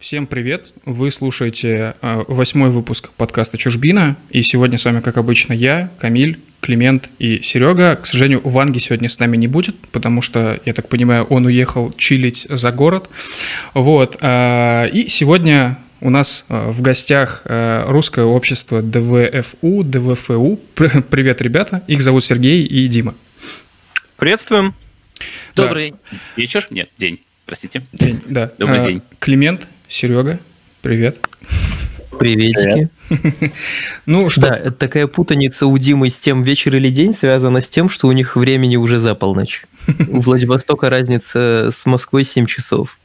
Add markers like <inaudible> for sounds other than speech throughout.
Всем привет! Вы слушаете э, восьмой выпуск подкаста «Чужбина», и сегодня с вами, как обычно, я, Камиль, Климент и Серега. К сожалению, Ванги сегодня с нами не будет, потому что, я так понимаю, он уехал чилить за город. Вот. э, И сегодня у нас э, в гостях русское общество ДВФУ, ДВФУ. Пр- Привет, ребята! Их зовут Сергей и Дима. Приветствуем. Да. Добрый вечер. Нет, день. Простите. День, да. Добрый Э, день. Климент, Серега, привет. Приветики. <laughs> Ну что, Да, это такая путаница у Димы с тем вечер или день связана с тем, что у них времени уже за полночь. <laughs> У Владивостока разница с Москвой 7 часов.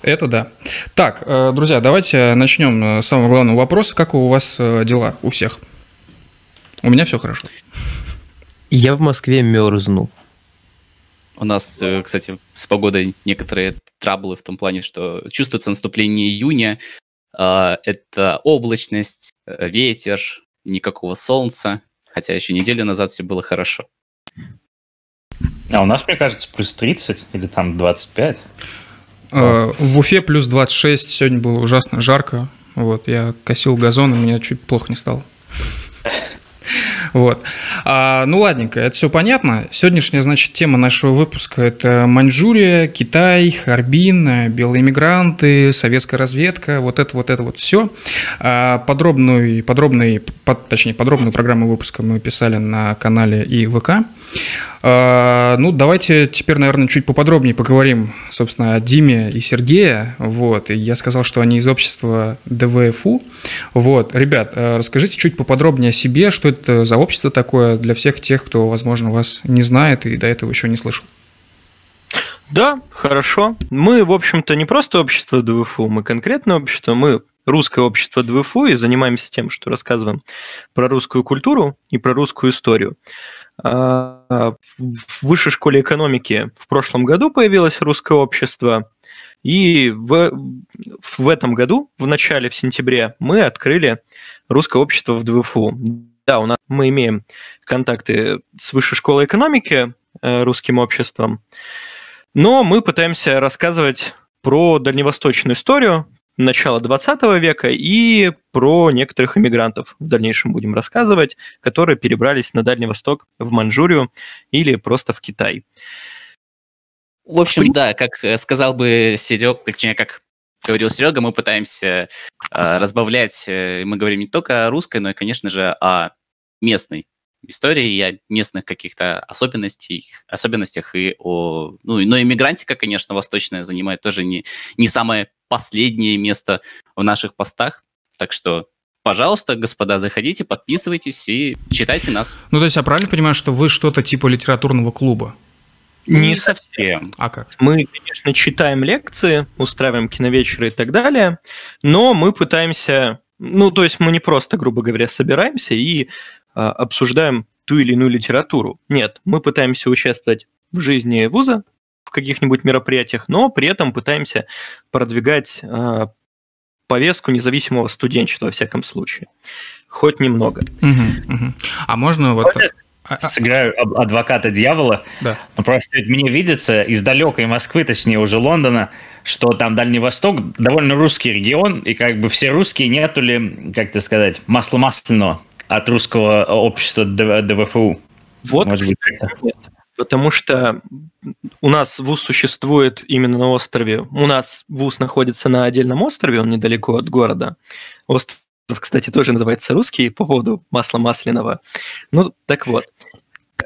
Это да. Так, э, друзья, давайте начнем э, с самого главного вопроса. Как у вас э, дела у всех? У меня все хорошо. Я в Москве мерзну. У нас, кстати, с погодой некоторые траблы в том плане, что чувствуется наступление июня. А, Это облачность, э, ветер, никакого солнца. Хотя еще неделю назад все было хорошо. А у нас, мне кажется, плюс 30 или там 25. Э, В Уфе плюс 26, сегодня было ужасно жарко. Вот, я косил газон, и мне чуть плохо не стало. <laughs> Вот. А, ну, ладненько, это все понятно. Сегодняшняя, значит, тема нашего выпуска – это Маньчжурия, Китай, Харбин, белые мигранты, советская разведка, вот это, вот это вот все. Подробную, подробный, под- точнее, подробную программу выпуска мы писали на канале и ВК. А, Ну, давайте теперь, наверное, чуть поподробнее поговорим, собственно, о Диме и Сергее. Вот, и я сказал, что они из общества ДВФУ. Вот, ребят, э, расскажите чуть поподробнее о себе, что это за общество такое для всех тех, кто, возможно, вас не знает и до этого еще не слышал. Да, хорошо. Мы, в общем-то, не просто общество ДВФУ, мы конкретное общество, мы русское общество ДВФУ и занимаемся тем, что рассказываем про русскую культуру и про русскую историю. А, В высшей школе экономики в прошлом году появилось русское общество, и в, в этом году, в начале, в сентябре, мы открыли русское общество в ДВФУ. Да, у нас мы имеем контакты с высшей школой экономики, э, русским обществом, но мы пытаемся рассказывать про дальневосточную историю начала 20 века и про некоторых иммигрантов в дальнейшем будем рассказывать, которые перебрались на Дальний Восток, в Манчжурию или просто в Китай. В общем, да, как э, сказал бы Серег, точнее, как говорил Серега, мы пытаемся э, разбавлять, э, мы говорим не только о русской, но и, конечно же, о местной истории и о местных каких-то особенностях, особенностях и о... Ну, но иммигрантика, конечно, восточная занимает тоже не, не самое последнее место в наших постах. Так что, пожалуйста, господа, заходите, подписывайтесь и читайте нас. Ну, то есть я правильно понимаю, что вы что-то типа литературного клуба? Не совсем. А как? Мы, конечно, читаем лекции, устраиваем киновечеры и так далее, но мы пытаемся, ну, то есть мы не просто, грубо говоря, собираемся и а, обсуждаем ту или иную литературу. Нет, мы пытаемся участвовать в жизни вуза, в каких-нибудь мероприятиях, но при этом пытаемся продвигать а, повестку независимого студенчества, во всяком случае. Хоть немного. Мгм, мгм. А можно вот... Можно а- а- Сыграю об- адвоката дьявола. Да. Но просто мне видится из далекой Москвы, точнее уже Лондона, что там Дальний Восток довольно русский регион, и как бы все русские нету ли, как это сказать, масла масляного от русского общества ДВФУ. Вот, Может быть, кстати, нет. Потому что у нас ВУЗ существует именно на острове. У нас ВУЗ находится на отдельном острове, он недалеко от города. Остров, кстати, тоже называется русский по поводу масла масляного. Ну, так вот.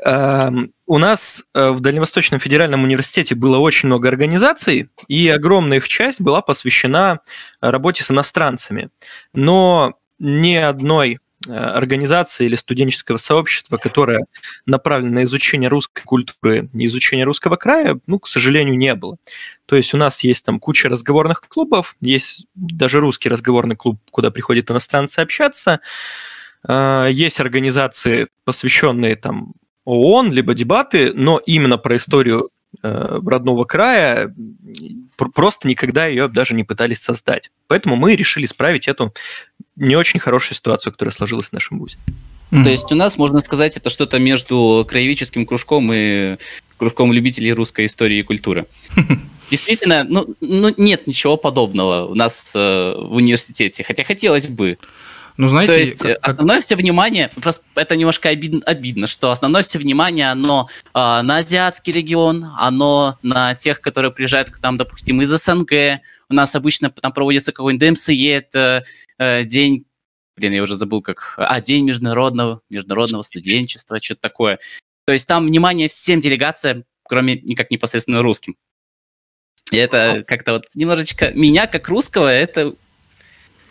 Эм, У нас э, в Дальневосточном федеральном университете было очень много организаций, и огромная их часть была посвящена работе с иностранцами. Но ни одной организации или студенческого сообщества, которое направлено на изучение русской культуры и изучение русского края, ну, к сожалению, не было. То есть у нас есть там куча разговорных клубов, есть даже русский разговорный клуб, куда приходят иностранцы общаться, А, есть организации, посвященные там ООН, либо дебаты, но именно про историю э, родного края пр- просто никогда ее даже не пытались создать. Поэтому мы решили исправить эту не очень хорошую ситуацию, которая сложилась в нашем вузе. Мгм. То есть у нас, можно сказать, это что-то между краеведческим кружком и кружком любителей русской истории и культуры. <laughs> Действительно, ну, ну нет ничего подобного у нас э, в университете, хотя хотелось бы. Ну, знаете, То есть как- как- основное все внимание, просто это немножко обидно, обидно что основное все внимание, оно а, на азиатский регион, оно на тех, которые приезжают, к нам, допустим, из СНГ. У нас обычно там проводится какой-нибудь ДМСЕ, это э, день, блин, я уже забыл как, а, день международного, международного студенчества, что-то такое. То есть там внимание всем делегациям, кроме никак непосредственно русским. И это как-то вот немножечко меня, как русского, это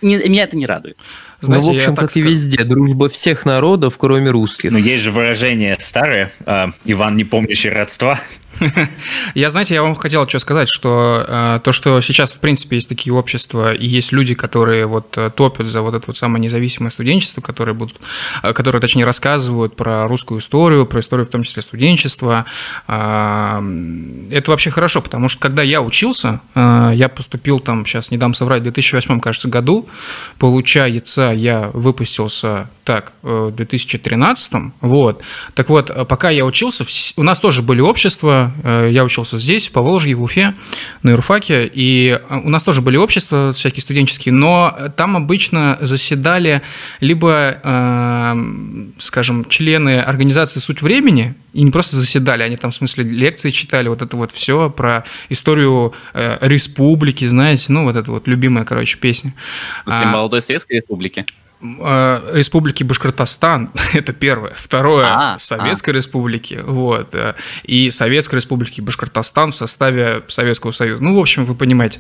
не- меня это не радует. Знаете, ну, в общем, как и везде, дружба всех народов, кроме русских. Ну, есть же выражение старое, э, Иван, не помнящий родства. <laughs> Я, знаете, я вам хотел что сказать, что э, то, что сейчас, в принципе, есть такие общества, и есть люди, которые вот э, топят за вот это вот самое независимое студенчество, которые будут, э, которые, точнее, рассказывают про русскую историю, про историю, в том числе, студенчества. Э, это вообще хорошо, потому что, когда я учился, э, я поступил там, сейчас не дам соврать, в 2008, кажется, году, получается, я выпустился, так, э, в 2013, вот. Так вот, э, пока я учился, у нас тоже были общества, э, я учился здесь, по Волжье, в Уфе, на юрфаке, и у нас тоже были общества всякие студенческие, но там обычно заседали либо, скажем, члены организации «Суть времени», и не просто заседали, они там, в смысле, лекции читали, вот это вот все про историю э, республики, знаете, ну, вот это вот любимая, короче, песня. После А, молодой Советской Республики. Э, Республики Башкортостан, это первое. Второе, А, Советской Республики, вот. э, И Советской Республики Башкортостан в составе Советского Союза. Ну, в общем, вы понимаете.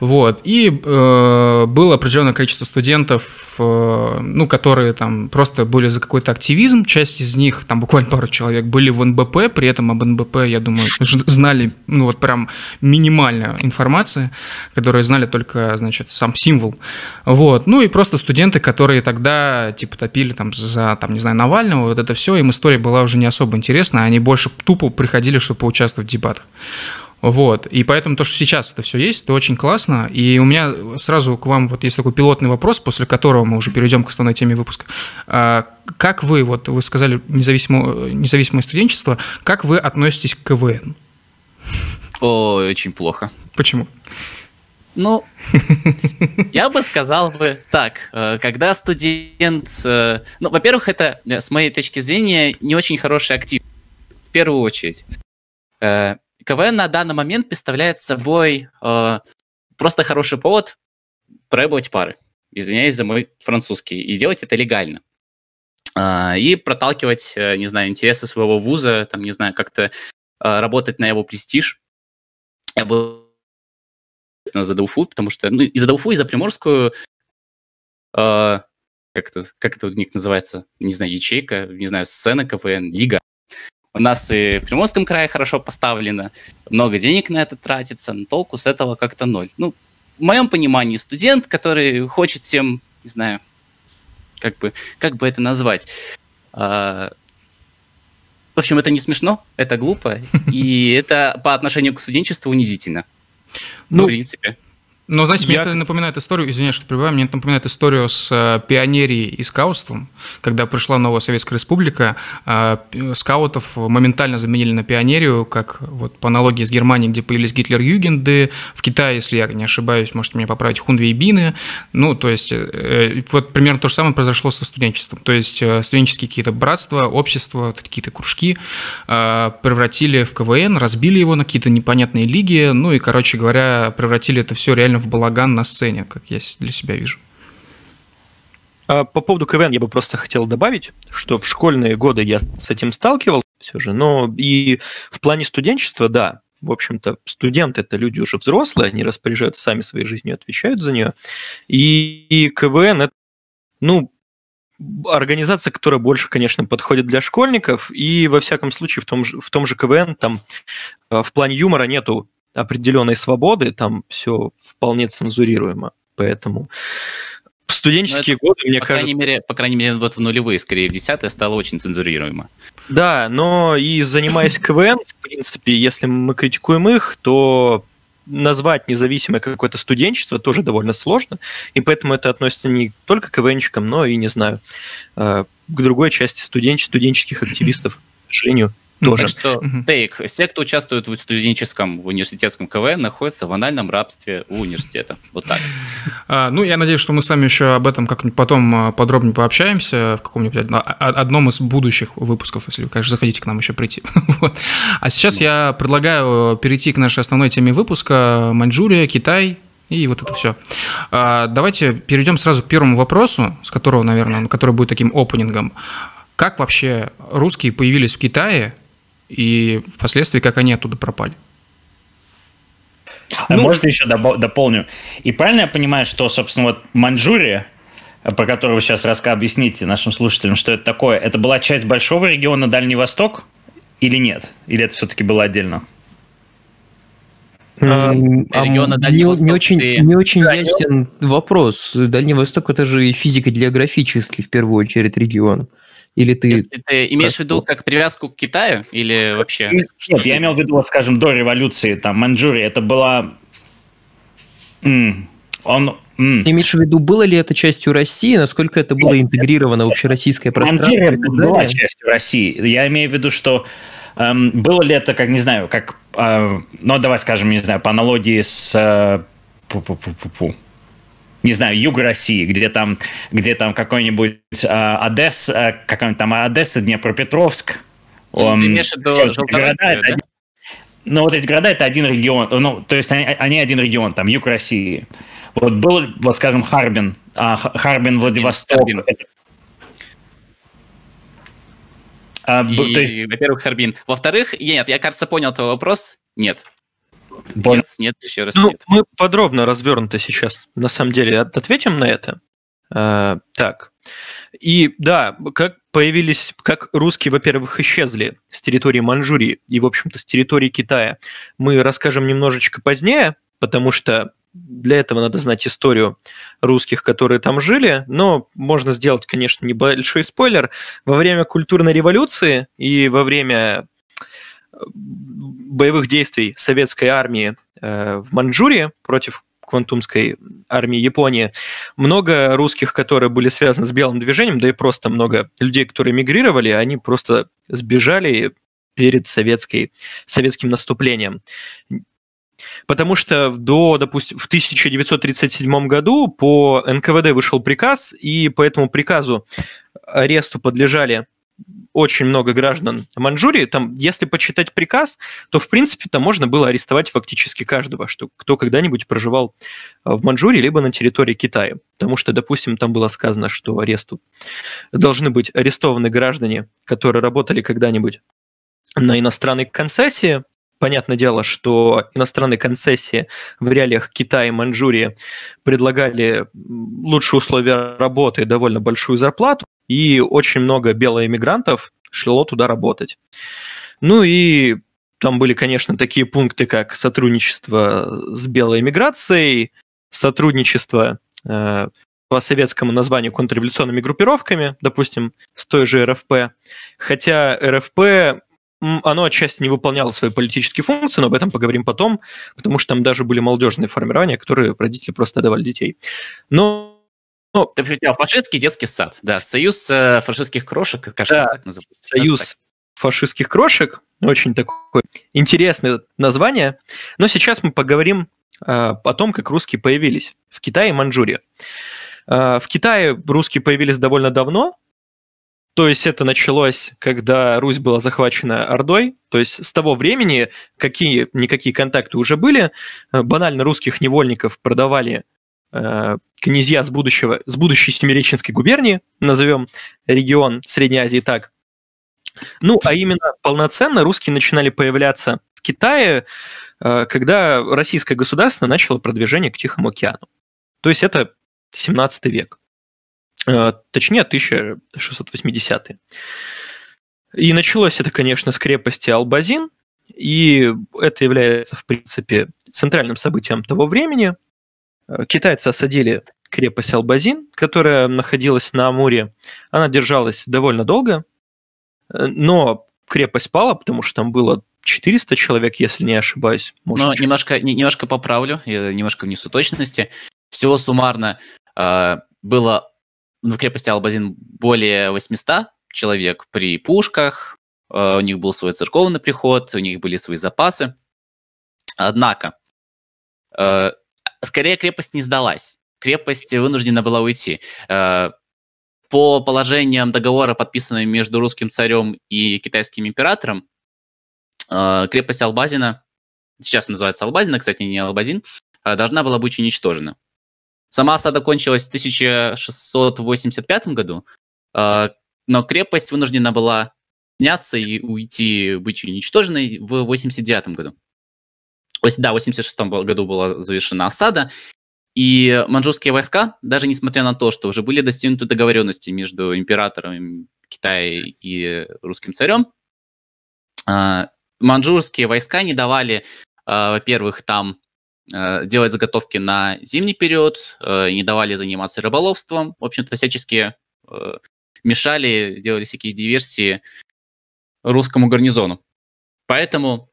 Вот. И э, было определенное количество студентов, э, ну, которые там просто были за какой-то активизм. Часть из них, там буквально пару человек, были в НБП, при этом об НБП, я думаю, знали, ну, вот прям минимальная информация, которые знали только, значит, сам символ. Вот. Ну и просто студенты, которые тогда, типа, топили там за, там, не знаю, Навального, вот это все, им история была уже не особо интересна, они больше тупо приходили, чтобы поучаствовать в дебатах. Вот, и поэтому то, что сейчас это все есть, это очень классно. И у меня сразу к вам вот есть такой пилотный вопрос, после которого мы уже перейдем к основной теме выпуска. А, Как вы, вот вы сказали независимое, независимое студенчество, как вы относитесь к КВН? Ой, очень плохо. Почему? Ну, я бы сказал бы так, э, когда студент... э, Ну, во-первых, это, э, с моей точки зрения, не очень хороший актив. В первую очередь. КВН на данный момент представляет собой просто хороший повод пробовать пары. Извиняюсь за мой французский. И делать это легально. И проталкивать, не знаю, интересы своего вуза, там, не знаю, как-то работать на его престиж. Я бы за Дауфу, потому что ну, и за Дауфу, и за Приморскую, э, как, это, как это у них называется, не знаю, ячейка, не знаю, сцена КВН, лига. У нас и в Приморском крае хорошо поставлено, много денег на это тратится, но толку с этого как-то ноль. Ну, в моем понимании, студент, который хочет всем, не знаю, как бы, как бы это назвать, а, в общем, это не смешно, это глупо, <laughs> и это по отношению к студенчеству унизительно. Ну, в принципе. Но, знаете, мне Я- это напоминает историю, извиняюсь, что прибываю, мне это напоминает историю с э, пионерией и скаутством, когда пришла новая Советская Республика, э, скаутов моментально заменили на пионерию, как вот по аналогии с Германией, где появились Гитлер-Югенды, в Китае, если я не ошибаюсь, можете меня поправить, Хунвейбины, ну, то есть, э, вот примерно то же самое произошло со студенчеством, то есть, студенческие какие-то братства, общества, какие-то кружки превратили в КВН, разбили его на какие-то непонятные лиги, ну и, короче говоря, превратили это все реально в балаган на сцене, как я для себя вижу. А По поводу КВН я бы просто хотел добавить, что в школьные годы я с этим сталкивался все же, но и в плане студенчества, да, в общем-то, студенты это люди уже взрослые, они распоряжаются сами своей жизнью, отвечают за нее. И, и КВН это, ну, организация, которая больше, конечно, подходит для школьников, и во всяком случае в том же, в том же КВН там э, в плане юмора нету определенной свободы, там все вполне цензурируемо, поэтому в студенческие годы, мне по кажется, крайней мере, по крайней мере, вот в нулевые, скорее в десятые, стало очень цензурируемо. Да, но и занимаясь КВН, в принципе, если мы критикуем их, то назвать независимое какое-то студенчество тоже довольно сложно, и поэтому это относится не только к КВНчикам, но и, не знаю, э, к другой части студенч- студенческих активистов, к сожалению, тоже. Так что, тейк, все, кто участвует в студенческом, в университетском КВН, находятся в анальном рабстве у университета. Вот так. <laughs> А, Ну, я надеюсь, что мы с вами еще об этом как-нибудь потом а, подробнее пообщаемся в каком-нибудь а- одном из будущих выпусков, если вы, конечно, захотите к нам еще прийти. <laughs> Вот. А сейчас я предлагаю перейти к нашей основной теме выпуска – Маньчжурия, Китай и вот это все. Давайте перейдем сразу к первому вопросу, с которого, наверное, ну, который будет таким опенингом. Как вообще русские появились в Китае и впоследствии как они оттуда пропали? А Ну- Можно еще добо- дополню? И правильно я понимаю, что, собственно, вот Маньчжурия, э, про которую вы сейчас раска объясните нашим слушателям, что это такое, это была часть большого региона Дальний Восток или нет? Или это все-таки было отдельно? А, а региона м, Дальний не, Восток не очень, не очень Да, ясен вопрос. Дальний Восток это же и физико-географический в первую очередь регион. Или ты... Если ты имеешь в виду как привязку к Китаю или вообще? Нет, я имел в виду, вот, скажем, до революции, там, Маньчжурия, это была... М, Он... м. Ты имеешь в виду, было ли это частью России, насколько это было интегрировано в общероссийское пространство? Маньчжурия была частью России. Я имею в виду, что эм, было ли это, как, не знаю, как, э, ну, давай скажем, не знаю, по аналогии с, э, пу-пу-пу-пу-пу. Не знаю, юг России, где там, где там какой-нибудь э, Одесса, э, какой-нибудь там Одесса, Днепропетровск. Ну, Ом, ты имеешь в виду города, да? один- ну, вот эти города это один регион, ну, то есть они, они один регион, там, юг России. Вот был, вот скажем, Харбин, а, Харбин, Владивосток. Харбин. это- А, И, есть, во-первых, Харбин. Во-вторых, нет, я, кажется, понял твой вопрос. Нет. Бон- Нет, нет, еще раз Ну, нет. мы подробно развернуто сейчас, на самом деле, от- ответим на это. А, так. И да, как появились, как русские, во-первых, исчезли с территории Манчжурии и, в общем-то, с территории Китая, мы расскажем немножечко позднее, потому что для этого надо знать историю русских, которые там жили, но можно сделать, конечно, небольшой спойлер. Во время культурной революции и во время боевых действий советской армии э, в Маньчжурии против квантумской армии Японии, много русских, которые были связаны с белым движением, да и просто много людей, которые мигрировали, они просто сбежали перед советской, советским наступлением. Потому что до, допустим, в 1937 году по НКВД вышел приказ, и по этому приказу аресту подлежали очень много граждан Маньчжурии. Там, если почитать приказ, то, в принципе, там можно было арестовать фактически каждого, что, кто когда-нибудь проживал в Маньчжурии, либо на территории Китая. Потому что, допустим, там было сказано, что аресту должны быть арестованы граждане, которые работали когда-нибудь на иностранной концессии. Понятное дело, что иностранные концессии в реалиях Китая и Маньчжурии предлагали лучшие условия работы и довольно большую зарплату, и очень много белоэмигрантов шло туда работать. Ну и там были, конечно, такие пункты, как сотрудничество с белой эмиграцией, сотрудничество э, по советскому названию контрреволюционными группировками, допустим, с той же РФП. Хотя РФП, оно отчасти не выполняло свои политические функции, но об этом поговорим потом, потому что там даже были молодежные формирования, которые родители просто отдавали детей. Но Ты прилетел фашистский детский сад. Да, союз э, фашистских крошек, кажется, Да, так называется. Союз фашистских крошек. Очень такое интересное название. Но сейчас мы поговорим э, о том, как русские появились в Китае и Маньчжурии. Э, в Китае русские появились довольно давно. То есть это началось, когда Русь была захвачена Ордой. То есть с того времени какие, никакие контакты уже были. Э, Банально русских невольников продавали князья с, будущего, с будущей Семиреченской губернии, назовем регион Средней Азии так. Ну, а именно полноценно русские начинали появляться в Китае, э, когда российское государство начало продвижение к Тихому океану. То есть это 17 век. Э, Точнее, 1680 И началось это, конечно, с крепости Албазин, и это является, в принципе, центральным событием того времени. Э, Китайцы осадили крепость Албазин, которая находилась на Амуре. Она держалась довольно долго, э, но крепость пала, потому что там было 400 человек, если не ошибаюсь. Может, Но чуть- немножко, не- немножко поправлю, я немножко внесу точности. Всего суммарно э, было в крепости Албазин более 800 человек при пушках, э, у них был свой церковный приход, у них были свои запасы. Однако, э, скорее крепость не сдалась. Крепость вынуждена была уйти. Э, по положениям договора, подписанного между русским царем и китайским императором, э, крепость Албазина, сейчас называется Албазина, кстати, не Албазин, э, должна была быть уничтожена. Сама осада кончилась в 1685 году, но крепость вынуждена была сняться и уйти, быть уничтоженной в 89 году. Да, в 86 году была завершена осада, и манчжурские войска, даже несмотря на то, что уже были достигнуты договоренности между императором Китая и русским царем, а, манчжурские войска не давали, а, во-первых, там а, делать заготовки на зимний период, не давали заниматься рыболовством, в общем-то, всячески мешали, делали всякие диверсии русскому гарнизону. Поэтому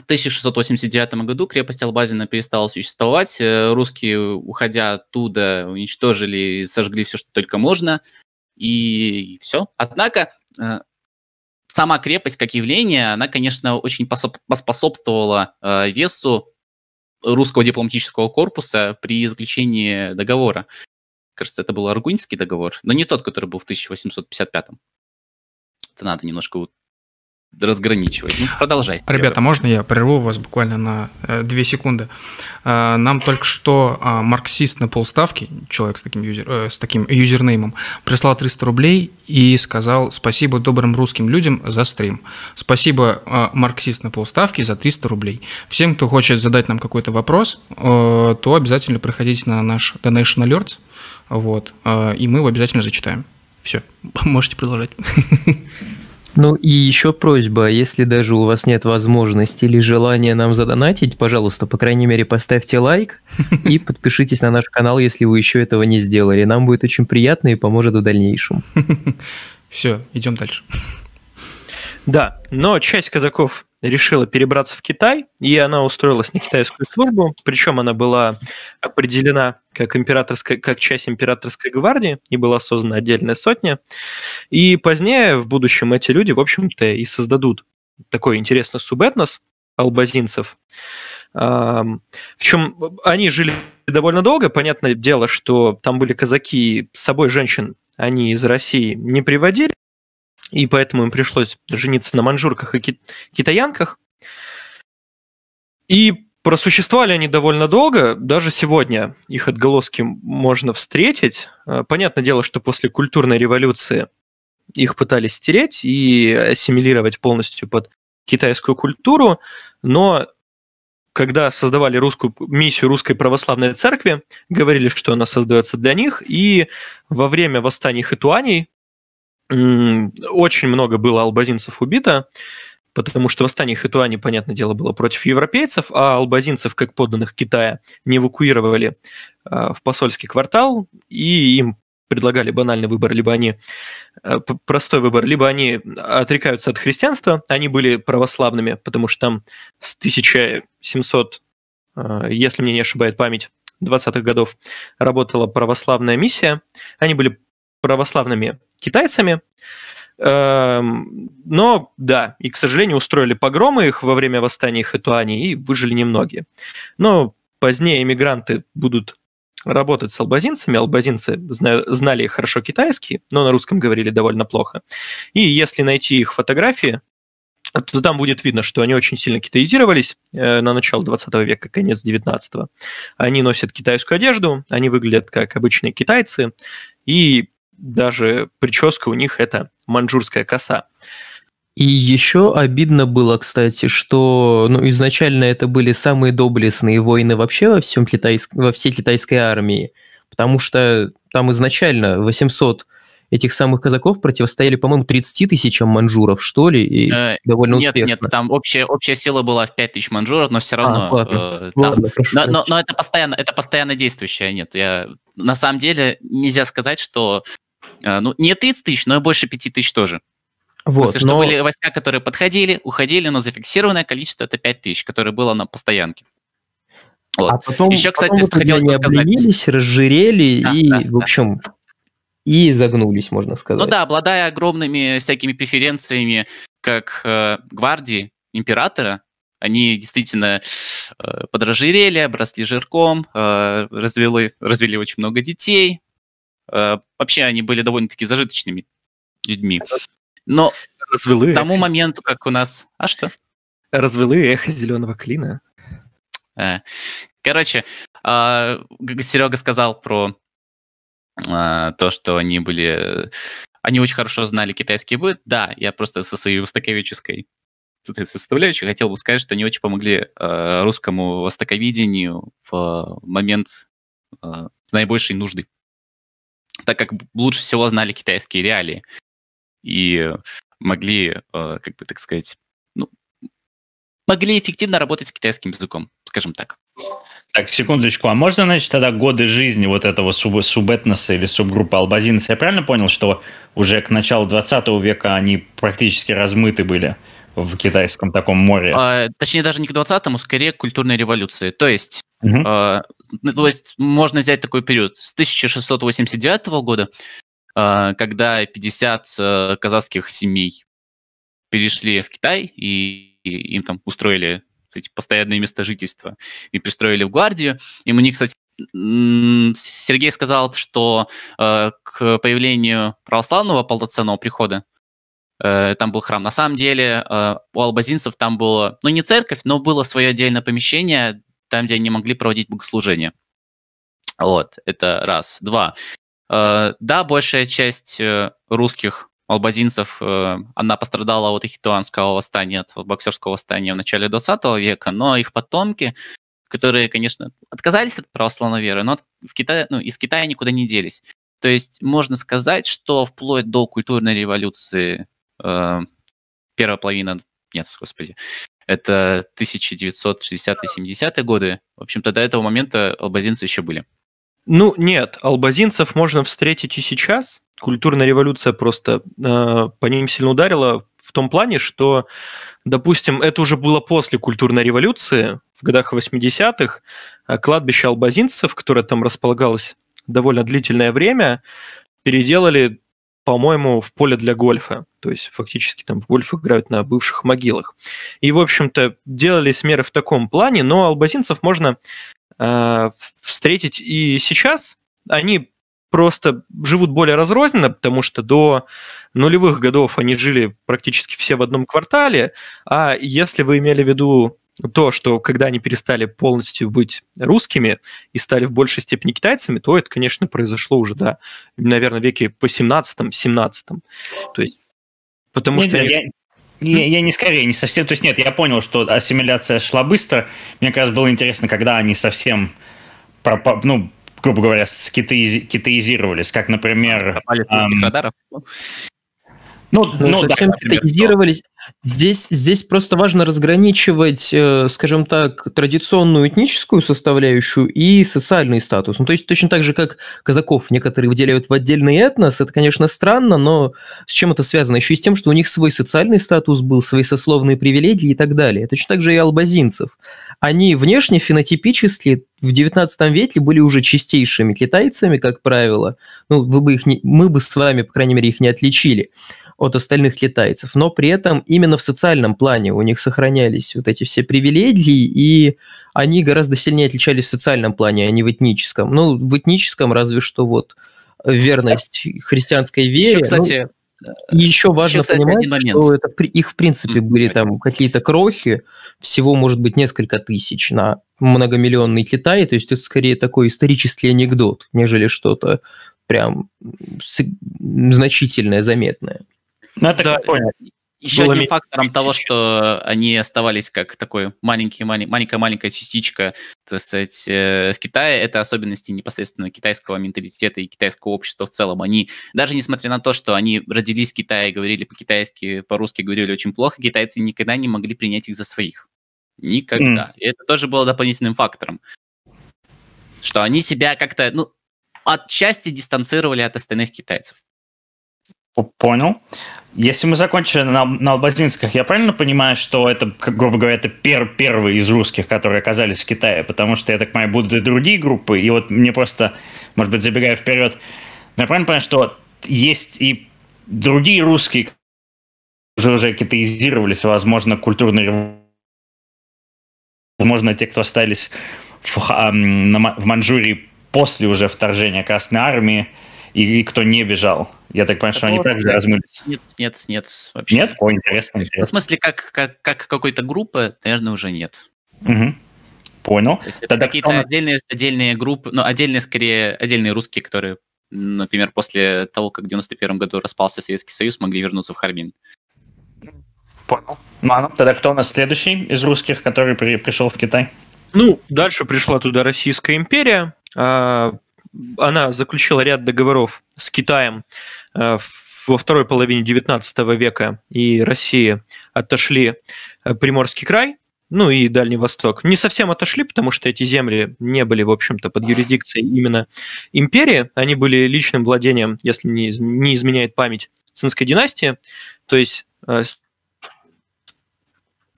в 1689 году крепость Албазина перестала существовать. Э, русские, уходя оттуда, уничтожили, сожгли все, что только можно. И все. Однако э, сама крепость как явление, она, конечно, очень поспособствовала э, весу русского дипломатического корпуса при заключении договора. Кажется, это был Аргунский договор, но не тот, который был в 1855. Это надо немножко разграничивать. Ну, продолжайте. Ребята, можно я прерву вас буквально на э, две секунды? Э, нам только что э, марксист на полставки, человек с таким, юзер, э, с таким юзернеймом, прислал 300 рублей и сказал спасибо добрым русским людям за стрим. Спасибо э, марксист на полставки за 300 рублей. Всем, кто хочет задать нам какой-то вопрос, э, то обязательно проходите на наш Donation Alerts, вот, э, и мы его обязательно зачитаем. Все, <laughs> можете продолжать. <laughs> Ну и еще просьба, если даже у вас нет возможности или желания нам задонатить, пожалуйста, по крайней мере, поставьте лайк и <laughs> подпишитесь на наш канал, если вы еще этого не сделали. Нам будет очень приятно и поможет в дальнейшем. <laughs> Все, идем дальше. Да, но часть казаков решила перебраться в Китай, и она устроилась на китайскую службу, причем она была определена как, императорская, как часть императорской гвардии, и была создана отдельная сотня. И позднее, в будущем, эти люди, в общем-то, и создадут такой интересный субэтнос албазинцев. В чем они жили довольно долго, понятное дело, что там были казаки, с собой женщин они из России не приводили, и поэтому им пришлось жениться на манжурках и китаянках. И просуществовали они довольно долго, даже сегодня их отголоски можно встретить. Э, понятное дело, что после культурной революции их пытались стереть и ассимилировать полностью под китайскую культуру, но когда создавали русскую миссию русской православной церкви, говорили, что она создается для них, и во время восстаний хитуаней очень много было албазинцев убито, потому что восстание Хитуани, понятное дело, было против европейцев, а албазинцев, как подданных Китая, не эвакуировали а, в посольский квартал, и им предлагали банальный выбор, либо они э, простой выбор, либо они отрекаются от христианства, они были православными, потому что там с 1700, э, если мне не ошибает память, 20-х годов работала православная миссия, они были православными китайцами. Эм, но, да, и, к сожалению, устроили погромы их во время восстания Хэтуани, и выжили немногие. Но позднее иммигранты будут работать с албазинцами. Албазинцы знали хорошо китайский, но на русском говорили довольно плохо. И если найти их фотографии, то там будет видно, что они очень сильно китаизировались э, на начало 20 века, конец 19 -го. Они носят китайскую одежду, они выглядят как обычные китайцы, и даже прическа у них это манжурская коса. И еще обидно было, кстати, что ну, изначально это были самые доблестные воины вообще во, всем китайск... во всей китайской армии, потому что там изначально 800 этих самых казаков противостояли, по-моему, 30 тысячам манжуров, что ли, и э, довольно нет, успешно. Нет, там общая, общая сила была в 5 тысяч манжуров, но все а, равно... А, ладно, э, там, ладно, но, но, но это постоянно, это постоянно действующее, нет. Я, на самом деле нельзя сказать, что ну, не 30 тысяч, но и больше 5 тысяч тоже. Вот, После но... что были войска, которые подходили, уходили, но зафиксированное количество это 5 тысяч, которое было на постоянке. Вот. А потом, Еще, кстати, потом хотелось они обленились, разжирели да, и, да, в общем, да. и загнулись, можно сказать. Ну да, обладая огромными всякими преференциями как э, гвардии императора, они действительно э, подражирели, обросли жирком, э, развели, развели очень много детей. Э, вообще они были довольно-таки зажиточными людьми. Но Развелы к тому эхо- моменту, как у нас... А что? развелы эхо зеленого клина. Э, Короче, Серега сказал про а, то, что они были... Они очень хорошо знали китайский быт. Да, я просто со своей востоковедческой составляющей хотел бы сказать, что они очень помогли э, русскому востоковедению в момент наибольшей нужды. Так как лучше всего знали китайские реалии и могли, э, как бы так сказать, ну, могли эффективно работать с китайским языком, скажем так. Так, секундочку, а можно, значит, тогда годы жизни вот этого суб субэтноса или субгруппы албазинцев? Я правильно понял, что уже к началу 20 века они практически размыты были в китайском таком море? А, точнее, даже не к 20-му, скорее к культурной революции. То есть, Мгм. а, ну, то есть можно взять такой период с 1689 года, а, когда 50 э, казахских семей перешли в Китай и, и им там устроили эти постоянные места жительства и пристроили в гвардию. И у них, кстати, Сергей сказал, что э, к появлению православного полноценного прихода э, там был храм. На самом деле э, у албазинцев там было, ну не церковь, но было свое отдельное помещение, там, где они могли проводить богослужение. Вот, это раз. Два. Э, Да, большая часть э, русских албазинцев, э, она пострадала от ихтуанского восстания, от боксерского восстания в начале 20 века, но их потомки, которые, конечно, отказались от православной веры, но в Китае, ну, из Китая никуда не делись. То есть можно сказать, что вплоть до культурной революции э, первая половина, нет, господи, это 1960-70-е годы. В общем-то, до этого момента албазинцы еще были. Ну, нет, албазинцев можно встретить и сейчас. Культурная революция просто э, по ним сильно ударила в том плане, что, допустим, это уже было после культурной революции, в годах 80-х, а кладбище албазинцев, которое там располагалось довольно длительное время, переделали, по-моему, в поле для гольфа. То есть фактически там в гольф играют на бывших могилах. И, в общем-то, делались меры в таком плане, но албазинцев можно э, встретить и сейчас. Они просто живут более разрозненно, потому что до нулевых годов они жили практически все в одном квартале, а если вы имели в виду то, что когда они перестали полностью быть русскими и стали в большей степени китайцами, то это, конечно, произошло уже, да, наверное, в веке 18-17. То есть, потому Нет, что... я, я, я не скорее, не совсем. То есть нет, я понял, что ассимиляция шла быстро. Мне как раз было интересно, когда они совсем, пропа- ну, грубо говоря, скитаизи- китаизировались, как, например... Ам, радаров. Ну, Ну, ну да, китаизировались. Здесь, здесь просто важно разграничивать, э, скажем так, традиционную этническую составляющую и социальный статус. Ну, то есть точно так же, как казаков некоторые выделяют в отдельный этнос, это, конечно, странно, но с чем это связано? Еще и с тем, что у них свой социальный статус был, свои сословные привилегии и так далее. Точно так же и албазинцев. Они внешне, фенотипически в 19 веке были уже чистейшими китайцами, как правило. Ну, вы бы их не, мы бы с вами, по крайней мере, их не отличили от остальных китайцев, но при этом именно в социальном плане у них сохранялись вот эти все привилегии, и они гораздо сильнее отличались в социальном плане, а не в этническом. Ну, в этническом разве что вот верность христианской вере. Еще, ну, кстати, и еще важно кстати, понимать, что это их в принципе были там какие-то крохи, всего может быть несколько тысяч на многомиллионный Китай, то есть это скорее такой исторический анекдот, нежели что-то прям значительное, заметное. ну, это Да. понял. Еще было одним фактором того, что они оставались как такой маленький, малень- маленькая-маленькая частичка, так сказать, э, в Китае, это особенности непосредственно китайского менталитета и китайского общества в целом. Они, даже несмотря на то, что они родились в Китае, говорили по-китайски, по-русски говорили очень плохо, китайцы никогда не могли принять их за своих. Никогда. И это тоже было дополнительным фактором. Что они себя как-то, ну, отчасти дистанцировали от остальных китайцев. Понял. Если мы закончили на, на албазинских, я правильно понимаю, что это, грубо говоря, это пер, первые из русских, которые оказались в Китае? Потому что, я так понимаю, будут и другие группы, и вот мне просто, может быть, забегая вперед, я правильно понимаю, что есть и другие русские, уже, уже китаизировались, возможно, культурные возможно, те, кто остались в, в Манчжурии после уже вторжения Красной Армии, и, и кто не бежал. Я так понимаю, что они также размылись. Нет, нет, нет. Вообще. Нет? О, интересно, интересно. В смысле, как, как, как какой-то группы, наверное, уже нет. Угу. Понял. Тогда какие-то кто... отдельные, отдельные группы, ну, отдельные, скорее, отдельные русские, которые, например, после того, как в 91 году распался Советский Союз, могли вернуться в Харбин. Понял. Ладно, тогда кто у нас следующий из русских, который при, пришел в Китай? Ну, дальше пришла туда Российская империя. Она заключила ряд договоров с Китаем а, во второй половине XIX века, и Россия отошли а, Приморский край, ну и Дальний Восток. Не совсем отошли, потому что эти земли не были, в общем-то, под юрисдикцией именно империи. Они были личным владением, если не, не изменяет память, цинской династии. То есть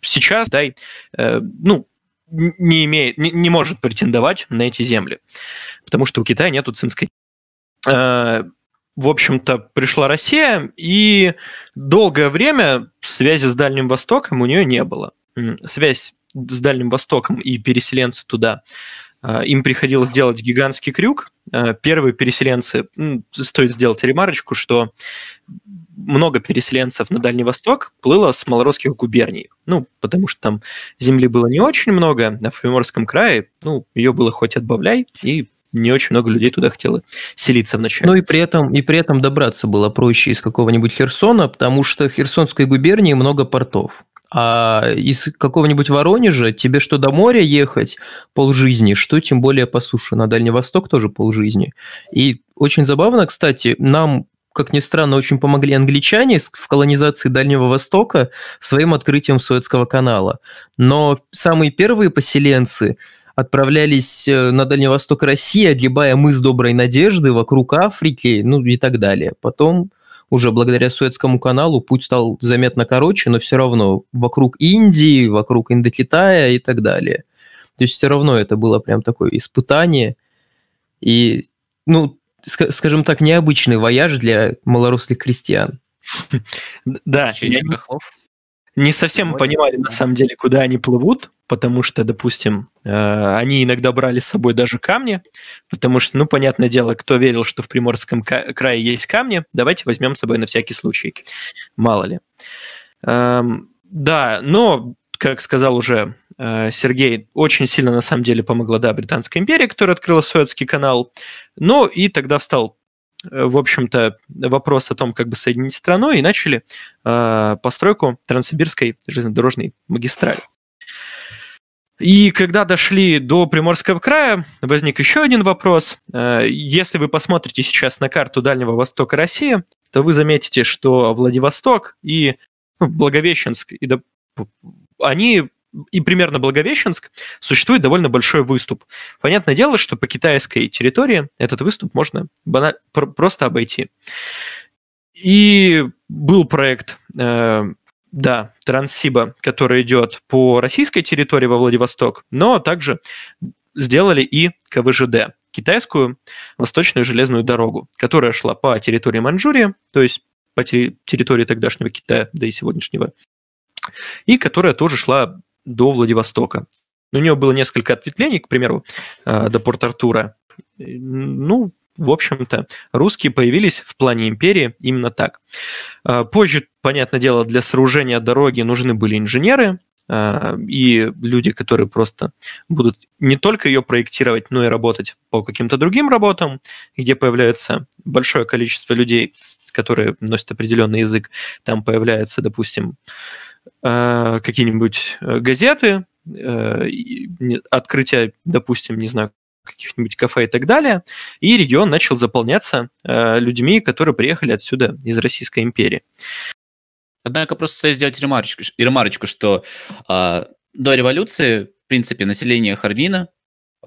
сейчас Китай, э, ну, не имеет, не, не может претендовать на эти земли, потому что у Китая нету цинской. Э, в общем-то, пришла Россия, и долгое время связи с Дальним Востоком у нее не было. Связь с Дальним Востоком и переселенцы туда э, им приходилось делать гигантский крюк. Э, первые переселенцы, стоит сделать ремарочку, что много переселенцев на Дальний Восток плыло с малоросских губерний. Ну, потому что там земли было не очень много, а в крае, ну, ее было хоть отбавляй, и не очень много людей туда хотело селиться вначале. Ну и при этом, и при этом добраться было проще из какого-нибудь Херсона, потому что в Херсонской губернии много портов. А из какого-нибудь Воронежа тебе что до моря ехать полжизни, что тем более по суше. На Дальний Восток тоже полжизни. И очень забавно, кстати, нам как ни странно, очень помогли англичане в колонизации Дальнего Востока своим открытием Суэцкого канала. Но самые первые поселенцы отправлялись э, на Дальний Восток России, огибая мыс Доброй Надежды вокруг Африки, ну и так далее. Потом уже благодаря Суэцкому каналу путь стал заметно короче, но все равно вокруг Индии, вокруг Индокитая и так далее. То есть все равно это было прям такое испытание. И, ну, скажем так, необычный вояж для малорослых крестьян. Да, я не совсем понимали на самом деле, куда они плывут, потому что, допустим, э, они иногда брали с собой даже камни, потому что, ну, понятное дело, кто верил, что в Приморском крае есть камни, давайте возьмем с собой на всякий случай, мало ли. Эм, да, но, как сказал уже Сергей очень сильно на самом деле помогла, да, Британская империя, которая открыла Суэцкий канал. Ну и тогда встал, э, в общем-то, вопрос о том, как бы соединить страну, и начали э, постройку Транссибирской железнодорожной магистрали. И когда дошли до Приморского края, возник еще один вопрос. Э, если вы посмотрите сейчас на карту Дальнего Востока России, то вы заметите, что Владивосток и ну, Благовещенск, и, они и примерно Благовещенск существует довольно большой выступ. Понятное дело, что по китайской территории этот выступ можно баналь... просто обойти. И был проект, э, да, Транссиба, который идет по российской территории во Владивосток, но также сделали и КВЖД, китайскую восточную железную дорогу, которая шла по территории Манчжурии, то есть по территории тогдашнего Китая, да и сегодняшнего, и которая тоже шла до Владивостока. У него было несколько ответвлений, к примеру, э, до Порт-Артура. Ну, в общем-то, русские появились в плане империи именно так. Э, позже, понятное дело, для сооружения дороги нужны были инженеры, э, и люди, которые просто будут не только ее проектировать, но и работать по каким-то другим работам, где появляется большое количество людей, которые носят определенный язык. Там появляется, допустим, Э, какие-нибудь э, газеты, э, открытие, допустим, не знаю, каких-нибудь кафе и так далее, и регион начал заполняться людьми, которые приехали отсюда из Российской империи. Однако просто стоит сделать ремарочку, ремарочку что э, до революции, в принципе, население Харбина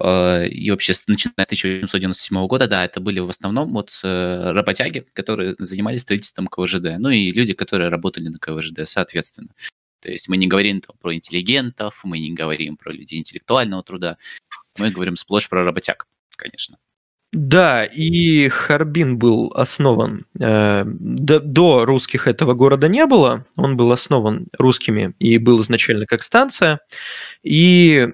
э, и вообще начиная с 1897 года, да, это были в основном вот э, работяги, которые занимались строительством КВЖД, ну и люди, которые работали на КВЖД, соответственно. То есть мы не говорим там про интеллигентов, мы не говорим про людей интеллектуального труда, мы говорим сплошь про работяг, конечно. Да, и Харбин был основан. Э, до, до русских этого города не было. Он был основан русскими и был изначально как станция. И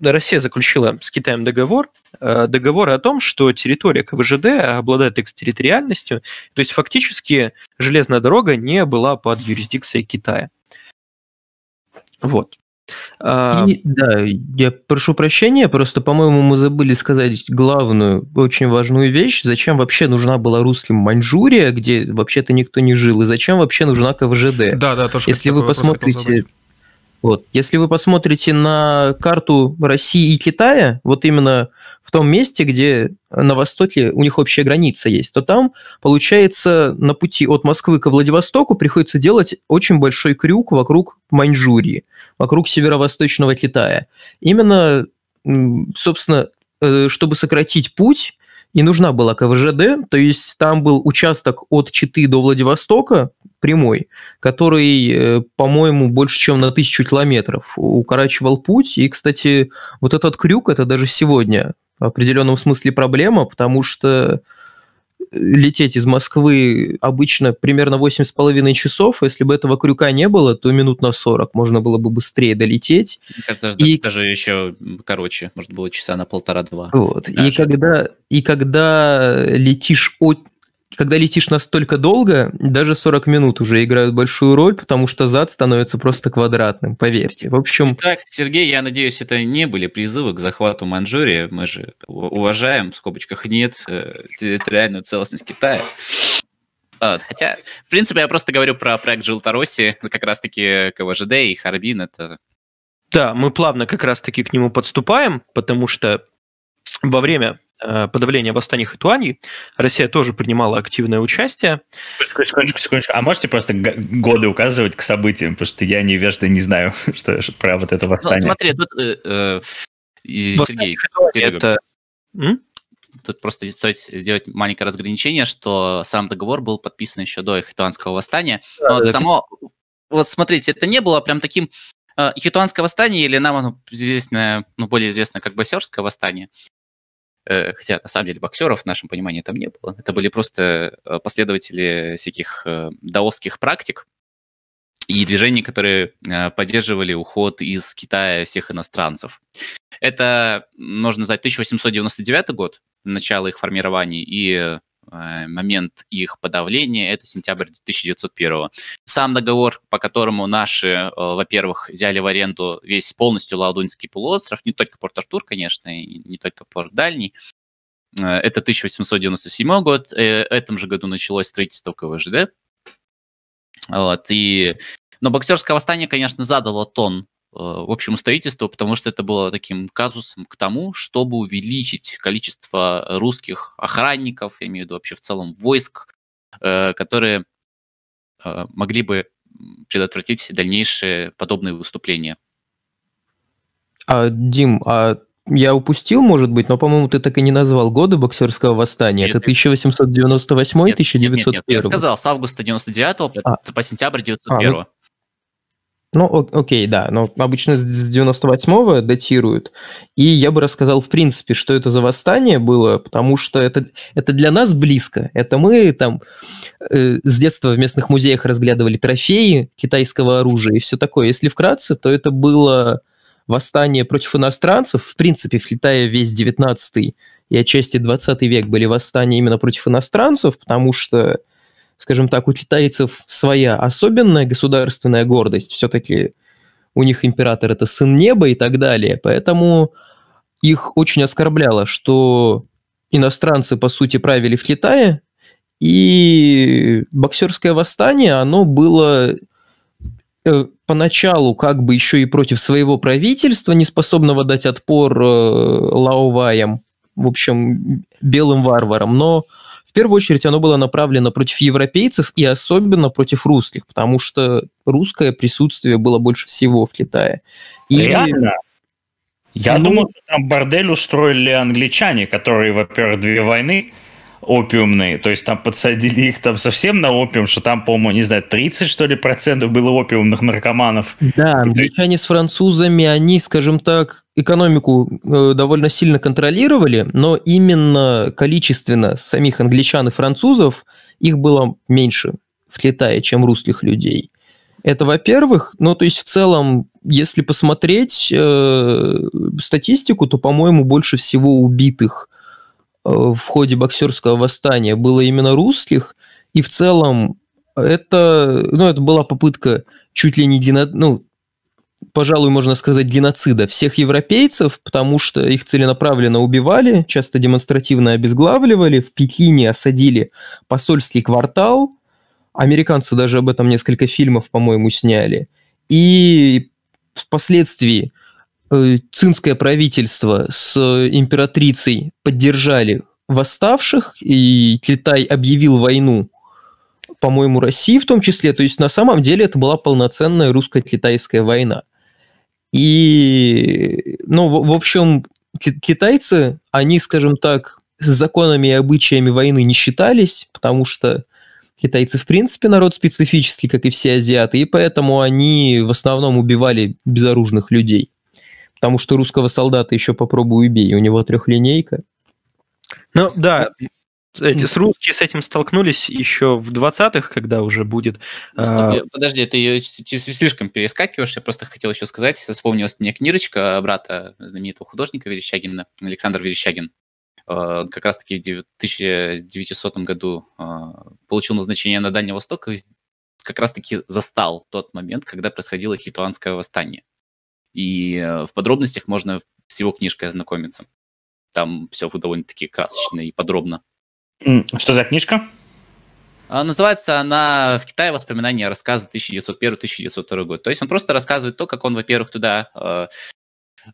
Россия заключила с Китаем договор, э, договор о том, что территория КВЖД обладает экстерриториальностью, то есть фактически железная дорога не была под юрисдикцией Китая. Вот. А, и, да, я прошу прощения, просто, по-моему, мы забыли сказать главную, очень важную вещь. Зачем вообще нужна была русским Маньчжурия, где вообще-то никто не жил, и зачем вообще нужна КВЖД? Да, да, тоже. Если вы посмотрите вот. Если вы посмотрите на карту России и Китая, вот именно в том месте, где на востоке у них общая граница есть, то там, получается, на пути от Москвы к Владивостоку приходится делать очень большой крюк вокруг Маньчжурии, вокруг северо-восточного Китая. Именно, собственно, э, чтобы сократить путь, и нужна была КВЖД, то есть там был участок от Читы до Владивостока, прямой, который, э, по-моему, больше, чем на тысячу километров укорачивал путь. И, кстати, вот этот крюк, это даже сегодня в определенном смысле проблема, потому что лететь из Москвы обычно примерно 8,5 часов. Если бы этого крюка не было, то минут на 40 можно было бы быстрее долететь. Кажется, даже, и... даже еще короче, может было часа на полтора-два. Вот. И когда, и когда летишь от когда летишь настолько долго, даже 40 минут уже играют большую роль, потому что зад становится просто квадратным, поверьте. В общем... Так, Сергей, я надеюсь, это не были призывы к захвату Манчжурии. Мы же уважаем, в скобочках нет, э, территориальную целостность Китая. Вот, хотя, в принципе, я просто говорю про проект Жилтороси, как раз-таки КВЖД и Харбин. Это... Да, мы плавно как раз-таки к нему подступаем, потому что во время Э, подавления восстаний Хэтуаньи Россия тоже принимала активное участие. Секундочку, секундочку. А можете просто годы указывать к событиям, потому что я невежда не знаю <laughs> что, про вот это ну, восстание. Ну, смотри, тут э, э, Сергей, это... Тут просто стоит сделать маленькое разграничение, что сам договор был подписан еще до Хитуанского восстания. Но вот само, вот смотрите, это не было прям таким э, Хитуанское восстание, или нам оно известное, ну, более известно как Басерское восстание, Э, хотя на самом деле боксеров в нашем понимании там не было. Это были просто э, последователи всяких э, даосских практик и движений, которые поддерживали уход из Китая всех иностранцев. Это, можно назвать, 1899 год, начало их формирования, и Э, момент их подавления, это сентябрь 1901. Сам договор, по которому наши, э, во-первых, взяли в аренду весь полностью Лаудунский полуостров, не только Порт-Артур, конечно, и не только Порт Дальний, э, это 1897 год, в этом же году началось строительство КВЖД. Вот, и... Но боксерское восстание, конечно, задало тон Э, общему строительству, потому что это было таким казусом к тому, чтобы увеличить количество русских охранников, я имею в виду вообще в целом войск, э, которые э, могли бы предотвратить дальнейшие подобные выступления. А, Дим, а я упустил, может быть, но, по-моему, ты так и не назвал годы боксерского восстания. Нет, это 1898 нет, 1901 нет, нет, нет, я сказал, с августа 99 а. по сентябрь 1901 а, ну, ну, окей, да, но обычно с 98-го датируют. И я бы рассказал, в принципе, что это за восстание было, потому что это, это для нас близко. Это мы там э, с детства в местных музеях разглядывали трофеи китайского оружия и все такое. Если вкратце, то это было восстание против иностранцев. В принципе, в Китае весь 19 и отчасти 20 век были восстания именно против иностранцев, потому что скажем так, у китайцев своя особенная государственная гордость. Все-таки у них император это сын неба и так далее. Поэтому их очень оскорбляло, что иностранцы, по сути, правили в Китае, и боксерское восстание, оно было э, поначалу как бы еще и против своего правительства, не способного дать отпор э, лаоваям, в общем, белым варварам, но первую очередь оно было направлено против европейцев и особенно против русских, потому что русское присутствие было больше всего в Китае. И... Реально? Я ну... думал, что там бордель устроили англичане, которые, во-первых, две войны опиумные, то есть там подсадили их там совсем на опиум, что там, по-моему, не знаю, 30, что ли, процентов было опиумных наркоманов. Да, англичане с французами, они, скажем так, экономику э, довольно сильно контролировали, но именно количественно самих англичан и французов их было меньше в Китае, чем русских людей. Это, во-первых, ну, то есть в целом, если посмотреть э, статистику, то, по-моему, больше всего убитых в ходе боксерского восстания было именно русских, и в целом это, ну, это была попытка чуть ли не гено, ну, пожалуй, можно сказать, геноцида всех европейцев, потому что их целенаправленно убивали, часто демонстративно обезглавливали, в Пекине осадили посольский квартал, американцы даже об этом несколько фильмов, по-моему, сняли, и впоследствии цинское правительство с императрицей поддержали восставших, и Китай объявил войну по-моему, России в том числе. То есть на самом деле это была полноценная русско-китайская война. И, ну, в, в общем, китайцы, они, скажем так, с законами и обычаями войны не считались, потому что китайцы, в принципе, народ специфический, как и все азиаты, и поэтому они в основном убивали безоружных людей. Потому что русского солдата еще попробуй убей, у него трехлинейка. Ну да, эти с русские с этим столкнулись еще в 20-х, когда уже будет... А... Подожди, ты ее слишком перескакиваешь. Я просто хотел еще сказать, вспомнилась мне книжечка брата знаменитого художника Верещагина, Александр Верещагин. А, как раз-таки в 1900 году а, получил назначение на Дальний Восток и как раз-таки застал тот момент, когда происходило хитуанское восстание. И э, в подробностях можно с его книжкой ознакомиться. Там все довольно-таки красочно и подробно. Что за книжка? А, называется она «В Китае воспоминания рассказа 1901-1902 год». То есть он просто рассказывает то, как он, во-первых, туда э,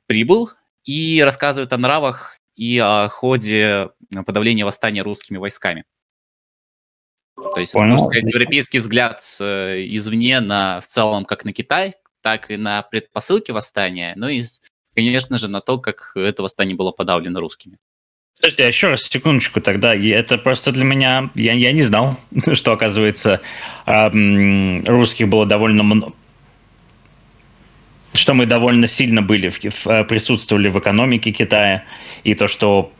прибыл, и рассказывает о нравах и о ходе подавления восстания русскими войсками. То есть, Понял. можно сказать, европейский взгляд э, извне на, в целом, как на Китай, так и на предпосылки восстания, ну и, конечно же, на то, как это восстание было подавлено русскими. Подожди, а еще раз, секундочку тогда. Это просто для меня... Я, я не знал, <laughs> что, оказывается, русских было довольно много что мы довольно сильно были, в, в, э, присутствовали в экономике Китая, и то, что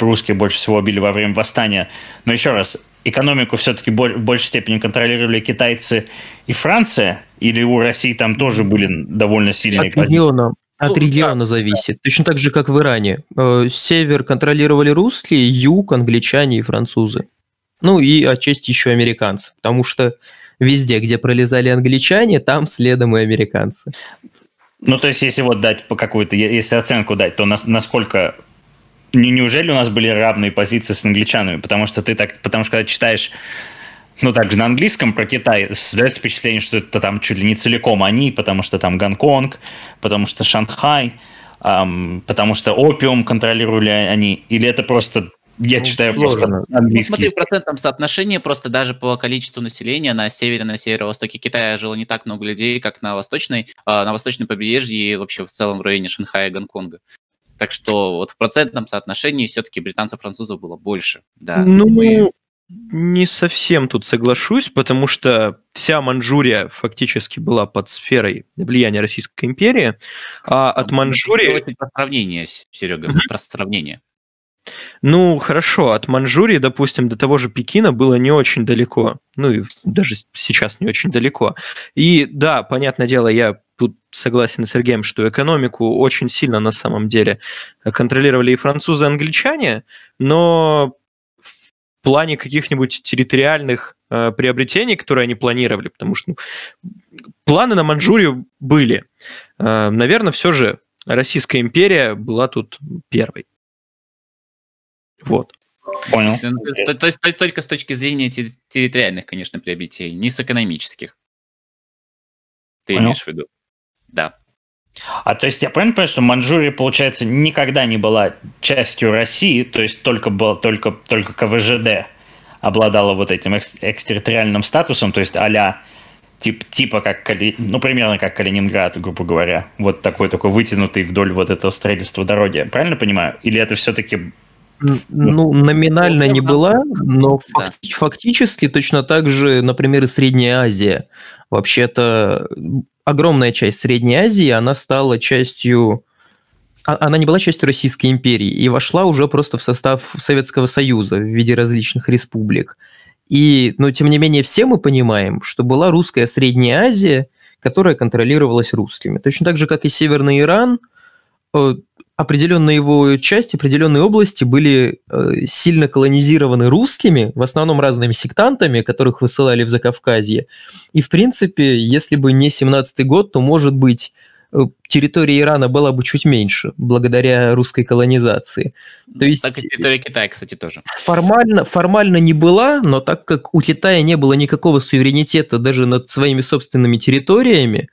русские больше всего убили во время восстания. Но еще раз, экономику все-таки в большей степени контролировали китайцы и Франция, или у России там тоже были довольно сильные От региона, от ну, региона зависит. Точно так же, как в Иране. Э, север контролировали русские, юг англичане и французы. Ну и отчасти еще американцы. Потому что везде, где пролезали англичане, там следом и американцы. Ну, то есть, если вот дать по какую-то, если оценку дать, то нас, насколько неужели у нас были равные позиции с англичанами? Потому что ты так, потому что когда читаешь ну, также на английском про Китай создается впечатление, что это там чуть ли не целиком они, потому что там Гонконг, потому что Шанхай, эм, потому что опиум контролировали они, или это просто я ну, читаю сложно. просто английский. Ну, смотри, в процентном соотношении просто даже по количеству населения на севере, на северо-востоке Китая жило не так много людей, как на восточной, а, на восточном побережье и вообще в целом в районе Шанхая и Гонконга. Так что вот в процентном соотношении все-таки британцев французов было больше. Да. Ну, мы не совсем тут соглашусь, потому что вся Манчжурия фактически была под сферой влияния Российской империи, а от ну, Манчжурии... Про сравнение, Серега, mm-hmm. про сравнение. Ну, хорошо, от Манчжурии, допустим, до того же Пекина было не очень далеко. Ну, и даже сейчас не очень далеко. И да, понятное дело, я тут согласен с Сергеем, что экономику очень сильно на самом деле контролировали и французы, и англичане, но плане каких-нибудь территориальных э, приобретений, которые они планировали, потому что ну, планы на Манчжурию были. Э, наверное, все же Российская империя была тут первой. Вот. Понял. То, то, то, только с точки зрения территориальных, конечно, приобретений, не с экономических. Ты Понял. имеешь в виду? Да. А то есть я правильно понимаю, что Манчжурия, получается, никогда не была частью России, то есть только, был, только, только КВЖД обладала вот этим экс- экстерриториальным статусом, то есть а тип, типа как, Кали... ну, примерно как Калининград, грубо говоря. Вот такой такой вытянутый вдоль вот этого строительства дороги. Правильно понимаю? Или это все-таки Ну, номинально не была, но Да. фактически точно так же, например, и Средняя Азия. Вообще-то огромная часть Средней Азии, она стала частью... а- Она не была частью Российской империи и вошла уже просто в состав Советского Союза в виде различных республик. И, но тем не менее, все мы понимаем, что была русская Средняя Азия, которая контролировалась русскими. Точно так же, как и Северный Иран, э, определенные его части, определенные области были э, сильно колонизированы русскими, в основном разными сектантами, которых высылали в Закавказье. И, в принципе, если бы не 17-й год, то, может быть, территория Ирана была бы чуть меньше, благодаря русской колонизации. То есть- Так и территория Китая, кстати, тоже. Формально, формально не была, но так как у Китая не было никакого суверенитета даже над своими собственными территориями,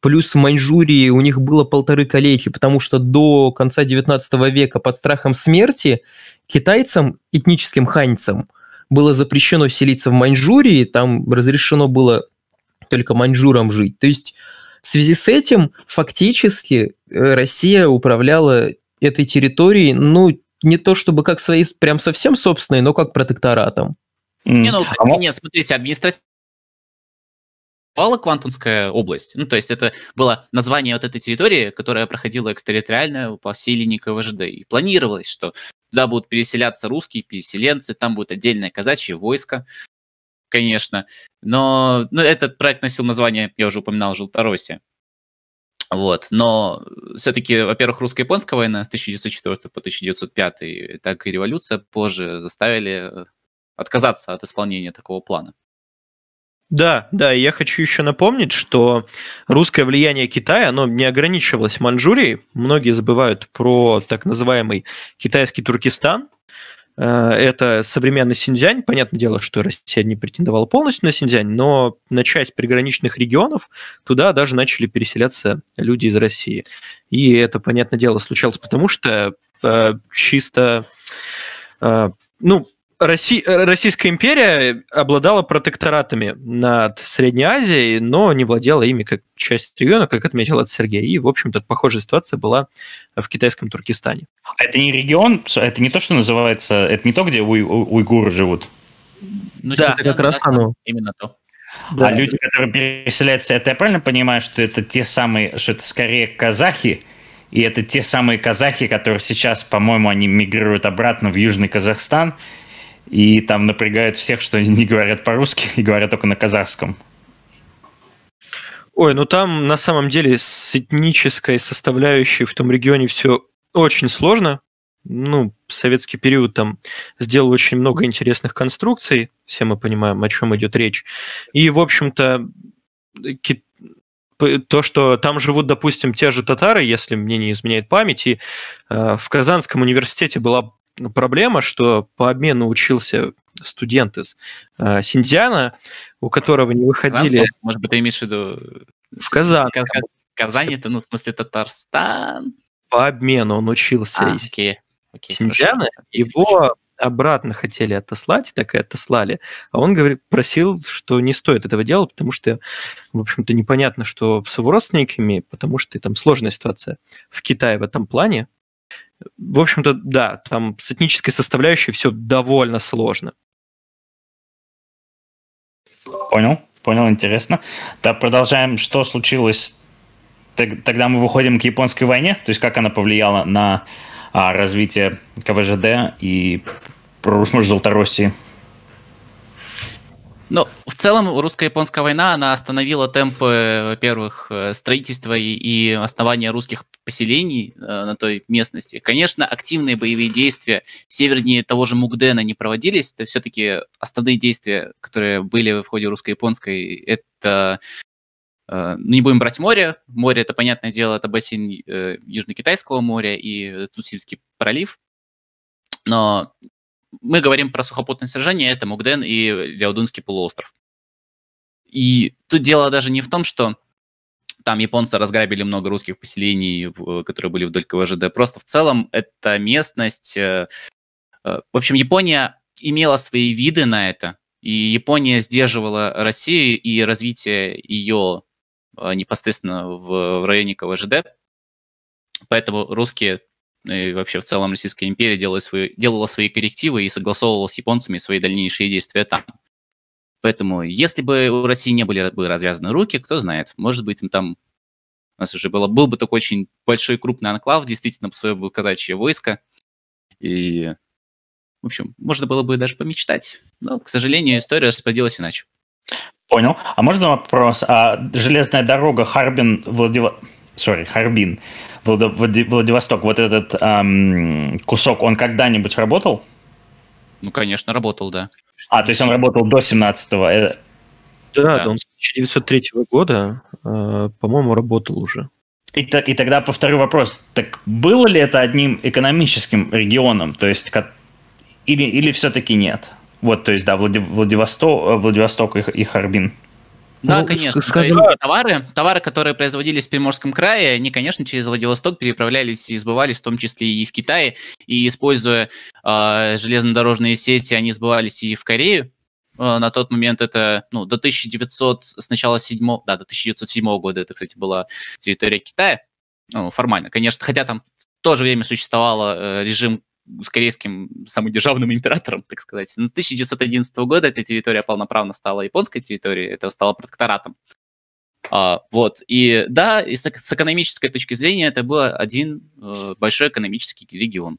плюс в Маньчжурии у них было полторы колейки, потому что до конца 19 века под страхом смерти китайцам, этническим ханьцам, было запрещено селиться в Маньчжурии, там разрешено было только маньчжурам жить. То есть в связи с этим фактически э, Россия управляла этой территорией, ну, не то чтобы как своей прям совсем собственной, но как протекторатом. Не, ну, А нет, смотрите, административно Пала Квантунская область. Ну, то есть это было название вот этой территории, которая проходила экстерриториально по всей линии КВЖД. И планировалось, что туда будут переселяться русские переселенцы, там будет отдельное казачье войско, конечно. Но ну, этот проект носил название, я уже упоминал, Желтороссия. Вот. Но все-таки, во-первых, русско-японская война с 1904 по 1905, так и революция позже заставили э, отказаться от исполнения такого плана. Да, да, я хочу еще напомнить, что русское влияние Китая, оно не ограничивалось Маньчжурией. Многие забывают про так называемый китайский Туркестан. Э, Это современный Синьцзянь. Понятное дело, что Россия не претендовала полностью на Синьцзянь, но на часть приграничных регионов туда даже начали переселяться люди из России. И это, понятное дело, случалось потому, что э, чисто э, ну, Росси- Российская империя обладала протекторатами над Средней Азией, но не владела ими как часть региона, как отметил это Сергей. И, в общем-то, похожая ситуация была в китайском Туркестане. Это не регион, это не то, что называется, это не то, где уй- уй- уйгуры живут. Ну, Да, Синьцзян, как раз да, оно. Именно то. А люди, которые переселяются, это я правильно понимаю, что это те самые, что это скорее казахи, и это те самые казахи, которые сейчас, по-моему, они мигрируют обратно в Южный Казахстан, и там напрягают всех, что не говорят по-русски и говорят только на казахском. Ой, ну там на самом деле с этнической составляющей в том регионе все очень сложно. Ну, советский период там сделал очень много интересных конструкций, все мы понимаем, о чем идет речь. И, в общем-то, то, что там живут, допустим, те же татары, если мне не изменяет память, и э, в Казанском университете была проблема, что по обмену учился студент из э, Синьцзяна, у которого не выходили Казанском? Может быть, ты имеешь в виду... в Казан. Каз- Каз- Казань, это, ну, в смысле, Татарстан? По обмену он учился А, из окей. Окей, Синьцзяна, хорошо. его обратно хотели отослать, так и отослали. А он говорит, просил, что не стоит этого делать, потому что, в общем-то, непонятно, что с его родственниками, потому что там сложная ситуация в Китае в этом плане. В общем-то, да, там с этнической составляющей все довольно сложно. Понял, понял, интересно. Так, продолжаем. Что случилось? Тог- Тогда мы выходим к японской войне, то есть как она повлияла на а, развитие КВЖД и может, Ну, в целом, русско-японская война, она остановила темпы, во-первых, э, строительства и, и основания русских поселений э, на той местности. Конечно, активные боевые действия севернее того же Мугдена не проводились. Это все-таки основные действия, которые были в ходе русско-японской, это э, ну, не будем брать море. Море, это, понятное дело, это бассейн э, Южно-Китайского моря и Цусимский пролив. Но мы говорим про сухопутное сражение, это Мугден и Ляодунский полуостров. И тут дело даже не в том, что там японцы разграбили много русских поселений, в- которые были вдоль КВЖД. Просто в целом эта местность... э, э, В общем, Япония имела свои виды на это, и Япония сдерживала Россию и развитие ее э, непосредственно в районе КВЖД. Поэтому русские и вообще в целом Российская империя делала свои, делала свои коррективы и согласовывала с японцами свои дальнейшие действия там. Поэтому, если бы у России не были бы развязаны руки, кто знает, может быть, там у нас уже было, был бы такой очень большой крупный анклав, действительно, свое бы казачье войско. И, в общем, можно было бы даже помечтать. Но, к сожалению, история распорядилась иначе. Понял. А можно вопрос? А железная дорога Харбин, Владивосток, sorry, Харбин, Владивосток, вот этот эм, кусок, он когда-нибудь работал? Ну, конечно, работал, да. А, то есть он работал до 17-го? Да, да, да, он с 1903 года, э, по-моему, работал уже. И, и тогда повторю вопрос. Так было ли это одним экономическим регионом? То есть, или, или все-таки нет? Вот, то есть, да, Владивосток, Владивосток и, и Харбин. Да, ну, конечно. Скажем... То есть товары, товары, которые производились в Приморском крае, они, конечно, через Владивосток переправлялись и сбывались, в том числе и в Китае. И используя э, железнодорожные сети, они сбывались и в Корею. Э, на тот момент это, ну, до 1900, сначала 7, да, до 1907 года это, кстати, была территория Китая. Ну, формально, конечно, хотя там в то же время существовал э, режим с корейским самодержавным императором, так сказать. С 1911 года эта территория полноправно стала японской территорией, это стало протекторатом. А, вот, и да, и с, с экономической точки зрения это был один э, большой экономический регион.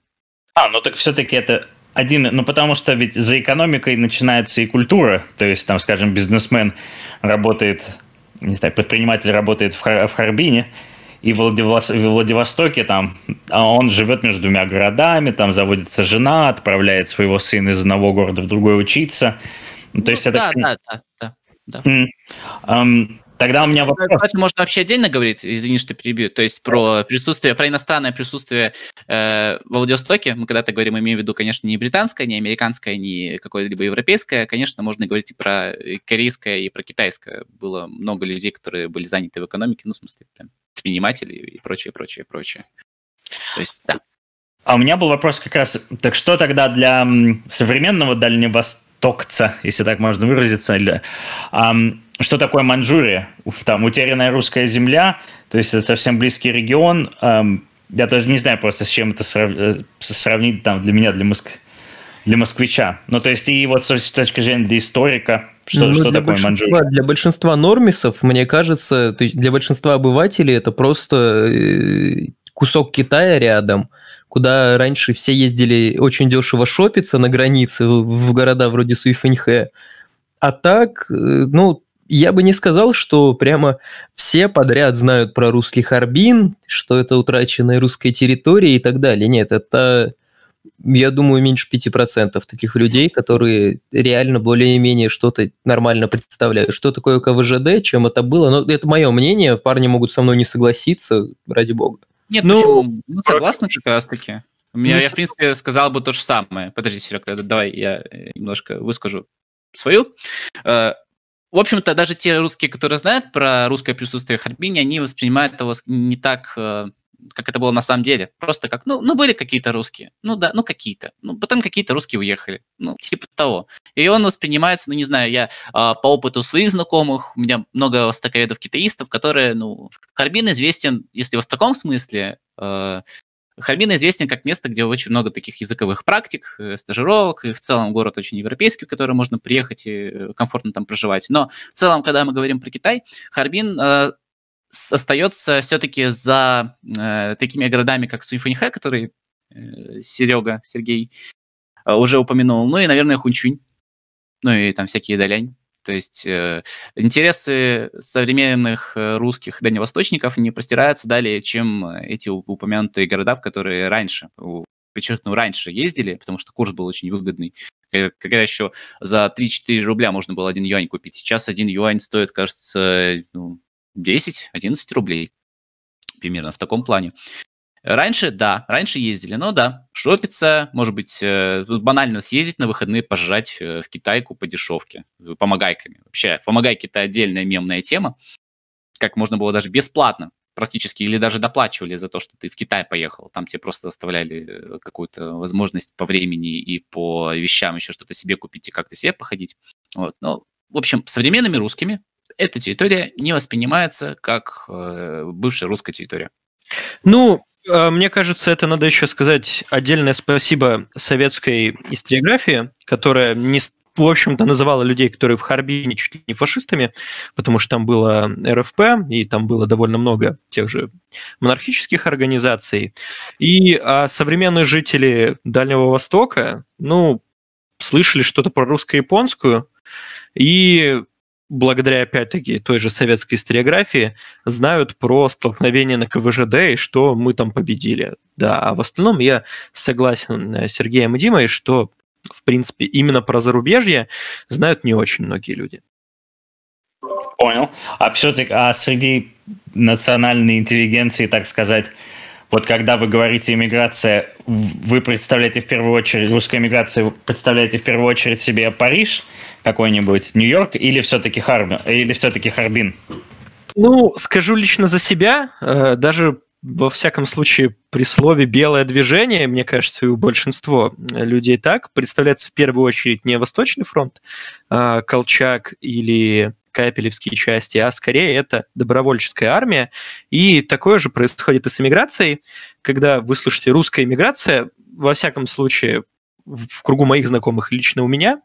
А, ну так все-таки это один, ну потому что ведь за экономикой начинается и культура, то есть там, скажем, бизнесмен работает, не знаю, предприниматель работает в, Хар- в Харбине, и в, Владивостоке там, а он живет между двумя городами, там заводится жена, отправляет своего сына из одного города в другой учиться. Ну, то есть ну, это... Да, да, да. да. Mm. Um, Тогда у меня вопрос. Это можно вообще отдельно говорить, извини, что перебью, то есть про присутствие, про иностранное присутствие э, в Владивостоке, мы когда-то говорим, имеем в виду, конечно, не британское, не американское, не какое-либо европейское, конечно, можно говорить и про корейское, и про китайское. Было много людей, которые были заняты в экономике, ну, в смысле, прям, предприниматели и прочее, прочее, прочее. То есть, да. А у меня был вопрос как раз, так что тогда для современного дальневостокца, если так можно выразиться, или, эм, что такое Манчжурия? Там утерянная русская земля, то есть это совсем близкий регион. Эм, я даже не знаю просто, с чем это срав... Э, сравнить там для меня, для, Моск... для москвича. Ну, то есть и вот с точки зрения для историка, что, ну, что такое Манчжурия? Для большинства нормисов, мне кажется, для большинства обывателей это просто э, кусок Китая рядом, куда раньше все ездили очень дешево шопиться на границе в города вроде Суйфэньхэ. А так, э, ну, я бы не сказал, что прямо все подряд знают про русский Харбин, что это утраченная русская территория и так далее. Нет, это, я думаю, меньше 5% таких людей, которые реально более-менее что-то нормально представляют. Что такое КВЖД, чем это было. Но это мое мнение, парни могут со мной не согласиться, ради бога. Нет, ну, почему? Мы согласны как раз-таки. У меня, ну, я, в принципе, сказал бы то же самое. Подожди, Серег, давай я немножко выскажу свою. Э, в общем-то, даже те русские, которые знают про русское присутствие в Харбине, они воспринимают его не так, э, как это было на самом деле. Просто как, ну, ну были какие-то русские. Ну да, ну какие-то. Ну, потом какие-то русские уехали. Ну, типа того. И он воспринимается, ну, не знаю, я а, по опыту своих знакомых, у меня много востоковедов-китаистов, которые, ну, Харбин известен, если в таком смысле, э, Харбин известен как место, где очень много таких языковых практик, э, стажировок, и в целом город очень европейский, в который можно приехать и э, комфортно там проживать. Но в целом, когда мы говорим про Китай, Харбин э, остается все-таки за э, такими городами, как Суньфаньхэ, который э, Серега, Сергей э, уже упомянул, ну и, наверное, Хунчунь, ну и там всякие Далянь. То есть э, интересы современных э, русских дальневосточников не простираются далее, чем эти упомянутые города, в которые раньше, подчеркну, раньше ездили, потому что курс был очень выгодный. Когда еще за 3-4 рубля можно было один юань купить. Сейчас один юань стоит, кажется, ну, 10-11 рублей. Примерно в таком плане. Раньше, да, раньше ездили, но да, шопиться, может быть, э, банально съездить на выходные, пожрать э, в Китайку по дешевке, э, помогайками. Вообще, помогайки – это отдельная мемная тема, как можно было даже бесплатно практически, или даже доплачивали за то, что ты в Китай поехал. Там тебе просто оставляли какую-то возможность по времени и по вещам еще что-то себе купить и как-то себе походить. Вот. Но, в общем, современными русскими эта территория не воспринимается как э, бывшая русская территория. Ну, э, мне кажется, это надо еще сказать отдельное спасибо советской историографии, которая не, в общем-то, называла людей, которые в Харбине чуть ли не фашистами, потому что там было РФП, и там было довольно много тех же монархических организаций. И а современные жители Дальнего Востока, ну, слышали что-то про русско-японскую, и благодаря, опять-таки, той же советской историографии, знают про столкновение на КВЖД и что мы там победили. Да, а в остальном я согласен с Сергеем и Димой, что, в принципе, именно про зарубежье знают не очень многие люди. Понял. А все-таки, а среди национальной интеллигенции, так сказать, вот когда вы говорите иммиграция, вы представляете в первую очередь, русская иммиграция, представляете в первую очередь себе Париж какой-нибудь, Нью-Йорк или все-таки Харбин? Или все-таки Харбин? Ну, скажу лично за себя, э, даже во всяком случае при слове «белое движение», мне кажется, и у большинства людей так, представляется в первую очередь не Восточный фронт, а Колчак или капелевские части, а скорее это добровольческая армия. И такое же происходит и с эмиграцией, когда вы слышите «русская эмиграция», во всяком случае, в кругу моих знакомых, лично у меня,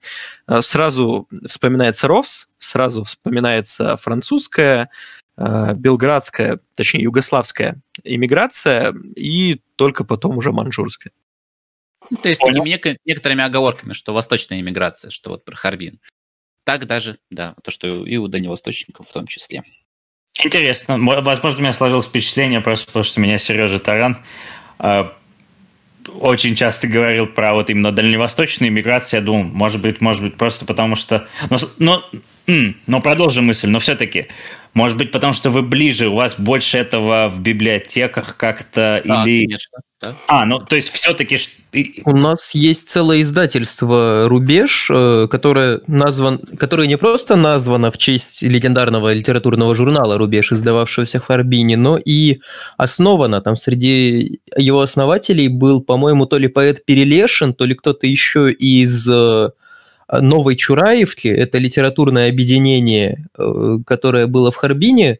э, сразу вспоминается РОВС, сразу вспоминается французская, э, белградская, точнее, югославская иммиграция, и только потом уже манжурская. Ну, то есть Понял. такими некоторыми оговорками, что восточная иммиграция, что вот про Харбин. Так даже, да, то, что и у дальневосточников в том числе. Интересно. Возможно, у меня сложилось впечатление просто потому, что меня Сережа Таран э, очень часто говорил про вот именно дальневосточную миграцию. Я думал, может быть, может быть, просто потому что... Но, но, но продолжим мысль, но все-таки может быть, потому что вы ближе, у вас больше этого в библиотеках как-то да, или... Конечно, да. А, ну то есть все-таки... У нас есть целое издательство «Рубеж», э, которое, назван... которое не просто названо в честь легендарного литературного журнала «Рубеж», издававшегося в Харбине, но и основано. Там среди его основателей был, по-моему, то ли поэт Перелешин, то ли кто-то еще из э, Новой Чураевки, это литературное объединение, э, которое было в Харбине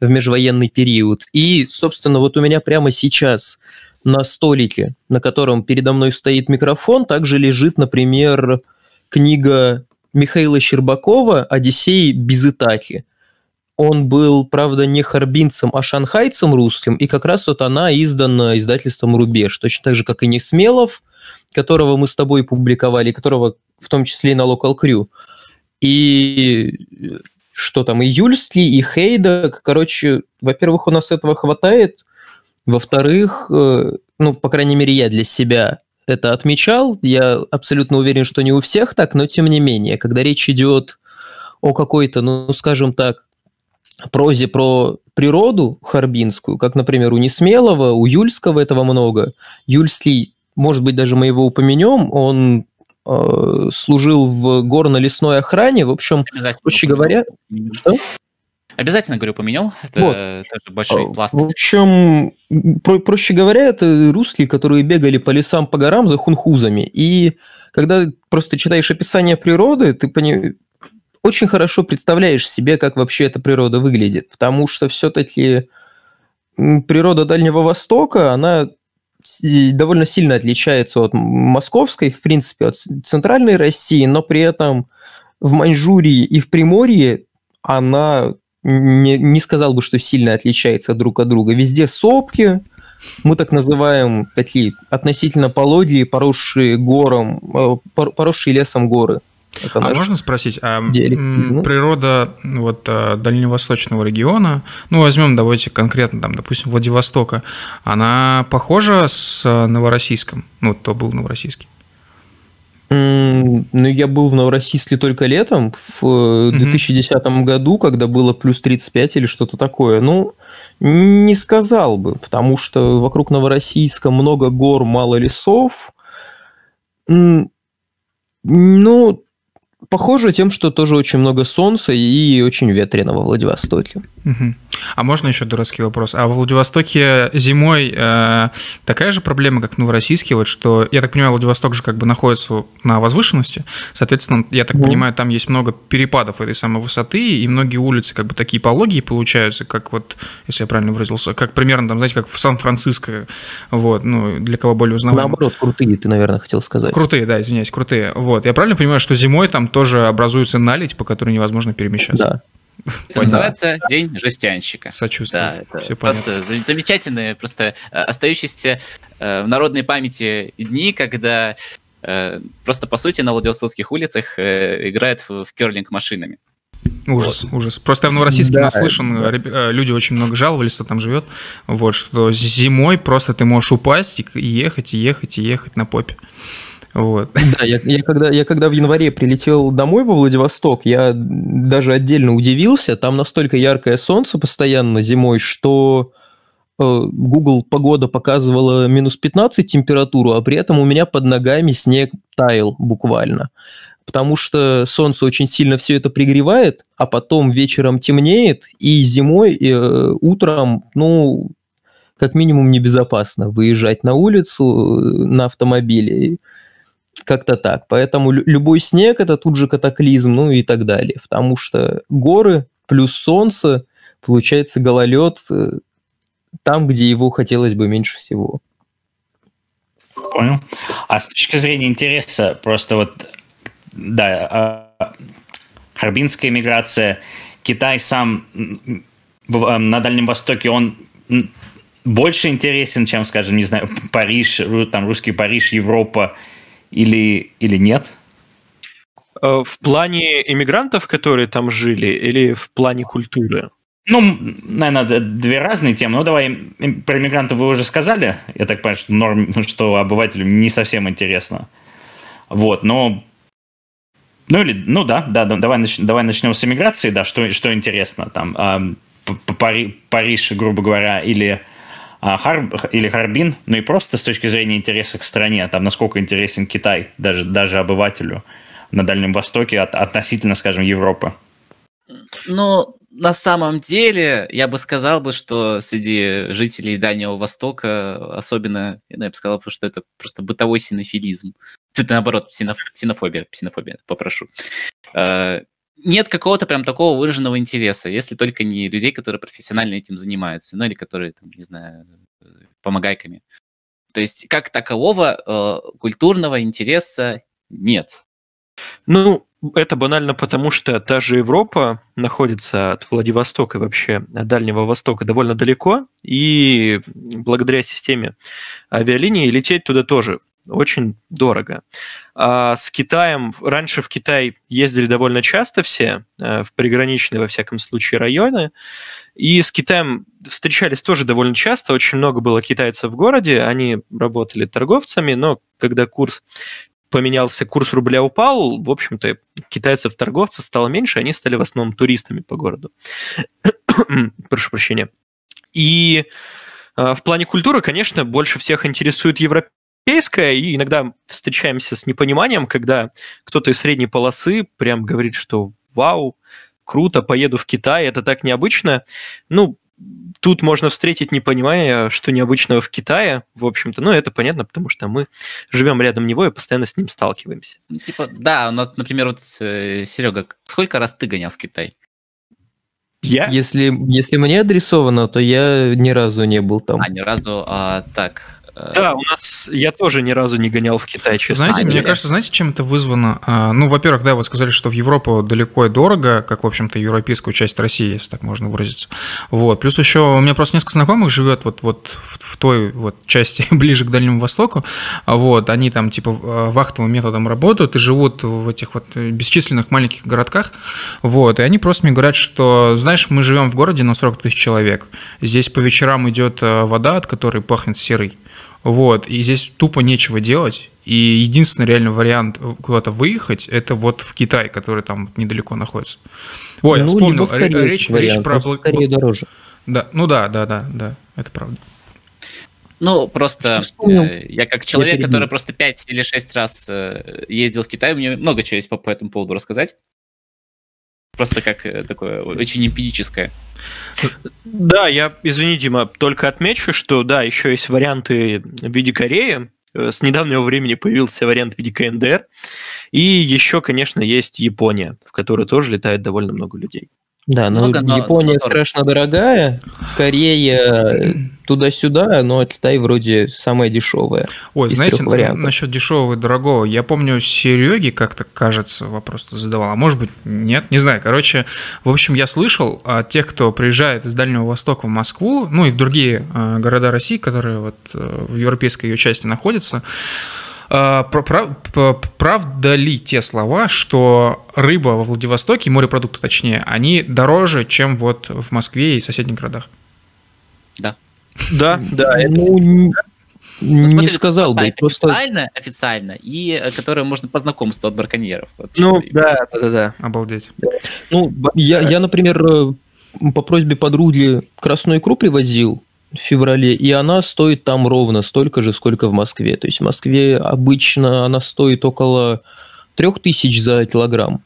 в межвоенный период. И, собственно, вот у меня прямо сейчас на столике, на котором передо мной стоит микрофон, также лежит, например, книга Михаила Щербакова «Одиссей без Итаки». Он был, правда, не харбинцем, а шанхайцем русским, и как раз вот она издана издательством «Рубеж», точно так же, как и Несмелов, которого мы с тобой публиковали, которого в том числе и на Local Crew. И что там, и Юльский, и Хейдак, короче, во-первых, у нас этого хватает, во-вторых, э, ну, по крайней мере, я для себя это отмечал, я абсолютно уверен, что не у всех так, но тем не менее, когда речь идет о какой-то, ну, скажем так, прозе про природу харбинскую, как, например, у Несмелого, у Юльского этого много. Юльский, может быть, даже мы его упомянем, он Э, служил в горно-лесной охране. В общем, проще говоря... Что? Обязательно, говорю, поменял. Это вот. тоже большой э, пласт. В общем, про проще говоря, это русские, которые бегали по лесам, по горам за хунхузами. И когда просто читаешь описание природы, ты пони... очень хорошо представляешь себе, как вообще эта природа выглядит. Потому что все-таки природа Дальнего Востока, она довольно сильно отличается от московской, в принципе, от центральной России, но при этом в Маньчжурии и в Приморье она не, не сказал бы, что сильно отличается друг от друга. Везде сопки, мы так называем такие относительно полодии, поросшие гором, э, поросшие лесом горы. Это а можно спросить, а природа вот а, дальневосточного региона, ну возьмем, давайте конкретно там, допустим, Владивостока, она похожа с Новороссийском? Ну, то был Новороссийский. Ну, я был в Новороссийске только летом, в 2010 mm году, когда было плюс 35 или что-то такое. Ну, не сказал бы, потому что вокруг Новороссийска много гор, мало лесов. Ну, Похоже тем, что тоже очень много солнца и очень ветрено во Владивостоке. Угу. А можно еще дурацкий вопрос? А в Владивостоке зимой э, такая же проблема, как в Новороссийске, вот что, я так понимаю, Владивосток же как бы находится на возвышенности, соответственно, я так Ну. понимаю, там есть много перепадов этой самой высоты, и многие улицы как бы такие пологие получаются, как вот, если я правильно выразился, как примерно там, знаете, как в Сан-Франциско, вот, ну, для кого более узнаваемо. Наоборот, крутые, ты, наверное, хотел сказать. Крутые, да, извиняюсь, крутые. Вот, я правильно понимаю, что зимой там тоже образуется наледь, по которой невозможно перемещаться? Да. Это Понятно. называется День жестянщика. Сочувствую. Да, это Все понятно. просто зам- замечательные, просто э, остающиеся э, в народной памяти дни, когда э, просто по сути на Владивостокских улицах играют в, в керлинг машинами. Ужас, ужас. Просто я в Новороссийске Да, наслышан, да. люди очень много жаловались, кто там живет, вот, что зимой просто ты можешь упасть и ехать, и ехать, и ехать на попе. Вот. Да, я, я когда, я когда в январе прилетел домой во Владивосток, я даже отдельно удивился. Там настолько яркое солнце постоянно зимой, что э, Google погода показывала минус 15 температуру, а при этом у меня под ногами снег таял буквально. Потому что солнце очень сильно все это пригревает, а потом вечером темнеет, и зимой, э, утром, ну, как минимум небезопасно выезжать на улицу э, на автомобиле. Как-то так. Поэтому лю- любой снег это тут же катаклизм, ну и так далее. Потому что горы плюс солнце, получается гололед э, там, где его хотелось бы меньше всего. Понял. А с точки зрения интереса, просто вот, да, а, харбинская миграция, Китай сам м, в- а, на Дальнем Востоке, он больше интересен, чем, скажем, не знаю, Париж, там русский Париж, Европа или, или нет? Э, В плане иммигрантов, которые там жили, или в плане культуры? Ну, наверное, две разные темы. Ну, давай, про иммигрантов вы уже сказали. Я так понимаю, что, норм, <laughs> что обывателям не совсем интересно. Вот, но... Ну, или, ну да, да, да, давай, нач- давай начнем с иммиграции, да, что, что интересно там. Пари- Париж, грубо говоря, или, а, Хар- или Харбин, ну и просто с точки зрения интереса к стране, там, насколько интересен Китай, даже, даже обывателю на Дальнем Востоке от- относительно, скажем, Европы. Ну, на самом деле, я бы сказал бы, что среди жителей Дальнего Востока особенно, ну, я бы сказал, что это просто бытовой синофилизм. Тут наоборот, синоф- синофобия, синофобия, попрошу. Нет какого-то прям такого выраженного интереса, если только не людей, которые профессионально этим занимаются, ну или которые, там, не знаю, помогайками. То есть как такового э, культурного интереса нет. Ну, это банально потому, что та же Европа находится от Владивостока и вообще Дальнего Востока довольно далеко, и благодаря системе авиалиний лететь туда тоже очень дорого. А с Китаем, раньше в Китай ездили довольно часто все, э, в приграничные, во всяком случае, районы, и с Китаем встречались тоже довольно часто, очень много было китайцев в городе, они работали торговцами, но когда курс поменялся, курс рубля упал, в общем-то, китайцев-торговцев стало меньше, они стали в основном туристами по городу. <coughs> Прошу прощения. И э, в плане культуры, конечно, больше всех интересует европейская, и иногда встречаемся с непониманием, когда кто-то из средней полосы прям говорит, что вау, круто, поеду в Китай, это так необычно. Ну, тут можно встретить непонимание, что необычного в Китае, в общем-то. Ну, это понятно, потому что мы живем рядом него и постоянно с ним сталкиваемся. Ну, типа, да, ну, например, вот, э, Серега, сколько раз ты гонял в Китай? Я? Если, если мне адресовано, то я ни разу не был там. А, ни разу, а, так. Э, Да, у нас я тоже ни разу не гонял в Китай, честно. Знаете, А, мне нет. кажется, знаете, чем это вызвано? А, Ну, во-первых, да, вы сказали, что в Европу далеко и дорого, как, в общем-то, европейскую часть России, если так можно выразиться. Вот. Плюс еще у меня просто несколько знакомых живет вот, вот в, в той вот части <laughs> ближе к Дальнему Востоку. А Вот. Они там типа в- вахтовым методом работают и живут в этих вот бесчисленных маленьких городках. Вот. И они просто мне говорят, что, знаешь, мы живем в городе на 40 тысяч человек. Здесь по вечерам идет э, вода, от которой пахнет серой. Вот, и здесь тупо нечего делать. И единственный реальный вариант куда-то выехать, это вот в Китай, который там недалеко находится. Ой, я Ну, вспомнил, либо в Корею ре- речь, вариант, речь про... Корее дороже. Да, ну да, да, да, да, это правда. Ну, просто э, я как человек, перебил. который просто 5 или 6 раз э, ездил в Китай, мне много чего есть по, по этому поводу рассказать. Просто как э, такое очень эмпирическое. Да, я, извини, Дима, только отмечу, что да, еще есть варианты в виде Кореи. Э, С недавнего времени появился вариант в виде КНДР. И еще, конечно, есть Япония, в которой тоже летает довольно много людей. Да, ну Много, но- Япония но страшно дорогая, Корея э, туда-сюда, но Китай вроде самая дешевая. Ой, знаете, насчет дешевого и дорогого, я помню, Сереге как-то, кажется, вопрос задавал, а может быть, нет, не знаю. Короче, в общем, я слышал от тех, кто приезжает из Дальнего Востока в Москву, ну и в другие э, города России, которые вот э, в европейской ее части находятся, п- правда ли те слова, что рыба во Владивостоке, морепродукты точнее, они дороже, чем вот в Москве и соседних городах? Да, да, это Ну, Ну, не смотри, сказал бы, просто... Официально, официально, и э, которое можно по знакомству от браконьеров. Вот. Ну, да, да, да, да. Обалдеть. Ну, я, я, например, э, по просьбе подруги красную икру привозил в феврале, и она стоит там ровно столько же, сколько в Москве. То есть в Москве обычно она стоит около 3000 за килограмм.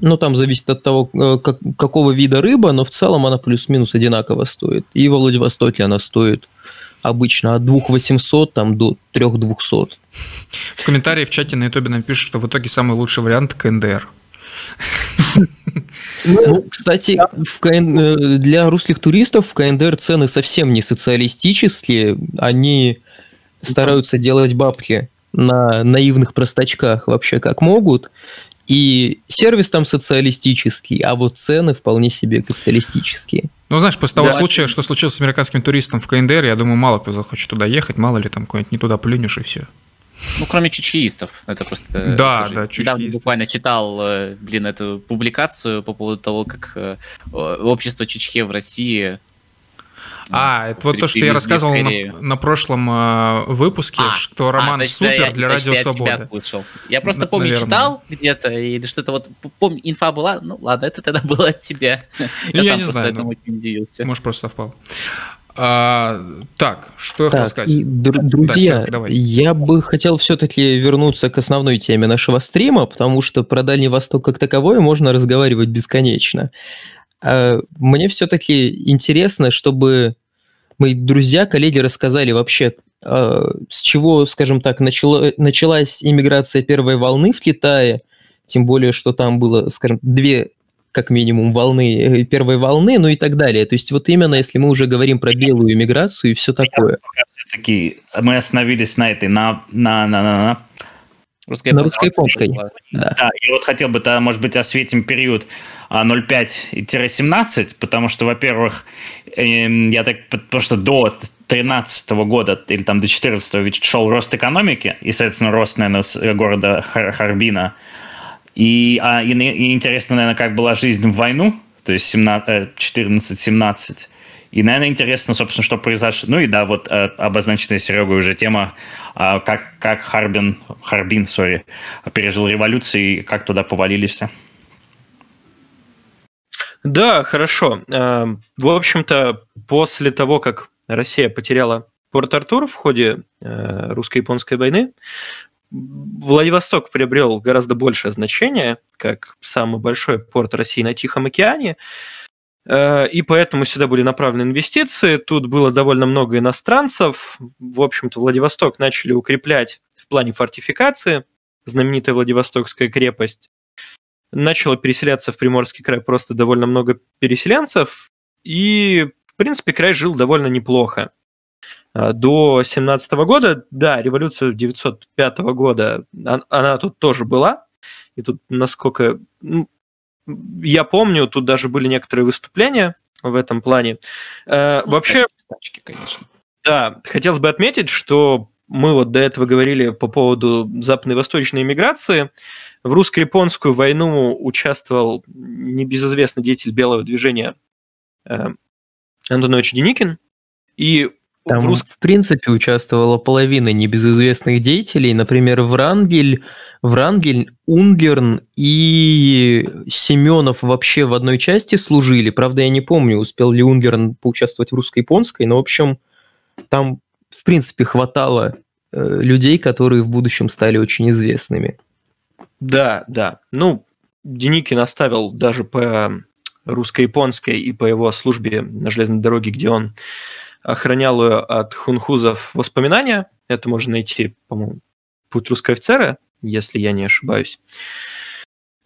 Ну, там зависит от того, э, как- какого вида рыба, но в целом она плюс-минус одинаково стоит. И во Владивостоке она стоит обычно от 2800 там, до 3200. В комментарии в чате на ютубе нам пишут, что в итоге самый лучший вариант КНДР. Ну, кстати, в КН... э, для русских туристов в КНДР цены совсем не социалистические. Они стараются делать бабки на наивных простачках вообще как могут. И сервис там социалистический, а вот цены вполне себе капиталистические. Ну, знаешь, после того Да. случая, что случилось с американским туристом в КНДР, я думаю, мало кто захочет туда ехать, мало ли там какой-нибудь не туда плюнешь и все. Ну, кроме чучеистов. Это просто... э, Да, да, Недавно чучеисты. буквально читал, э, блин, эту публикацию по поводу того, как э, общество Чучхе в России... А, э, это вот то, что я рассказывал на, на прошлом э, выпуске, А, что А, роман значит, да, супер я- для значит, Радио я тебя Свобода. Я просто Н- помню, наверное. читал где-то, или что-то вот, помню, инфа была, ну ладно, это тогда <laughs> было от тебя. Ну, я сам не просто знаю, этому ну. очень удивился. Может, просто совпал. А, так, что я хотел Так, сказать? и, дру- друзья, Серег, давай. я бы хотел все-таки вернуться к основной теме нашего стрима, потому что про Дальний Восток как таковой можно разговаривать бесконечно. А, Мне все-таки интересно, чтобы мои друзья, коллеги рассказали вообще, а, с чего, скажем так, начала- началась иммиграция первой волны в Китае, тем более, что там было, скажем, две как минимум волны э, первой волны, ну и так далее. То есть вот именно, если мы уже говорим про белую иммиграцию и все такое. Такие, мы остановились на этой, на, на, на, на, на Русская На русско-японской. Да. Да, и вот хотел бы тогда, может быть, осветим период а, 05-17, потому что, во-первых, эм, я так, потому что до 13 года или там до 14 ведь шел рост экономики, и, соответственно, рост, наверное, э, города Хар- Харбина. И, а, и, и интересно, наверное, как была жизнь в войну, то есть 17, э, 14-17. И, наверное, интересно, собственно, что произошло. Ну и да, вот э, обозначенная Серегой уже тема, а, как, как Харбин, Харбин, сори, пережил революцию и как туда повалили все. Да, хорошо. Эм, В общем-то, после того, как Россия потеряла Порт-Артур в ходе э, русско-японской войны, Владивосток приобрел гораздо большее значение, как самый большой порт России на Тихом океане, Э, и поэтому сюда были направлены инвестиции. Тут было довольно много иностранцев. В общем-то, Владивосток начали укреплять в плане фортификации. Знаменитая Владивостокская крепость начало переселяться в Приморский край просто довольно много переселенцев, и, в принципе, край жил довольно неплохо. А, До 17 года, да, революция 905 года, он- она тут тоже была, и тут, насколько я помню, тут даже были некоторые выступления в этом плане. Э, Ну, Вообще, тачки, тачки, конечно. да, хотелось бы отметить, что мы вот до этого говорили по поводу западной и восточной иммиграции. В русско-японскую войну участвовал небезызвестный деятель белого движения э, Антонович Деникин. И Там, в рус- в принципе, участвовала половина небезызвестных деятелей. Например, Врангель, Врангель, Унгерн и Семенов вообще в одной части служили. Правда, я не помню, успел ли Унгерн поучаствовать в русско-японской, но, в общем, там, в принципе, хватало э, людей, которые в будущем стали очень известными. Да, да. Ну, Деникин оставил даже по русско-японской и по его службе на железной дороге, где он охранял ее от хунхузов воспоминания. Это можно найти, по-моему, «Путь русского офицера», если я не ошибаюсь.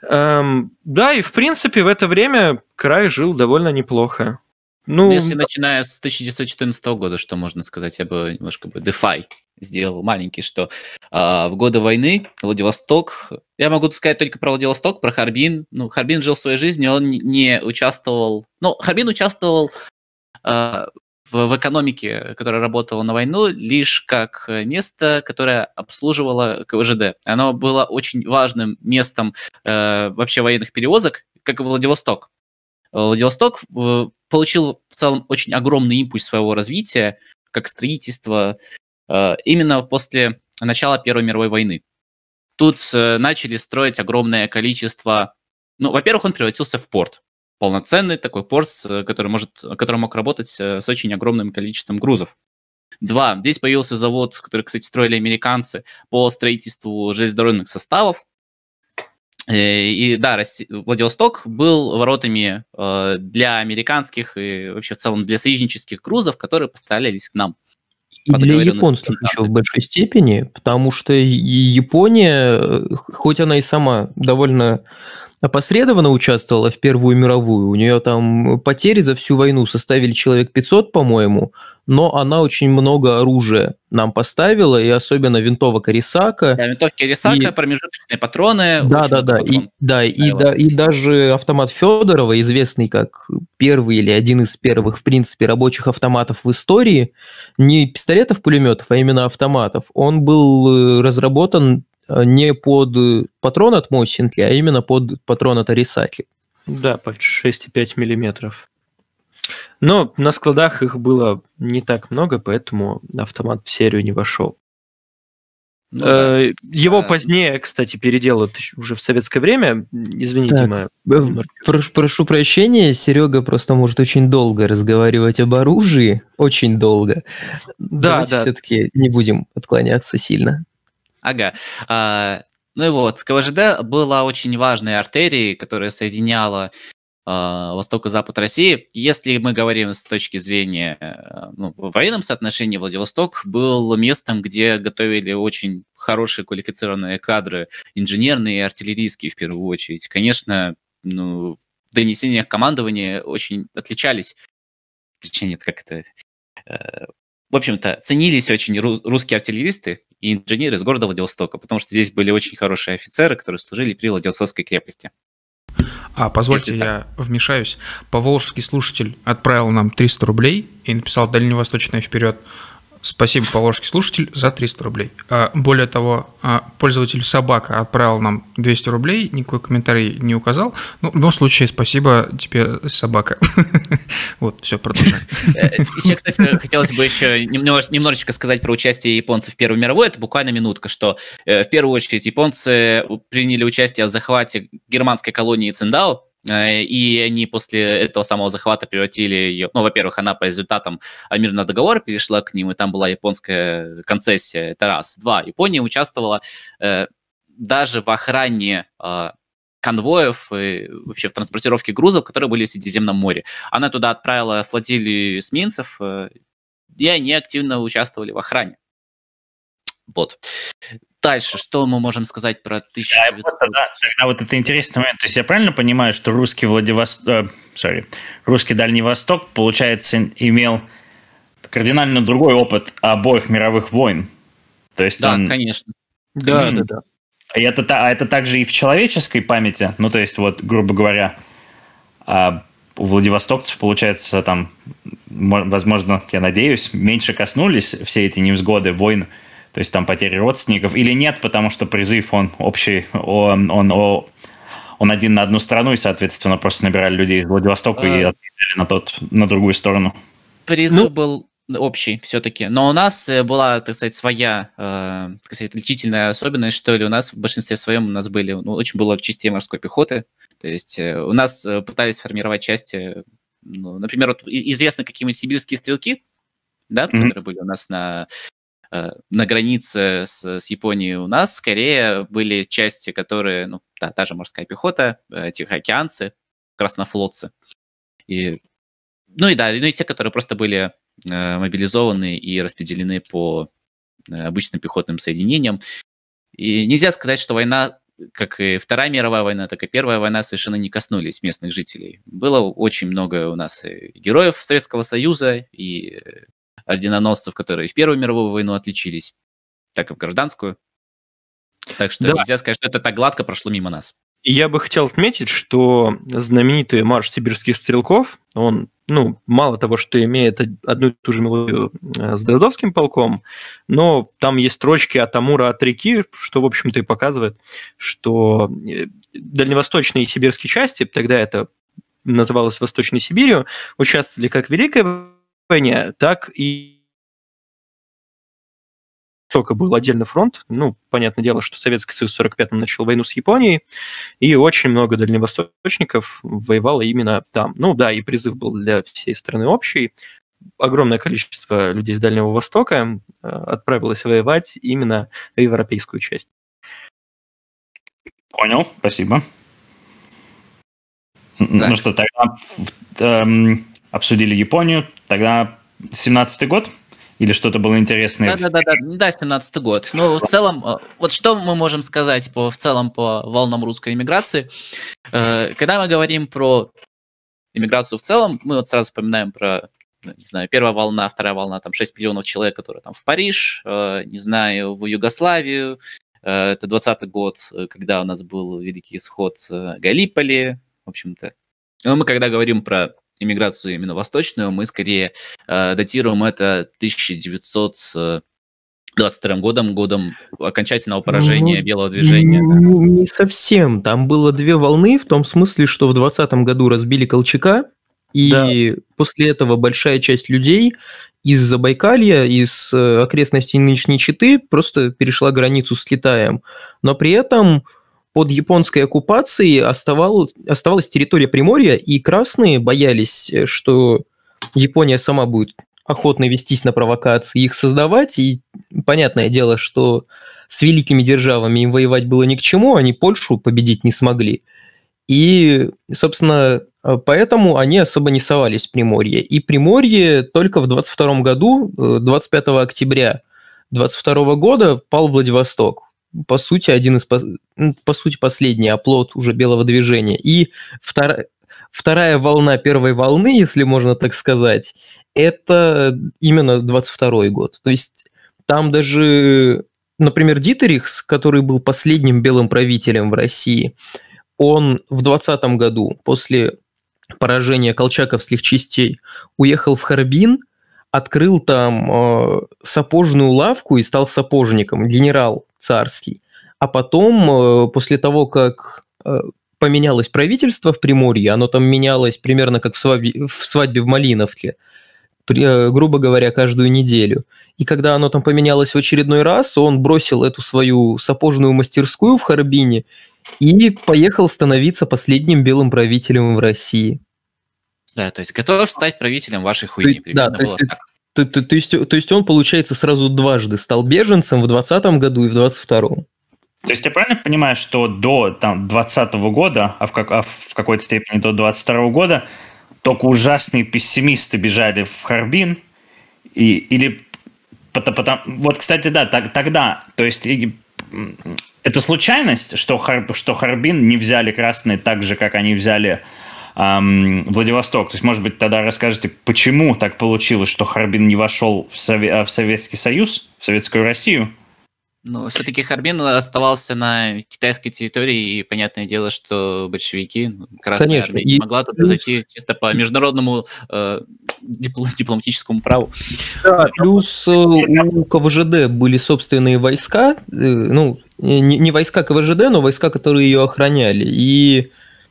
Эм, да, и в принципе в это время край жил довольно неплохо. Ну, если начиная с 1914 года, что можно сказать, я бы немножко бы DeFi сделал маленький, что э, в годы войны Владивосток, я могу сказать только про Владивосток, про Харбин. Ну, Харбин жил своей жизнью, он не участвовал, ну, Харбин участвовал э, в, в экономике, которая работала на войну, лишь как место, которое обслуживало КВЖД. Оно было очень важным местом э, вообще военных перевозок, как и Владивосток. Владивосток э, получил в целом очень огромный импульс своего развития, как строительство, э, именно после начала Первой мировой войны. Тут э, начали строить огромное количество... Ну, во-первых, он превратился в порт. Полноценный такой порт, который, может, который мог работать с очень огромным количеством грузов. Два. Здесь появился завод, который, кстати, строили американцы по строительству железнодорожных составов. Э, и да, Владивосток был воротами э, для американских и вообще в целом для союзнических грузов, которые поставлялись к нам. И для японских еще в большой степени, потому что Япония, э, хоть она и сама довольно опосредованно участвовала в Первую мировую. У нее там потери за всю войну составили человек 500, по-моему, но она очень много оружия нам поставила, и особенно винтовок Арисака. Да, винтовки Арисака, и... промежуточные патроны. Да, да, да. И, да, и, да, и даже автомат Федорова, известный как первый или один из первых, в принципе, рабочих автоматов в истории, не пистолетов-пулеметов, а именно автоматов, он был э, разработан не под э, патрон от Мосинки, а именно под патрон от Арисаки. Да, под 6,5 миллиметров. Но на складах их было не так много, поэтому автомат в серию не вошел. Ну, э, да. Его а... позднее, кстати, переделают уже в советское время. Извините, так, мы... прошу, прошу прощения, Серега просто может очень долго разговаривать об оружии, очень долго. Да, Давайте да. Все-таки не будем отклоняться сильно. Ага. А, ну и вот, КВЖД была очень важной артерией, которая соединяла а, восток и запад России. Если мы говорим с точки зрения э, ну, в военном соотношении, Владивосток был местом, где готовили очень хорошие квалифицированные кадры, инженерные и артиллерийские в первую очередь. Конечно, ну, в донесениях командования очень отличались. Точнее, нет, как это... Э, в общем-то, ценились очень русские артиллеристы, и инженеры из города Владивостока, потому что здесь были очень хорошие офицеры, которые служили при Владивостокской крепости. А, позвольте, Если я так. вмешаюсь. Поволжский слушатель отправил нам 300 рублей и написал «Дальневосточная вперед». Спасибо, Поволжский слушатель, за 300 рублей. А, более того, а, пользователь Собака отправил нам 200 рублей, никакой комментарий не указал. Ну, в любом случае, спасибо тебе, Собака. <laughs> Вот, все, продолжаем. Э, еще, кстати, хотелось бы еще немножечко сказать про участие японцев в Первой мировой. Это буквально минутка, что э, в первую очередь японцы приняли участие в захвате германской колонии Циндао, и они после этого самого захвата превратили ее, ну, во-первых, она по результатам мирного договора перешла к ним, и там была японская концессия, это раз. Два, Япония участвовала э, даже в охране э, конвоев и вообще в транспортировке грузов, которые были в Средиземном море. Она туда отправила флотилию эсминцев, э, и они активно участвовали в охране. Вот. Дальше, что мы можем сказать про 1900? Да, да, тогда вот это интересный момент. То есть я правильно понимаю, что русский Владивосток, э, sorry, русский Дальний Восток, получается, имел кардинально другой опыт обоих мировых войн? То есть да, он... конечно. Да, конечно. да, да. И это, а это также и в человеческой памяти? Ну, то есть, вот, грубо говоря, а у владивостокцев, получается, там, возможно, я надеюсь, меньше коснулись все эти невзгоды, войн, то есть там потери родственников, или нет, потому что призыв, он общий, он, он, он, он один на одну страну, и, соответственно, просто набирали людей из Владивостока а... и отправили на, тот, на другую сторону. Призыв ну... был общий все-таки. Но у нас э, была, так сказать, своя, э, так сказать, отличительная особенность, что ли. У нас в большинстве своем у нас были, ну, очень было частей морской пехоты. То есть э, у нас э, пытались формировать части, ну, например, вот известны какие-нибудь сибирские стрелки, да, mm-hmm. которые были у нас на на границе с, с Японией у нас скорее были части, которые, ну, да, та же морская пехота, э, тихоокеанцы, краснофлотцы. И, ну и да, ну и те, которые просто были э, мобилизованы и распределены по э, обычным пехотным соединениям. И нельзя сказать, что война как и Вторая мировая война, так и Первая война совершенно не коснулись местных жителей. Было очень много у нас героев Советского Союза и э, орденоносцев, которые в Первую мировую войну отличились, так и в гражданскую. Так что да. нельзя сказать, что это так гладко прошло мимо нас. И я бы хотел отметить, что знаменитый марш сибирских стрелков, он, ну, мало того, что имеет одну и ту же мелодию э, с Дроздовским полком, но там есть строчки от Амура от реки, что, в общем-то, и показывает, что э, дальневосточные сибирские части, тогда это называлось Восточной Сибирью, участвовали как в Великой войне, так и только был отдельный фронт. Ну, понятное дело, что Советский Союз в 45-м начал войну с Японией, и очень много дальневосточников воевало именно там. Ну да, и призыв был для всей страны общий. Огромное количество людей с Дальнего Востока э, отправилось воевать именно в европейскую часть. Понял, спасибо. Да. Ну что, тогда эм, обсудили Японию, тогда 17-й год? Или что-то было интересное? Да, да, да, да, да, 17 год. Ну, в целом, э, вот что мы можем сказать по, в целом по волнам русской иммиграции? Э, когда мы говорим про иммиграцию в целом, мы вот сразу вспоминаем про, ну, не знаю, первая волна, вторая волна, там 6 миллионов человек, которые там в Париж, э, не знаю, в Югославию, это 20 год, когда у нас был великий исход Галиполи, в общем-то. Но мы когда говорим про иммиграцию именно восточную, мы скорее э, датируем это 1922 годом, годом окончательного поражения ну, белого движения. Ну, не совсем. Там было две волны, в том смысле, что в 20 году разбили Колчака, и да. после этого большая часть людей из Забайкалья, из э, окрестностей нынешней Читы просто перешла границу с Китаем. Но при этом под японской оккупацией оставалась, оставалась территория Приморья, и красные боялись, что Япония сама будет охотно вестись на провокации, их создавать, и понятное дело, что с великими державами им воевать было ни к чему, они Польшу победить не смогли. И, собственно, поэтому они особо не совались в Приморье. И Приморье только в 22 году, 25 э, октября 22 года, пал Владивосток по сути, один из, ну, по сути, последний оплот уже белого движения. И вторая, вторая волна первой волны, если можно так сказать, это именно 22 год. То есть там даже, например, Дитерихс, который был последним белым правителем в России, он в 20 году после поражения колчаковских частей уехал в Харбин, открыл там э, сапожную лавку и стал сапожником, генерал царский. А потом, э, после того, как э, поменялось правительство в Приморье, оно там менялось примерно как в свадьбе в, свадьбе в Малиновке, э, грубо говоря, каждую неделю. И когда оно там поменялось в очередной раз, он бросил эту свою сапожную мастерскую в Харбине и поехал становиться последним белым правителем в России. Да, то есть готов стать правителем вашей хуйни. Да, то, есть, то, то, то, есть, то есть он, получается, сразу дважды стал беженцем в 2020 году и в 2022. То есть я правильно понимаю, что до там, 2020 года, а в, как, а в какой-то степени до 2022 года, только ужасные пессимисты бежали в Харбин, и, или потому, потому, вот, кстати, да, так, тогда, то есть это случайность, что, Хар, что Харбин не взяли красные так же, как они взяли эм, Владивосток. То есть, может быть, тогда расскажете, почему так получилось, что Харбин не вошел в, Сове- в Советский Союз, в Советскую Россию? Ну, все-таки Харбин оставался на китайской территории, и понятное дело, что большевики, ну, Красная Конечно. Армия, не могла туда зайти чисто по международному э, дипломатическому праву. Да, плюс э, у КВЖД были собственные войска, э, ну, не, не войска КВЖД, но войска, которые ее охраняли, и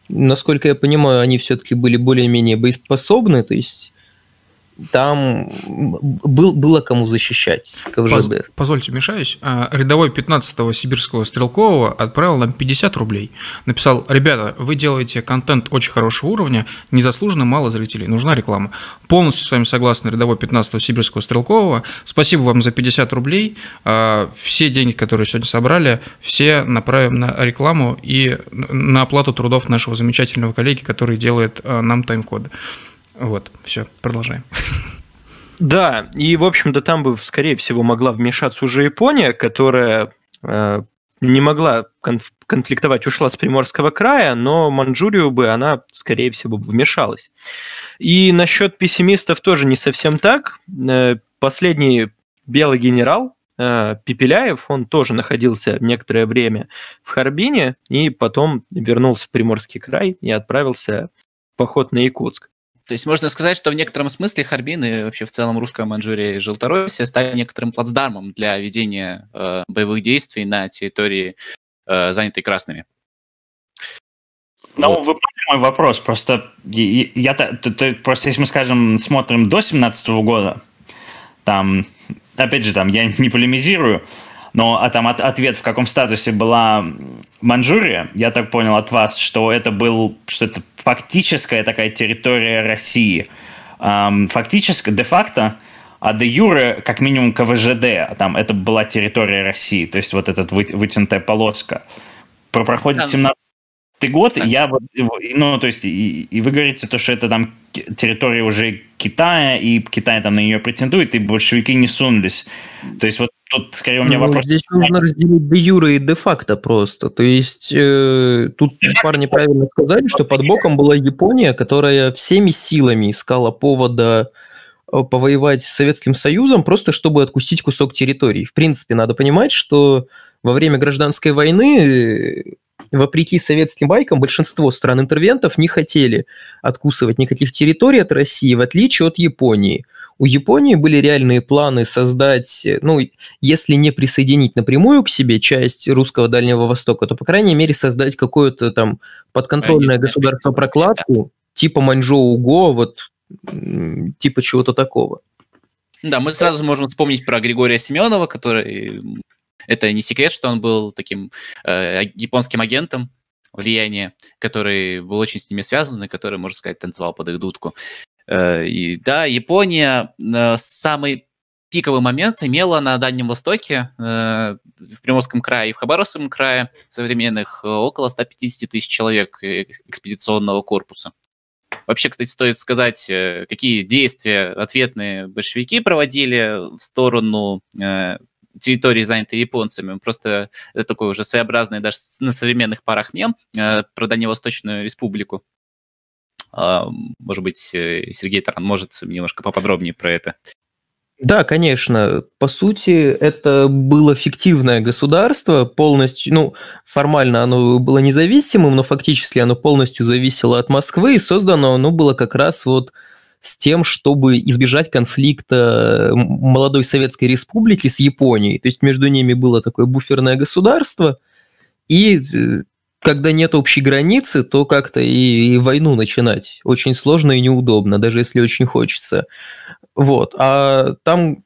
насколько я понимаю, они все-таки были более-менее боеспособны, то есть там был, было кому защищать КВЖД. Позвольте, мешаюсь. А, рядовой 15-го сибирского стрелкового отправил нам 50 рублей. Написал, ребята, вы делаете контент очень хорошего уровня, незаслуженно мало зрителей, нужна реклама. Полностью с вами согласен рядовой 15-го сибирского стрелкового. Спасибо вам за 50 рублей. А, все деньги, которые сегодня собрали, все направим на рекламу и на оплату трудов нашего замечательного коллеги, который делает а, нам тайм-коды. Вот, все, продолжаем. Да, и, в общем-то, там бы, скорее всего, могла вмешаться уже Япония, которая э, не могла конф- конфликтовать, ушла с Приморского края, но Манчжурию бы она, скорее всего, вмешалась. И насчет пессимистов тоже не совсем так. Э, последний белый генерал, э, Пепеляев, он тоже находился некоторое время в Харбине и потом вернулся в Приморский край и отправился в поход на Якутск. То есть можно сказать, что в некотором смысле Харбин и вообще в целом русская Манчжурия и Желтороссия стали некоторым плацдармом для ведения э, боевых действий на территории, э, занятой красными. Ну, вот. вы поняли мой вопрос. Просто, я, я, я, просто если мы, скажем, смотрим до 17 года, там, опять же, там, я не полемизирую, но а там от, ответ, в каком статусе была Манчжурия, я так понял от вас, что это был, что это фактическая такая территория России. Эм, фактически, де-факто, а де юре, как минимум КВЖД, а там это была территория России, то есть вот эта вы, вытянутая полоска. Проходит 17 год, так. я вот, ну, то есть, и, и вы говорите то, что это там территория уже Китая, и Китай там на нее претендует, и большевики не сунулись. То есть вот тут скорее у меня ну, вопрос. Здесь нужно разделить де юре и де факто просто. То есть э, тут парни правильно сказали, что под боком была Япония, которая всеми силами искала повода э, повоевать с Советским Союзом, просто чтобы откусить кусок территории. В принципе, надо понимать, что во время гражданской войны вопреки советским байкам, большинство стран-интервентов не хотели откусывать никаких территорий от России, в отличие от Японии. У Японии были реальные планы создать, ну, если не присоединить напрямую к себе часть русского Дальнего Востока, то, по крайней мере, создать какое-то там подконтрольное государство-прокладку, типа Маньчжоу-Го, вот типа чего-то такого. Да, мы сразу можем вспомнить про Григория Семенова, который это не секрет, что он был таким э, японским агентом влияния, который был очень с ними связан и который, можно сказать, танцевал под их дудку. Э, и да, Япония э, самый пиковый момент имела на Дальнем Востоке, э, в Приморском крае и в Хабаровском крае современных около 150 тысяч человек экспедиционного корпуса. Вообще, кстати, стоит сказать, какие действия ответные большевики проводили в сторону территории, занятой японцами. Просто это такой уже своеобразный даже на современных парах мем э, про Дальневосточную республику. Э, может быть, э, Сергей Таран может немножко поподробнее про это. Да, конечно. По сути, это было фиктивное государство, полностью, ну, формально оно было независимым, но фактически оно полностью зависело от Москвы, и создано оно было как раз вот с тем, чтобы избежать конфликта молодой Советской Республики с Японией. То есть между ними было такое буферное государство, и э, когда нет общей границы, то как-то и, и войну начинать очень сложно и неудобно, даже если очень хочется. Вот. А там,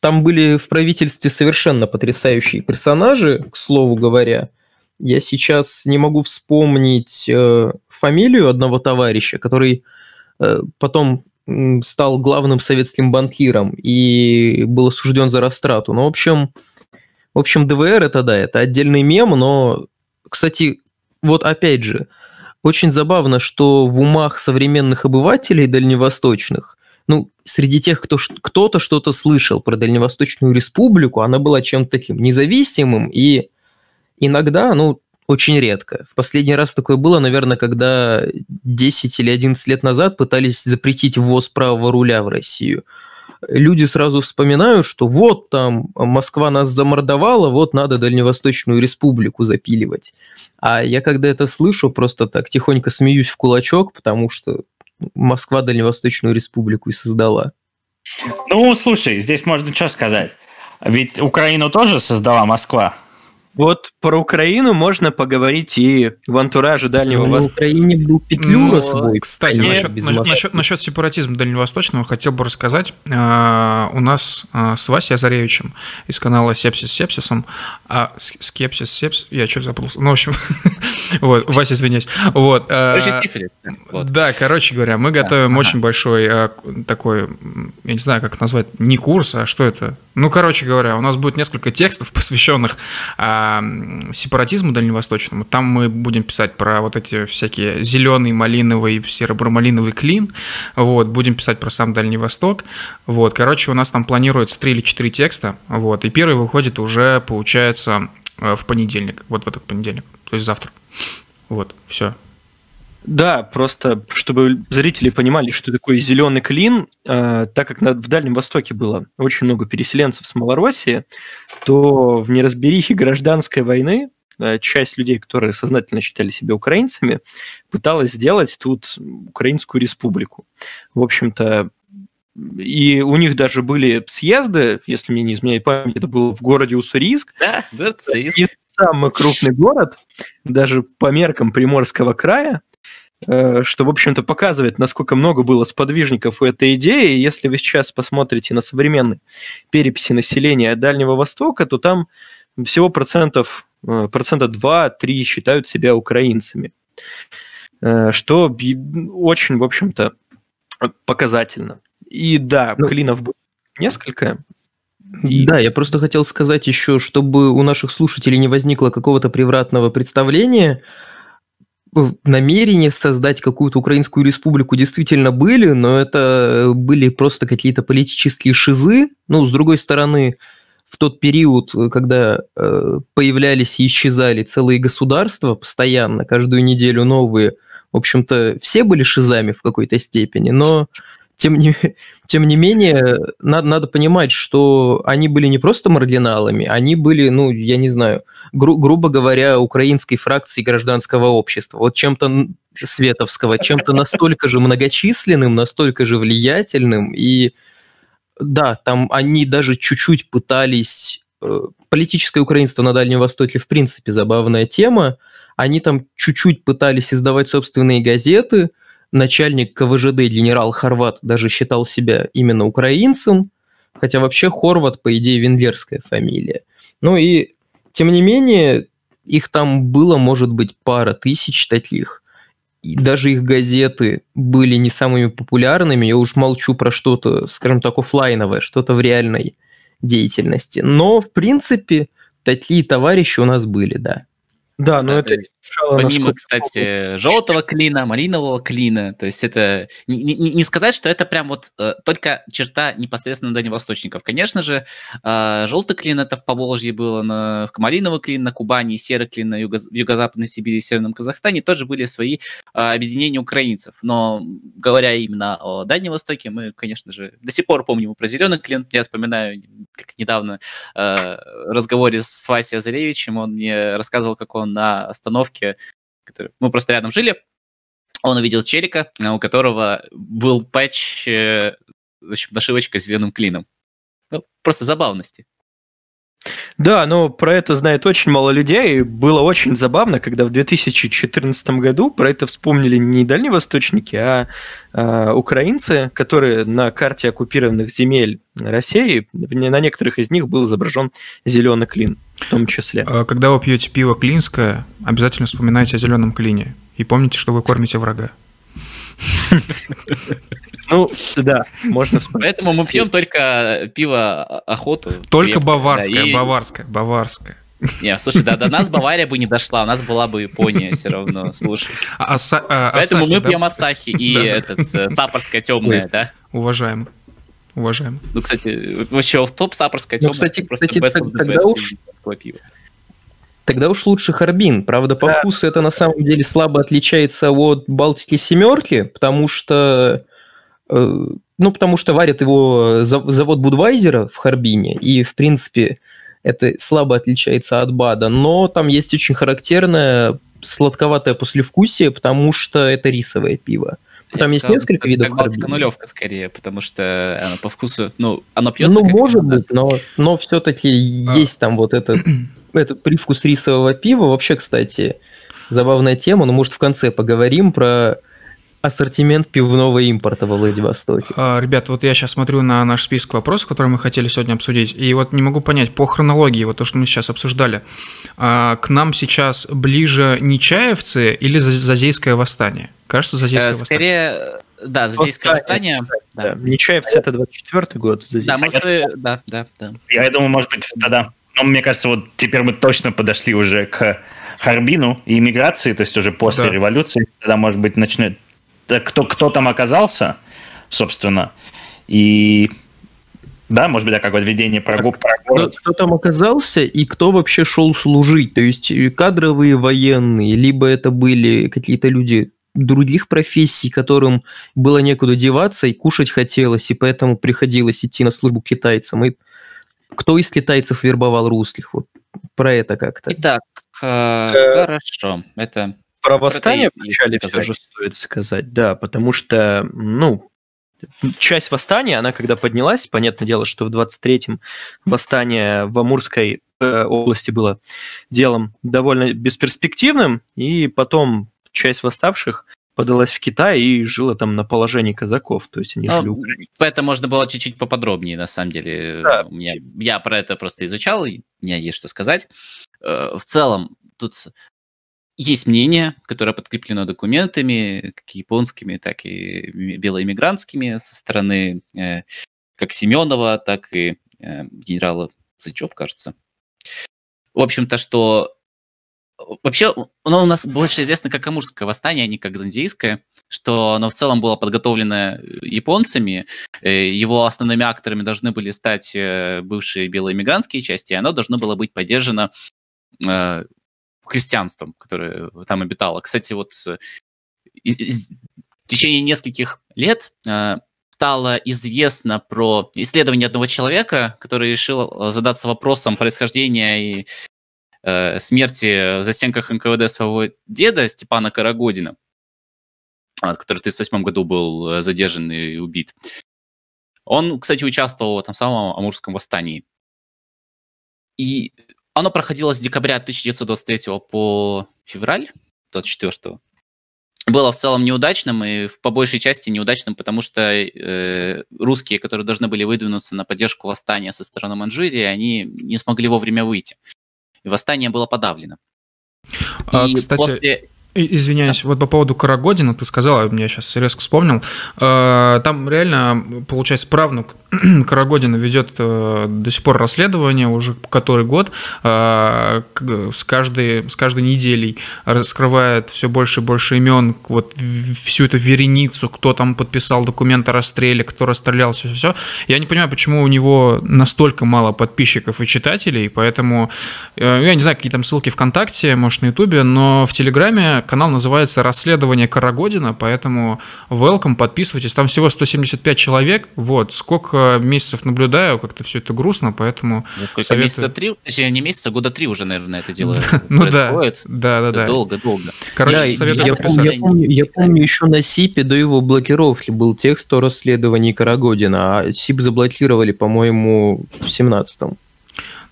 там были в правительстве совершенно потрясающие персонажи, к слову говоря. Я сейчас не могу вспомнить э, фамилию одного товарища, который э, потом стал главным советским банкиром и был осужден за растрату. Ну, в общем, в общем, ДВР это да, это отдельный мем, но, кстати, вот опять же, очень забавно, что в умах современных обывателей дальневосточных, ну, среди тех, кто кто-то что-то слышал про Дальневосточную республику, она была чем-то таким независимым и иногда, ну, очень редко. В последний раз такое было, наверное, когда 10 или 11 лет назад пытались запретить ввоз правого руля в Россию. Люди сразу вспоминают, что вот там Москва нас замордовала, вот надо Дальневосточную республику запиливать. А я когда это слышу, просто так тихонько смеюсь в кулачок, потому что Москва Дальневосточную республику и создала. Ну, слушай, здесь можно что сказать. Ведь Украину тоже создала Москва. Вот про Украину можно поговорить и в антураже Дальнего Ну, в Востока. Украине был Петлюра Ну, свой. Кстати, Нет, насчет, насчет, насчет, насчет сепаратизма дальневосточного хотел бы рассказать. А, У нас а, с Васей Азаревичем из канала Сепсис с Сепсисом, а с- Скепсис Сепс, я что запутался. Ну, в общем, <laughs> вот, Вася, извиняюсь. Вот. а, да, вот. Да, короче говоря, мы готовим очень большой а, такой, я не знаю, как это назвать, не курс, а что это? Ну, короче говоря, у нас будет несколько текстов, <laughs> посвященных а, м, сепаратизму дальневосточному. Там мы будем писать про вот эти всякие зеленый, малиновый, серо-бромалиновый клин. Вот, будем писать про сам Дальний Восток. Вот, короче, у нас там планируется три или четыре текста. Вот, и первый выходит уже, получается, э, в понедельник. Вот в этот понедельник, то есть завтра. Вот, все. Да, просто чтобы зрители понимали, что такое зеленый клин, э, так как на- в Дальнем Востоке было очень много переселенцев с Малороссии, то в неразберихе гражданской войны э, часть людей, которые сознательно считали себя украинцами, пыталась сделать тут Украинскую республику. В общем-то, и у них даже были съезды, если мне не изменяет память, это было в городе Уссурийск, Да, не самый крупный город, даже по меркам Приморского края, что, в общем-то, показывает, насколько много было сподвижников у этой идеи. Если вы сейчас посмотрите на современные переписи населения Дальнего Востока, то там всего процентов, э, процента 2-3 считают себя украинцами. Э, Что очень, в общем-то, показательно. И да, Ну, клинов будет несколько. И- Да, я просто хотел сказать еще, чтобы у наших слушателей не возникло какого-то превратного представления, э, намерения создать какую-то украинскую республику действительно были, но это были просто какие-то политические шизы. Ну, с другой стороны, в тот период, э, когда э, появлялись и исчезали целые государства постоянно, каждую неделю новые, в общем-то, все были шизами в какой-то степени, но тем не, <laughs> тем не менее, надо, надо понимать, что они были не просто маргиналами, они были, ну, я не знаю, гру- грубо говоря, украинской фракцией гражданского общества. Вот чем-то световского, чем-то настолько же многочисленным, настолько же влиятельным. И да, там они даже чуть-чуть пытались... э, Политическое украинство на Дальнем Востоке, в принципе, забавная тема. Они там чуть-чуть пытались издавать собственные газеты, начальник КВЖД генерал Хорват даже считал себя именно украинцем, хотя вообще Хорват, по идее, венгерская фамилия. Ну и, тем не менее, их там было, может быть, пара тысяч таких. И даже их газеты были не самыми популярными, я уж молчу про что-то, скажем так, оффлайновое, что-то в реальной деятельности. Но, в принципе, такие товарищи у нас были, да. Да, но Да, это Помимо, кстати, желтого клина, малинового клина, то есть это не, не- не сказать, что это прям вот э, только черта непосредственно дальневосточников. Конечно же, э, желтый клин это в Поволжье было, на, малиновый клин на Кубани, серый клин на юго- в юго-западной Сибири и Северном Казахстане тоже были свои э, объединения украинцев. Но говоря именно о Дальнем Востоке, мы, конечно же, до сих пор помним про зеленый клин. Я вспоминаю, как недавно э, разговоре с Васей Азаревичем, он мне рассказывал, как он на остановке, который- мы просто рядом жили, он увидел челика, э, у которого был патч, э, в общем, нашивочка с зеленым клином. Ну, просто забавности. Да, но про это знает очень мало людей. Было очень забавно, когда в 2014 году про это вспомнили не дальневосточники, а, а, украинцы, которые на карте оккупированных земель России, на некоторых из них был изображен зеленый клин в том числе. А Когда вы пьете пиво клинское, обязательно вспоминайте о зеленом клине. И помните, что вы кормите врага. Ну, да, можно вспомнить. Поэтому мы пьем только пиво о- охоту. Только крепкое, да, баварское, и- баварское, баварское. Не, слушай, да, до нас Бавария бы не дошла, у нас была бы Япония все равно, слушай. А, Аса- а, Поэтому Асахи, мы да? пьем Асахи и Да. этот э, сапорская темная, да? Уважаемый. Уважаемый. Ну, кстати, вообще в топ сапорская Ну, темная. кстати, тогда уж- японского пива. Тогда уж лучше Харбин. Правда, по Да. вкусу это на самом деле слабо отличается от Балтики семерки, потому что э, ну, потому что варят его зав- завод Будвайзера в Харбине, и, в принципе, это слабо отличается от БАДа, но там есть очень характерное сладковатое послевкусие, потому что это рисовое пиво. Там есть сказал, несколько видов Балтика нулевка скорее, потому что оно по вкусу, ну, оно пьется Ну, может быть, но, но все-таки А. есть там вот это <clears throat> это привкус рисового пива. Вообще, кстати, забавная тема, но может в конце поговорим про ассортимент пивного импорта во Владивостоке. А, ребят, вот я сейчас смотрю на наш список вопросов, которые мы хотели сегодня обсудить, и вот не могу понять, по хронологии, вот то, что мы сейчас обсуждали, а, к нам сейчас ближе Нечаевцы или Зазейское восстание? Кажется, Зазейское Э, восстание. Скорее, да, Зазейское восстание. Да. Да. Нечаевцы это 24 год. за Да, мы свои- да, да, да. Я думаю, может быть, тогда... Ну, мне кажется, вот теперь мы точно подошли уже к Харбину и иммиграции, то есть уже после Да. революции. Тогда, может быть, начнет... да, Кто, кто там оказался, собственно, и... Да, может быть, да, какое-то введение про, го- про Кто, город. кто там оказался и кто вообще шел служить? То есть э, кадровые военные, либо это были какие-то люди других профессий, которым было некуда деваться и кушать хотелось, и поэтому приходилось идти на службу к китайцам. И кто из китайцев вербовал русских? Вот про это как-то. Итак, э, Э, хорошо. Это Про восстание вначале все же стоит сказать, да, потому что, ну, часть восстания, она когда поднялась, понятное дело, что в 23-м восстание в Амурской э, области было делом довольно бесперспективным, и потом часть восставших подалась в Китай и жила там на положении казаков, то есть они Ну, жили у границ. это можно было чуть-чуть поподробнее, на самом деле. Да. У меня, я про это просто изучал, и у меня есть что сказать. Э, В целом, тут есть мнение, которое подкреплено документами, как японскими, так и ми- белоэмигрантскими со стороны э, как Семенова, так и э, генерала Сычев, кажется. В общем-то, что вообще оно у нас больше известно как Амурское восстание, а не как Зандийское, что оно в целом было подготовлено э, японцами, Его основными акторами должны были стать бывшие белоэмигрантские части, и оно должно было быть поддержано э, христианством, которое там обитало. Кстати, вот э, в течение нескольких лет э, стало известно про исследование одного человека, который решил э, задаться вопросом происхождения и э, смерти в застенках НКВД своего деда Степана Карагодина, который в 1938 году был э, задержан и убит. Он, кстати, участвовал в этом самом Амурском восстании. И оно проходило с декабря 1923 по февраль 24 было в целом неудачным, и по большей части неудачным, потому что э, русские, которые должны были выдвинуться на поддержку восстания со стороны Манчжурии, они не смогли вовремя выйти. И восстание было подавлено. А, и кстати, после... Извиняюсь, вот по поводу Карагодина ты сказала, я сейчас резко вспомнил. Э, Там реально, получается, правнук <clears throat> Карагодина ведет э, до сих пор расследование уже который год. э, С каждой, с каждой неделей раскрывает все больше и больше имен, вот всю эту вереницу, кто там подписал документ о расстреле, кто расстрелял, все, все. Я не понимаю, почему у него настолько мало подписчиков и читателей, поэтому Э, Я не знаю, какие там ссылки ВКонтакте, может, на Ютубе, но в Телеграме канал называется «Расследование Карагодина», поэтому welcome, подписывайтесь. Там всего 175 человек, вот. Сколько месяцев наблюдаю, как-то все это грустно, поэтому... Ну, Сколько советую. месяца три, точнее, не месяца, года три уже, наверное, это дело <laughs> Ну происходит. да, да, да. Долго-долго. Короче, Да, советую я, я, помню, я помню еще на СИПе до его блокировки был текст о расследовании Карагодина, а СИП заблокировали, по-моему, в 17-м.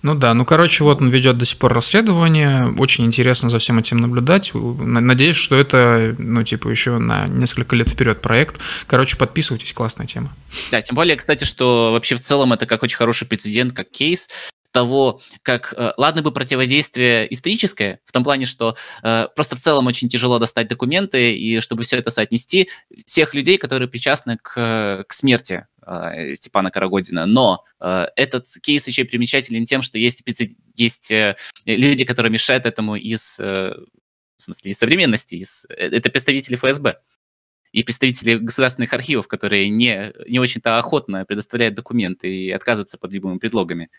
Ну да, ну короче, вот он ведет до сих пор расследование, очень интересно за всем этим наблюдать. Надеюсь, что это, ну, типа, еще на несколько лет вперед проект. Короче, подписывайтесь, классная тема. Да, тем более, кстати, что вообще в целом это как очень хороший прецедент, как кейс того, как, э, ладно бы противодействие историческое, в том плане, что э, просто в целом очень тяжело достать документы, и чтобы все это соотнести, всех людей, которые причастны к, э, к смерти э, Степана Карагодина. Но э, этот кейс еще и примечателен тем, что есть, есть э, люди, которые мешают этому из, э, в смысле, из современности, из, э, это представители ФСБ и представители государственных архивов, которые не, не очень-то охотно предоставляют документы и отказываются под любыми предлогами.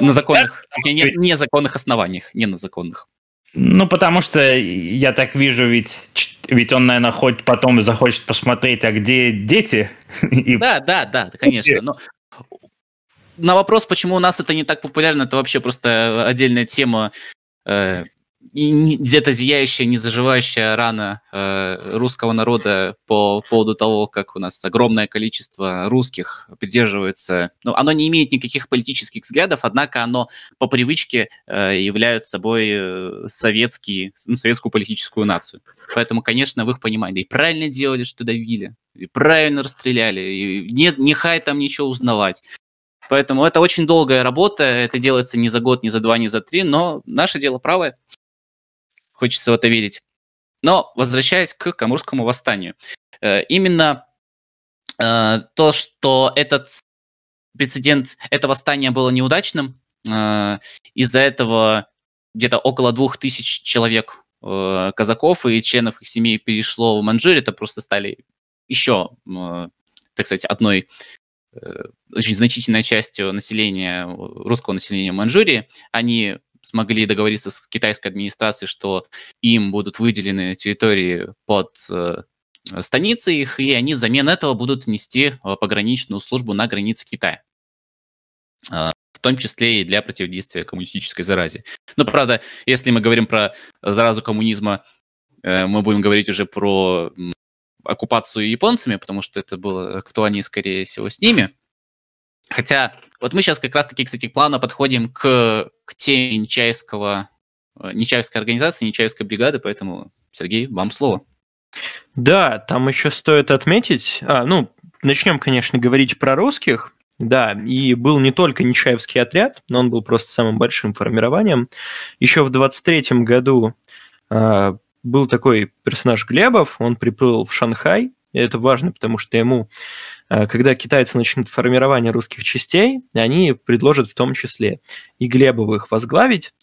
На законных, точнее, не, незаконных основаниях, не на законных. Ну, потому что я так вижу, ведь, ведь он, наверное, хоть потом захочет посмотреть, а где дети. <laughs> Да, да, да, конечно. Но на вопрос, почему у нас это не так популярно, это вообще просто отдельная тема. Где-то зияющая, не заживающая рана э, русского народа по поводу того, как у нас огромное количество русских придерживается. Ну, оно не имеет никаких политических взглядов, однако оно по привычке э, является собой э, советский, ну, советскую политическую нацию. Поэтому, конечно, в их понимании правильно делали, что давили, и правильно расстреляли, и не хай там ничего узнавать. Поэтому это очень долгая работа, это делается не за год, не за два, не за три, но наше дело правое. Хочется в это верить. Но возвращаясь к Камурскому восстанию. Э, именно э, то, что этот прецедент, это восстание было неудачным, э, из-за этого где-то около двух тысяч человек казаков и членов их семей перешло в Манчжурию, это просто стали еще, так сказать, одной очень значительной частью населения, русского населения Манчжурии. Они смогли договориться с китайской администрацией, что им будут выделены территории под э, станицы их, и они взамен этого будут нести э, пограничную службу на границе Китая. Э, в том числе и для противодействия коммунистической заразе. Но, правда, если мы говорим про заразу коммунизма, мы будем говорить уже про оккупацию японцами, потому что это было актуальнее, скорее всего, с ними. Хотя, вот мы сейчас как раз-таки, кстати, плавно подходим к, к теме Нечаевского, э, Нечаевской организации, Нечаевской бригады, поэтому, Сергей, вам слово. Да, там еще стоит отметить, а, ну, начнем, конечно, говорить про русских, да, и был не только Нечаевский отряд, но он был просто самым большим формированием. Еще в 23 году э, был такой персонаж Глебов, он приплыл в Шанхай, и это важно, потому что ему когда китайцы начнут формирование русских частей, они предложат в том числе и Глебовых возглавить.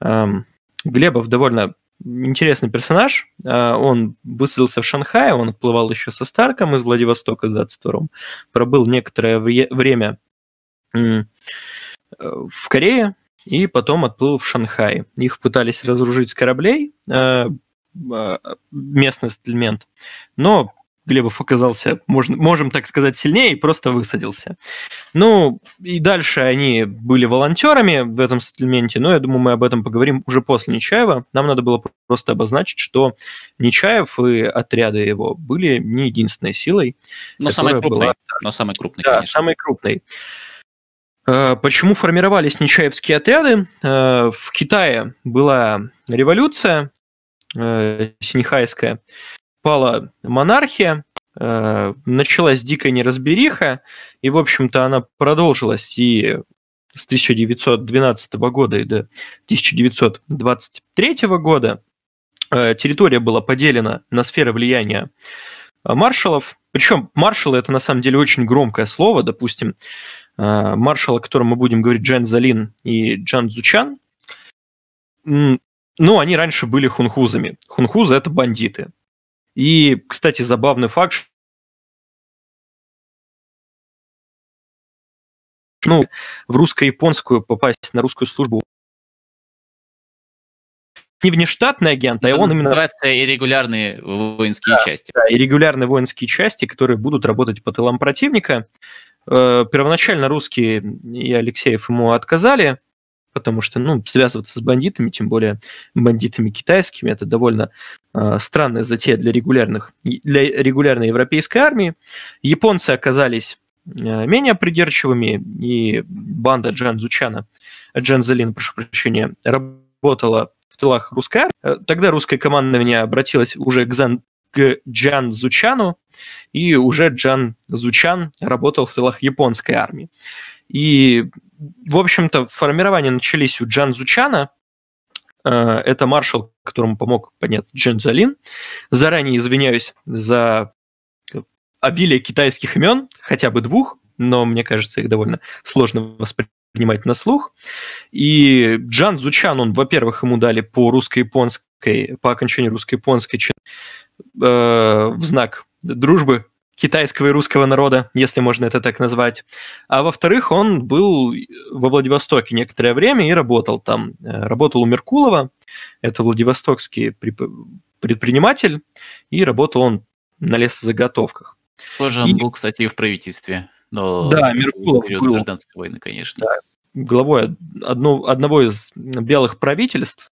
Эм, Глебов довольно интересный персонаж. Э, он высадился в Шанхае, он отплывал еще со Старком из Владивостока в 22-м, пробыл некоторое время э, в Корее, и потом отплыл в Шанхай. Их пытались разоружить с кораблей, местный сеттельмент, но Глебов оказался, можно, можем так сказать, сильнее и просто высадился. Ну, и дальше они были волонтерами в этом сеттельменте, но я думаю, мы об этом поговорим уже после Нечаева. Нам надо было просто обозначить, что Нечаев и отряды его были не единственной силой. Но самой крупной, была... но самой крупной, да, конечно. самой крупной. Э, почему формировались нечаевские отряды? Э, в Китае была революция э, синьхайская, пала монархия, э, началась дикая неразбериха, и, в общем-то, она продолжилась и с 1912 года и до 1923 года. Э, территория была поделена на сферы влияния маршалов. Причем маршалы это на самом деле очень громкое слово. Допустим, э, маршал, о котором мы будем говорить, Джан Залин и Джан Зучан, ну, они раньше были хунхузами. Хунхузы – это бандиты. И, кстати, забавный факт, ну, в русско-японскую попасть на русскую службу не внештатный агент, а он именно... Называется и регулярные воинские да, части. Да, и регулярные воинские части, которые будут работать по тылам противника. Э, первоначально русские и Алексеев ему отказали, потому что, ну, связываться с бандитами, тем более бандитами китайскими, это довольно э, странная затея для регулярных, для регулярной европейской армии. Японцы оказались э, менее придирчивыми, и банда Джан Зучана, Джан Залин, прошу прощения, работала в тылах русской армии. Э, тогда русское командование обратилось уже к, Зан, к Джан Зучану, и уже Джан Зучан работал в тылах японской армии. И в общем-то, формирования начались у Джан Зучана. Э, это маршал, которому помог подняться Джан Залин. Заранее извиняюсь за обилие китайских имен, хотя бы двух, но мне кажется, их довольно сложно воспринимать на слух. И Джан Зучан, он, во-первых, ему дали по русско-японской, по окончанию русско-японской э, в знак дружбы китайского и русского народа, если можно это так назвать. А во-вторых, он был во Владивостоке некоторое время и работал там. Э, работал у Меркулова, это владивостокский предприниматель, и работал он на лесозаготовках. Тоже он и... был, кстати, и в правительстве. Но да, Меркулов был. гражданской войны, конечно. Да, главой одно, одного из белых правительств.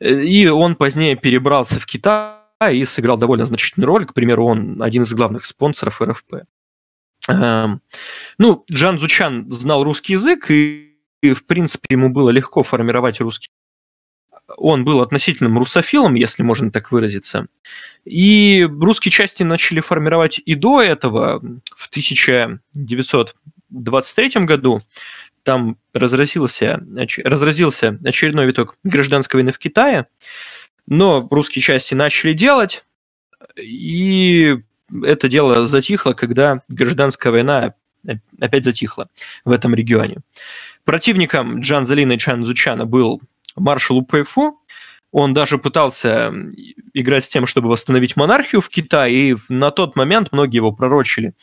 И он позднее перебрался в Китай и сыграл довольно значительную роль. К примеру, он один из главных спонсоров РФП. Эм, ну, Джан Зучан знал русский язык, и, и, в принципе, ему было легко формировать русский он был относительным русофилом, если можно так выразиться. И русские части начали формировать и до этого, в 1923 году. Там разразился, разразился очередной виток гражданской войны в Китае, но русские части начали делать, и это дело затихло, когда гражданская война опять затихла в этом регионе. Противником Джан Залина и Чан Зучана был маршалу ПФУ. Он даже пытался играть с тем, чтобы восстановить монархию в Китае, и на тот момент многие его пророчили.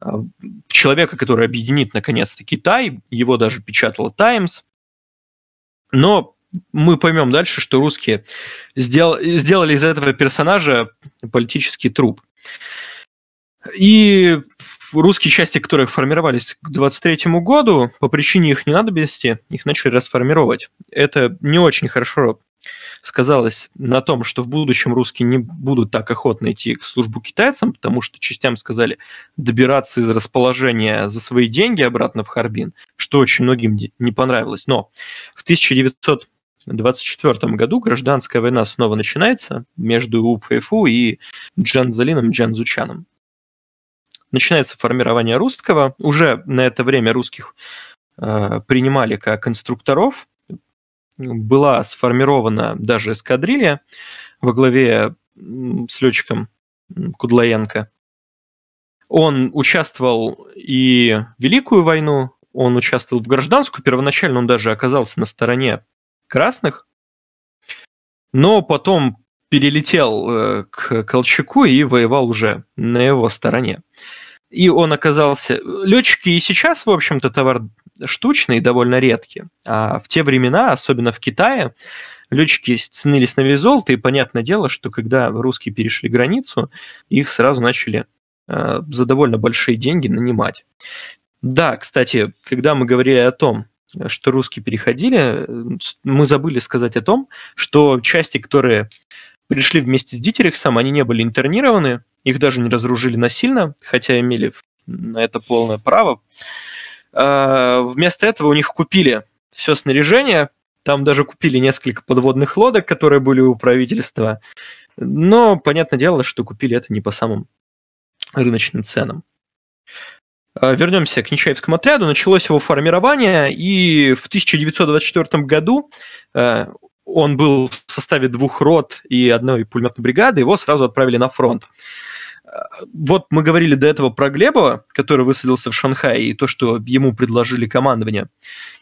А, человека, который объединит наконец-то Китай, его даже печатала Таймс. Но мы поймем дальше, что русские сдел- сделали из этого персонажа политический труп. И русские части, которые формировались к 23 году, по причине их ненадобности, их начали расформировать. Это не очень хорошо сказалось на том, что в будущем русские не будут так охотно идти к службу китайцам, потому что частям сказали добираться из расположения за свои деньги обратно в Харбин, что очень многим не понравилось. Но в 1924 году гражданская война снова начинается между УПФУ и Джанзалином Джанзучаном начинается формирование русского. Уже на это время русских э, принимали как инструкторов. Была сформирована даже эскадрилья во главе с летчиком Кудлаенко. Он участвовал и в Великую войну, он участвовал в гражданскую. Первоначально он даже оказался на стороне красных, но потом перелетел э, к Колчаку и воевал уже на его стороне и он оказался... Летчики и сейчас, в общем-то, товар штучный, довольно редкий. А в те времена, особенно в Китае, летчики ценились на вес золота, и понятное дело, что когда русские перешли границу, их сразу начали э, за довольно большие деньги нанимать. Да, кстати, когда мы говорили о том, что русские переходили, мы забыли сказать о том, что части, которые пришли вместе с Дитерихсом, они не были интернированы, их даже не разоружили насильно, хотя имели на это полное право. А, вместо этого у них купили все снаряжение, там даже купили несколько подводных лодок, которые были у правительства. Но понятное дело, что купили это не по самым рыночным ценам. А, вернемся к Нечаевскому отряду. Началось его формирование, и в 1924 году а, он был в составе двух рот и одной пулеметной бригады, его сразу отправили на фронт вот мы говорили до этого про Глебова, который высадился в Шанхае, и то, что ему предложили командование,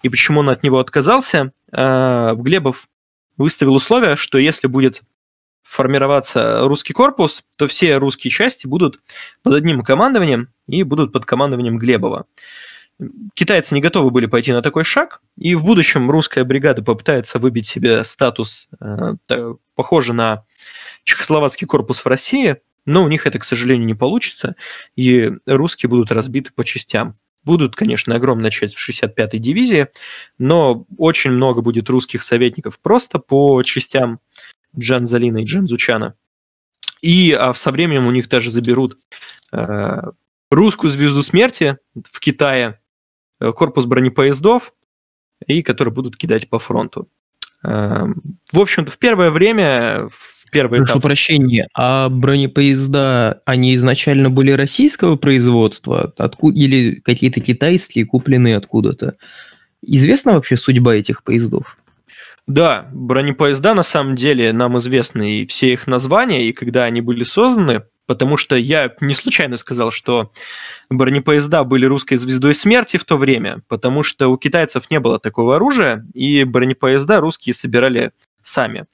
и почему он от него отказался. А, Глебов выставил условие, что если будет формироваться русский корпус, то все русские части будут под одним командованием и будут под командованием Глебова. Китайцы не готовы были пойти на такой шаг, и в будущем русская бригада попытается выбить себе статус, э, похожий на чехословацкий корпус в России – но у них это, к сожалению, не получится, и русские будут разбиты по частям. Будут, конечно, огромная часть в 65-й дивизии, но очень много будет русских советников просто по частям Джан Залина и Джан Зучана. И а со временем у них даже заберут э, русскую звезду смерти в Китае, э, корпус бронепоездов, и которые будут кидать по фронту. Э, в общем-то, в первое время, первый Прошу этап. прощения, а бронепоезда, они изначально были российского производства откуда, или какие-то китайские, купленные откуда-то? Известна вообще судьба этих поездов? Да, бронепоезда на самом деле нам известны и все их названия, и когда они были созданы, потому что я не случайно сказал, что бронепоезда были русской звездой смерти в то время, потому что у китайцев не было такого оружия, и бронепоезда русские собирали сами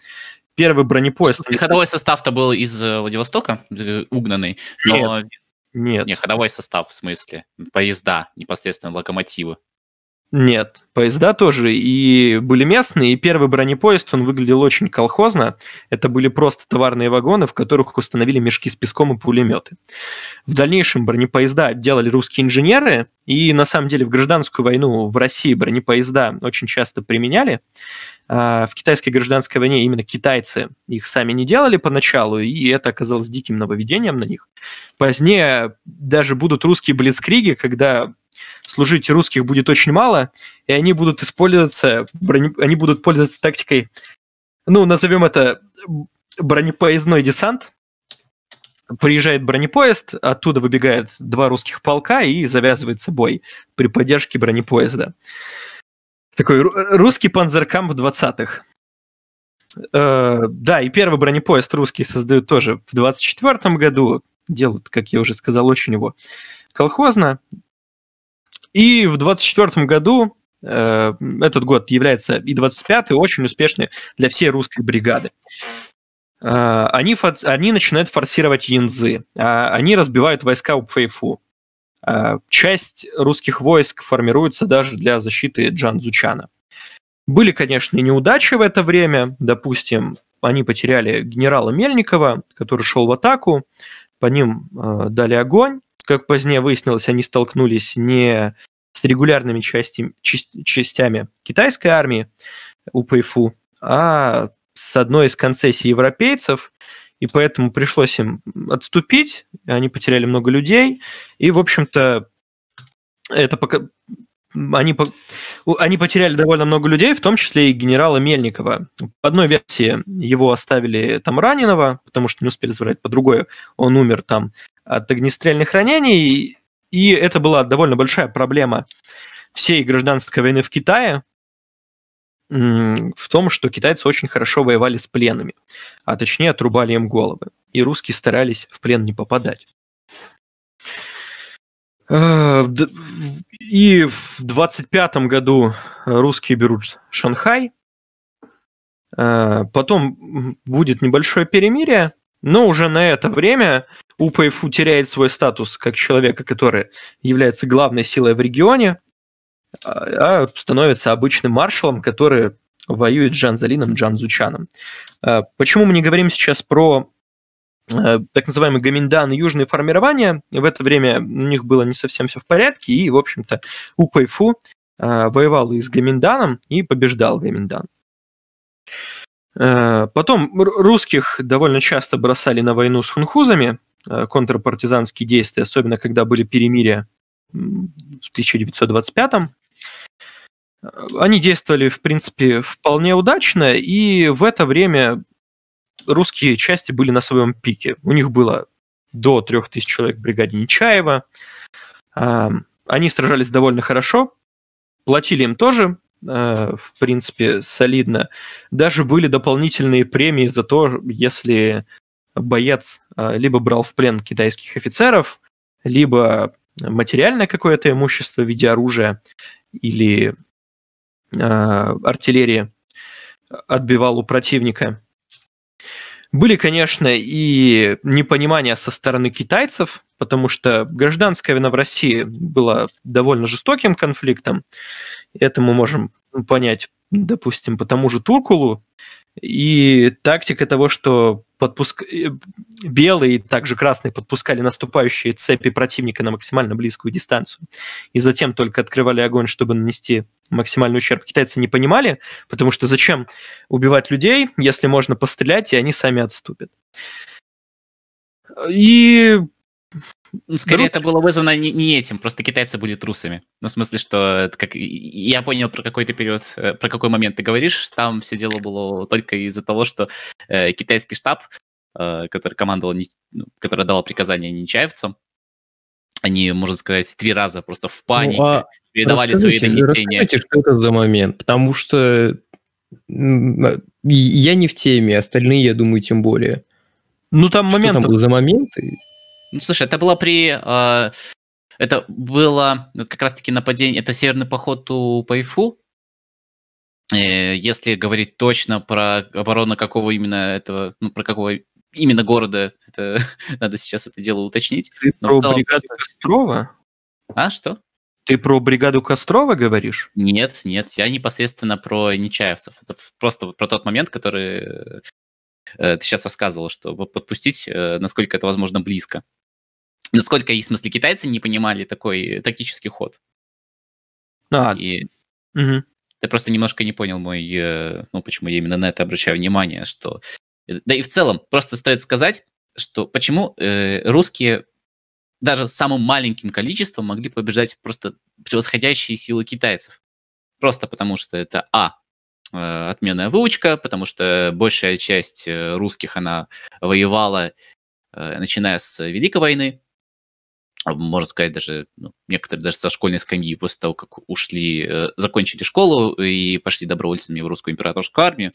первый бронепоезд... Ходовой состав-то был из э, Владивостока, э, угнанный, но... Нет. Не, ходовой состав, в смысле, поезда, непосредственно локомотивы. Нет, поезда тоже и были местные, и первый бронепоезд, он выглядел очень колхозно. Это были просто товарные вагоны, в которых установили мешки с песком и пулеметы. В дальнейшем бронепоезда делали русские инженеры, и на самом деле в гражданскую войну в России бронепоезда очень часто применяли. А в китайской гражданской войне именно китайцы их сами не делали поначалу, и это оказалось диким нововведением на них. Позднее даже будут русские блицкриги, когда служить русских будет очень мало, и они будут использоваться, броне, они будут пользоваться тактикой, ну, назовем это бронепоездной десант. Приезжает бронепоезд, оттуда выбегает два русских полка и завязывается бой при поддержке бронепоезда. Такой русский панзеркамп 20-х. Э, да, и первый бронепоезд русский создают тоже в 24 году. Делают, как я уже сказал, очень его колхозно. И в 24 году э, этот год является и 25-й очень успешный для всей русской бригады. Э, они, они начинают форсировать Янзы, э, они разбивают войска у Пфейфу. Э, часть русских войск формируется даже для защиты Джан Зучана. Были, конечно, неудачи в это время. Допустим, они потеряли генерала Мельникова, который шел в атаку, по ним э, дали огонь, как позднее выяснилось, они столкнулись не с регулярными части, частями китайской армии УПФУ, а с одной из концессий европейцев, и поэтому пришлось им отступить, они потеряли много людей, и, в общем-то, это пока... Они, они потеряли довольно много людей, в том числе и генерала Мельникова. По одной версии его оставили там раненого, потому что не успели забрать, по другой он умер там от огнестрельных ранений, и это была довольно большая проблема всей гражданской войны в Китае, в том, что китайцы очень хорошо воевали с пленными, а точнее отрубали им головы, и русские старались в плен не попадать. Э, и в 25 году русские берут Шанхай, э, потом будет небольшое перемирие, но уже на это время УПФУ теряет свой статус как человека, который является главной силой в регионе, а, а становится обычным маршалом, который воюет с Джан Залином, Джан Зучаном. А, почему мы не говорим сейчас про так называемый Гаминдан южные формирования? В это время у них было не совсем все в порядке, и, в общем-то, УПФУ воевал и с Гаминданом, и побеждал Гаминдан. Потом русских довольно часто бросали на войну с хунхузами, Э, контрпартизанские действия, особенно когда были перемирия в 1925 -м. Они действовали, в принципе, вполне удачно, и в это время русские части были на своем пике. У них было до 3000 человек в бригаде Нечаева. Они сражались довольно хорошо, платили им тоже, э, в принципе, солидно. Даже были дополнительные премии за то, если боец а, либо брал в плен китайских офицеров, либо материальное какое-то имущество в виде оружия или э, артиллерии отбивал у противника. Были, конечно, и непонимания со стороны китайцев, потому что гражданская война в России была довольно жестоким конфликтом. Это мы можем понять, допустим, по тому же Туркулу. И тактика того, что подпуск... Э, белые и также красные подпускали наступающие цепи противника на максимально близкую дистанцию. И затем только открывали огонь, чтобы нанести максимальный ущерб. Китайцы не понимали, потому что зачем убивать людей, если можно пострелять, и они сами отступят. И ну, скорее, Друг... это было вызвано не, не этим, просто китайцы были трусами. Ну, в смысле, что как я понял про какой-то период, э, про какой момент ты говоришь, там все дело было только из-за того, что э, китайский штаб, э, который командовал, ну, который давал приказания нечаевцам, они, можно сказать, три раза просто в панике ну, а передавали свои донесения. Расскажите, что это за момент, потому что я не в теме, остальные, я думаю, тем более. Ну, там момент... Что там был за момент? Ну, слушай, это было при... Э, это было как раз-таки нападение... Это северный поход у Пайфу. Э, если говорить точно про оборону какого именно этого... Ну, про какого именно города, это <laughs> надо сейчас это дело уточнить. Ты Но про целом... бригаду Кострова? А, что? Ты про бригаду Кострова говоришь? Нет, нет, я непосредственно про нечаевцев. Это просто про тот момент, который э, ты сейчас рассказывал, что подпустить, э, насколько это возможно близко. Насколько, в смысле, китайцы не понимали такой тактический ход. А, И мгм. ты просто немножко не понял мой, э, ну, почему я именно на это обращаю внимание, что... э, Да и в целом, просто стоит сказать, что почему э, русские даже самым маленьким количеством могли побеждать просто превосходящие силы китайцев. Просто потому что это, а, э, отменная выучка, потому что большая часть э, русских, она воевала, э, начиная с Великой войны, можно сказать, даже ну, некоторые даже со школьной скамьи после того, как ушли, э, закончили школу и пошли добровольцами в русскую императорскую армию.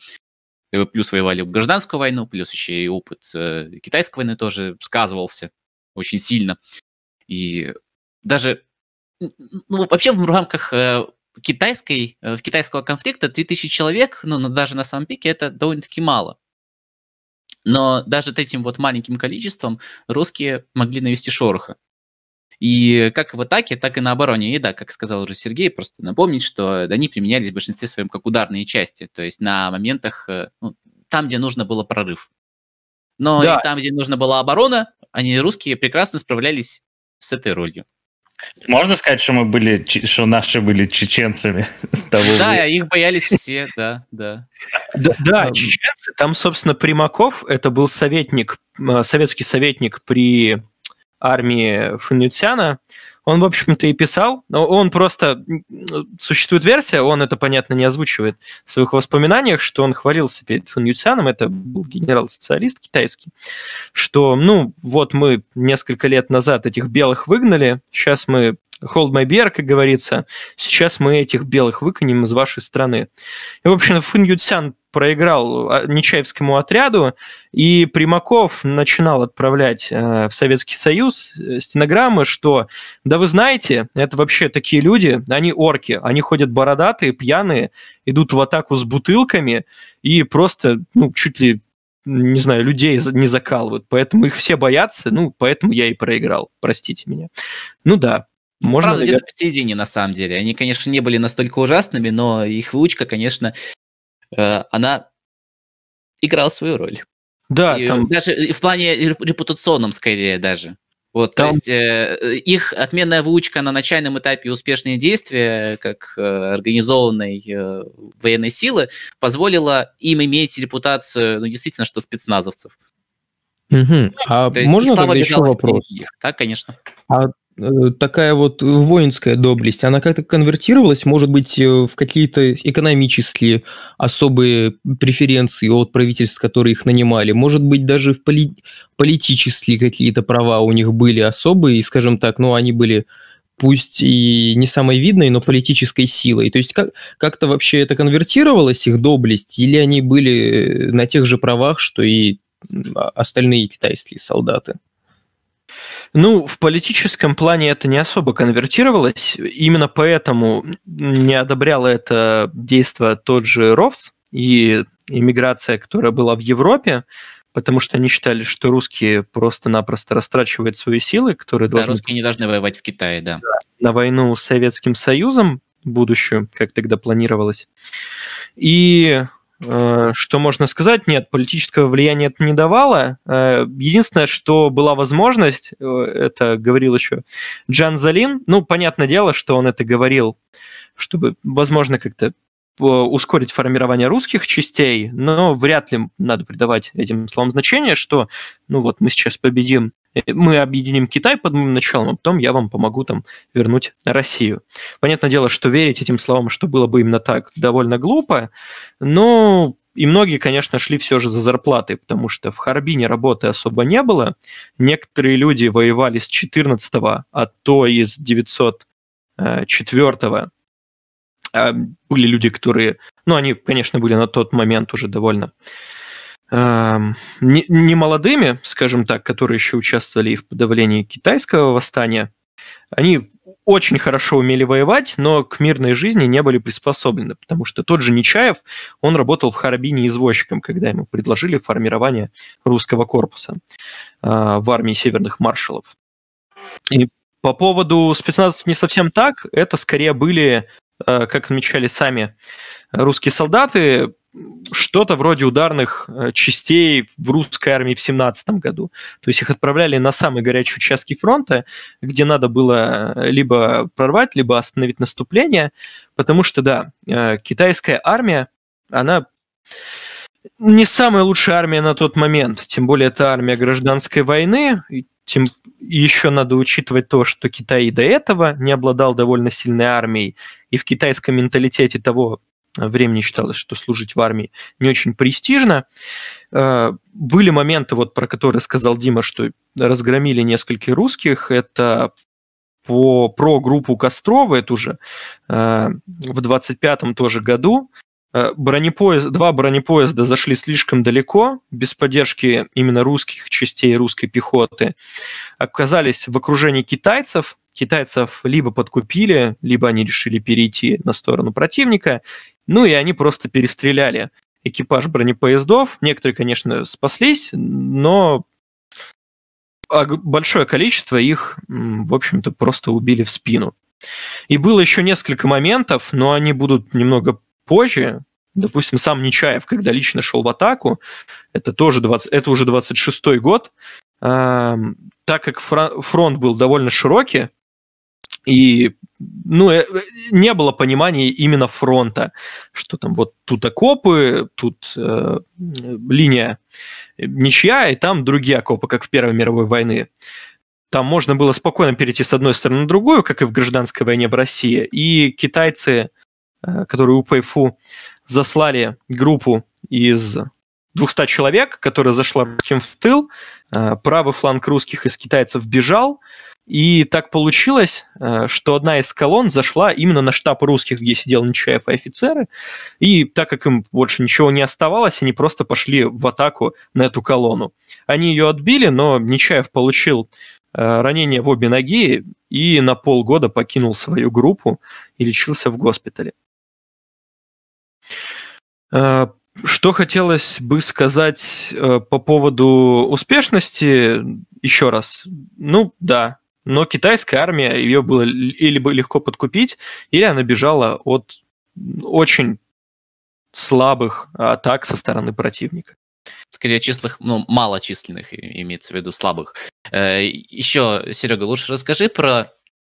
Плюс воевали в гражданскую войну, плюс еще и опыт э, китайской войны тоже сказывался очень сильно. И даже, ну, вообще в рамках э, китайской, э, китайского конфликта 3000 человек, ну, даже на самом пике, это довольно-таки мало. Но даже этим вот маленьким количеством русские могли навести шороха. И как в атаке, так и на обороне. И да, как сказал уже Сергей, просто напомнить, что они применялись в большинстве своем как ударные части, то есть на моментах, э, ну, там, где нужно было прорыв. Но Да. и там, где нужна была оборона, они, русские, прекрасно справлялись с этой ролью. Можно сказать, что мы были, что наши были чеченцами <laughs> того Да, их боялись все, да, да. Да, да, Эм. чеченцы, там, собственно, Примаков, это был советник, советский советник при армии Фунюцяна, он, в общем-то, и писал, но он просто... Существует версия, он это, понятно, не озвучивает в своих воспоминаниях, что он хвалился перед Фунюцяном, это был генерал-социалист китайский, что, ну, вот мы несколько лет назад этих белых выгнали, сейчас мы hold my beer, как говорится, сейчас мы этих белых выкинем из вашей страны. И, в общем, Фун Юцян проиграл а, Нечаевскому отряду, и Примаков начинал отправлять э, в Советский Союз э, стенограммы, что, да вы знаете, это вообще такие люди, они орки, они ходят бородатые, пьяные, идут в атаку с бутылками и просто, ну, чуть ли не знаю, людей не закалывают, поэтому их все боятся, ну, поэтому я и проиграл, простите меня. Ну да, можно, Правда, наверное, где-то посередине, на самом деле. Они, конечно, не были настолько ужасными, но их выучка, конечно, она играла свою роль. да, И там, Даже в плане реп- репутационном, скорее, даже. Вот, Там- то есть э, их отменная выучка на начальном этапе успешные действия, как э, организованной э, военной силы, позволила им иметь репутацию, ну, действительно, что спецназовцев. Мгм. А То есть можно тогда еще вопрос? их. Так, конечно. А э, такая вот воинская доблесть, она как-то конвертировалась, может быть, э, в какие-то экономические особые преференции от правительств, которые их нанимали? Может быть, даже в поли- политические какие-то права у них были особые, и, скажем так, ну, они были пусть и не самой видной, но политической силой. То есть как, как-то вообще это конвертировалось, их доблесть, или они были на тех же правах, что и а- остальные китайские солдаты? Ну, в политическом плане это не особо конвертировалось. Именно поэтому не одобряло это действие тот же РОВС и иммиграция, которая была в Европе, потому что они считали, что русские просто-напросто растрачивают свои силы, которые Да, должны русские не должны воевать в Китае, да. на войну с Советским Союзом будущую, как тогда планировалось. И что можно сказать? Нет, политического влияния это не давало. Э, единственное, что была возможность, э, это говорил еще Джан Залин. Ну, понятное дело, что он это говорил, чтобы, возможно, как-то э, ускорить формирование русских частей, но вряд ли надо придавать этим словам значение, что, ну вот, мы сейчас победим, э, мы объединим Китай под моим началом, а потом я вам помогу там вернуть Россию. Понятное дело, что верить этим словам, что было бы именно так, довольно глупо, но и многие, конечно, шли все же за зарплатой, потому что в Харбине работы особо не было. Некоторые люди воевали с 14-го, а то и с 904-го. А Были люди, которые, ну, они, конечно, были на тот момент уже довольно эм, не, не молодыми, скажем так, которые еще участвовали и в подавлении китайского восстания. Они очень хорошо умели воевать, но к мирной жизни не были приспособлены, потому что тот же Нечаев, он работал в Харабине извозчиком, когда ему предложили формирование русского корпуса э, в армии северных маршалов. И По поводу спецназов не совсем так. Это скорее были, э, как отмечали сами русские солдаты, что-то вроде ударных э, частей в русской армии в 17 году. То есть их отправляли на самые горячие участки фронта, где надо было э, либо прорвать, либо остановить наступление, потому что, да, э, китайская армия, она не самая лучшая армия на тот момент, тем более это армия гражданской войны, тем еще надо учитывать то, что Китай и до этого не обладал довольно сильной армией, и в китайском менталитете того времени считалось, что служить в армии не очень престижно. Э, были моменты, вот про которые сказал Дима, что разгромили несколько русских. Это по, про группу Кострова, это уже э, в 25-м тоже году. Э, бронепоезд, два бронепоезда зашли слишком далеко, без поддержки именно русских частей русской пехоты. Оказались в окружении китайцев, китайцев либо подкупили, либо они решили перейти на сторону противника, ну и они просто перестреляли экипаж бронепоездов. Некоторые, конечно, спаслись, но большое количество их, в общем-то, просто убили в спину. И было еще несколько моментов, но они будут немного позже. Допустим, сам Нечаев, когда лично шел в атаку, это тоже 20, это уже 26-й год, так как фронт был довольно широкий, и ну, э, не было понимания именно фронта, что там вот тут окопы, тут э, линия ничья, и там другие окопы, как в Первой мировой войне. Там можно было спокойно перейти с одной стороны на другую, как и в гражданской войне в России. И китайцы, э, которые у ПФУ заслали группу из 200 человек, которая зашла русским в тыл, э, правый фланг русских из китайцев бежал, и так получилось, э, что одна из колонн зашла именно на штаб русских, где сидел Нечаев и офицеры. И так как им больше ничего не оставалось, они просто пошли в атаку на эту колонну. Они ее отбили, но Нечаев получил э, ранение в обе ноги и на полгода покинул свою группу и лечился в госпитале. Э, что хотелось бы сказать по поводу успешности, еще раз, ну да, но китайская армия, ее было или бы легко подкупить, или она бежала от очень слабых атак со стороны противника. Скорее числых, ну, малочисленных, имеется в виду слабых. Э, Еще, Серега, лучше расскажи про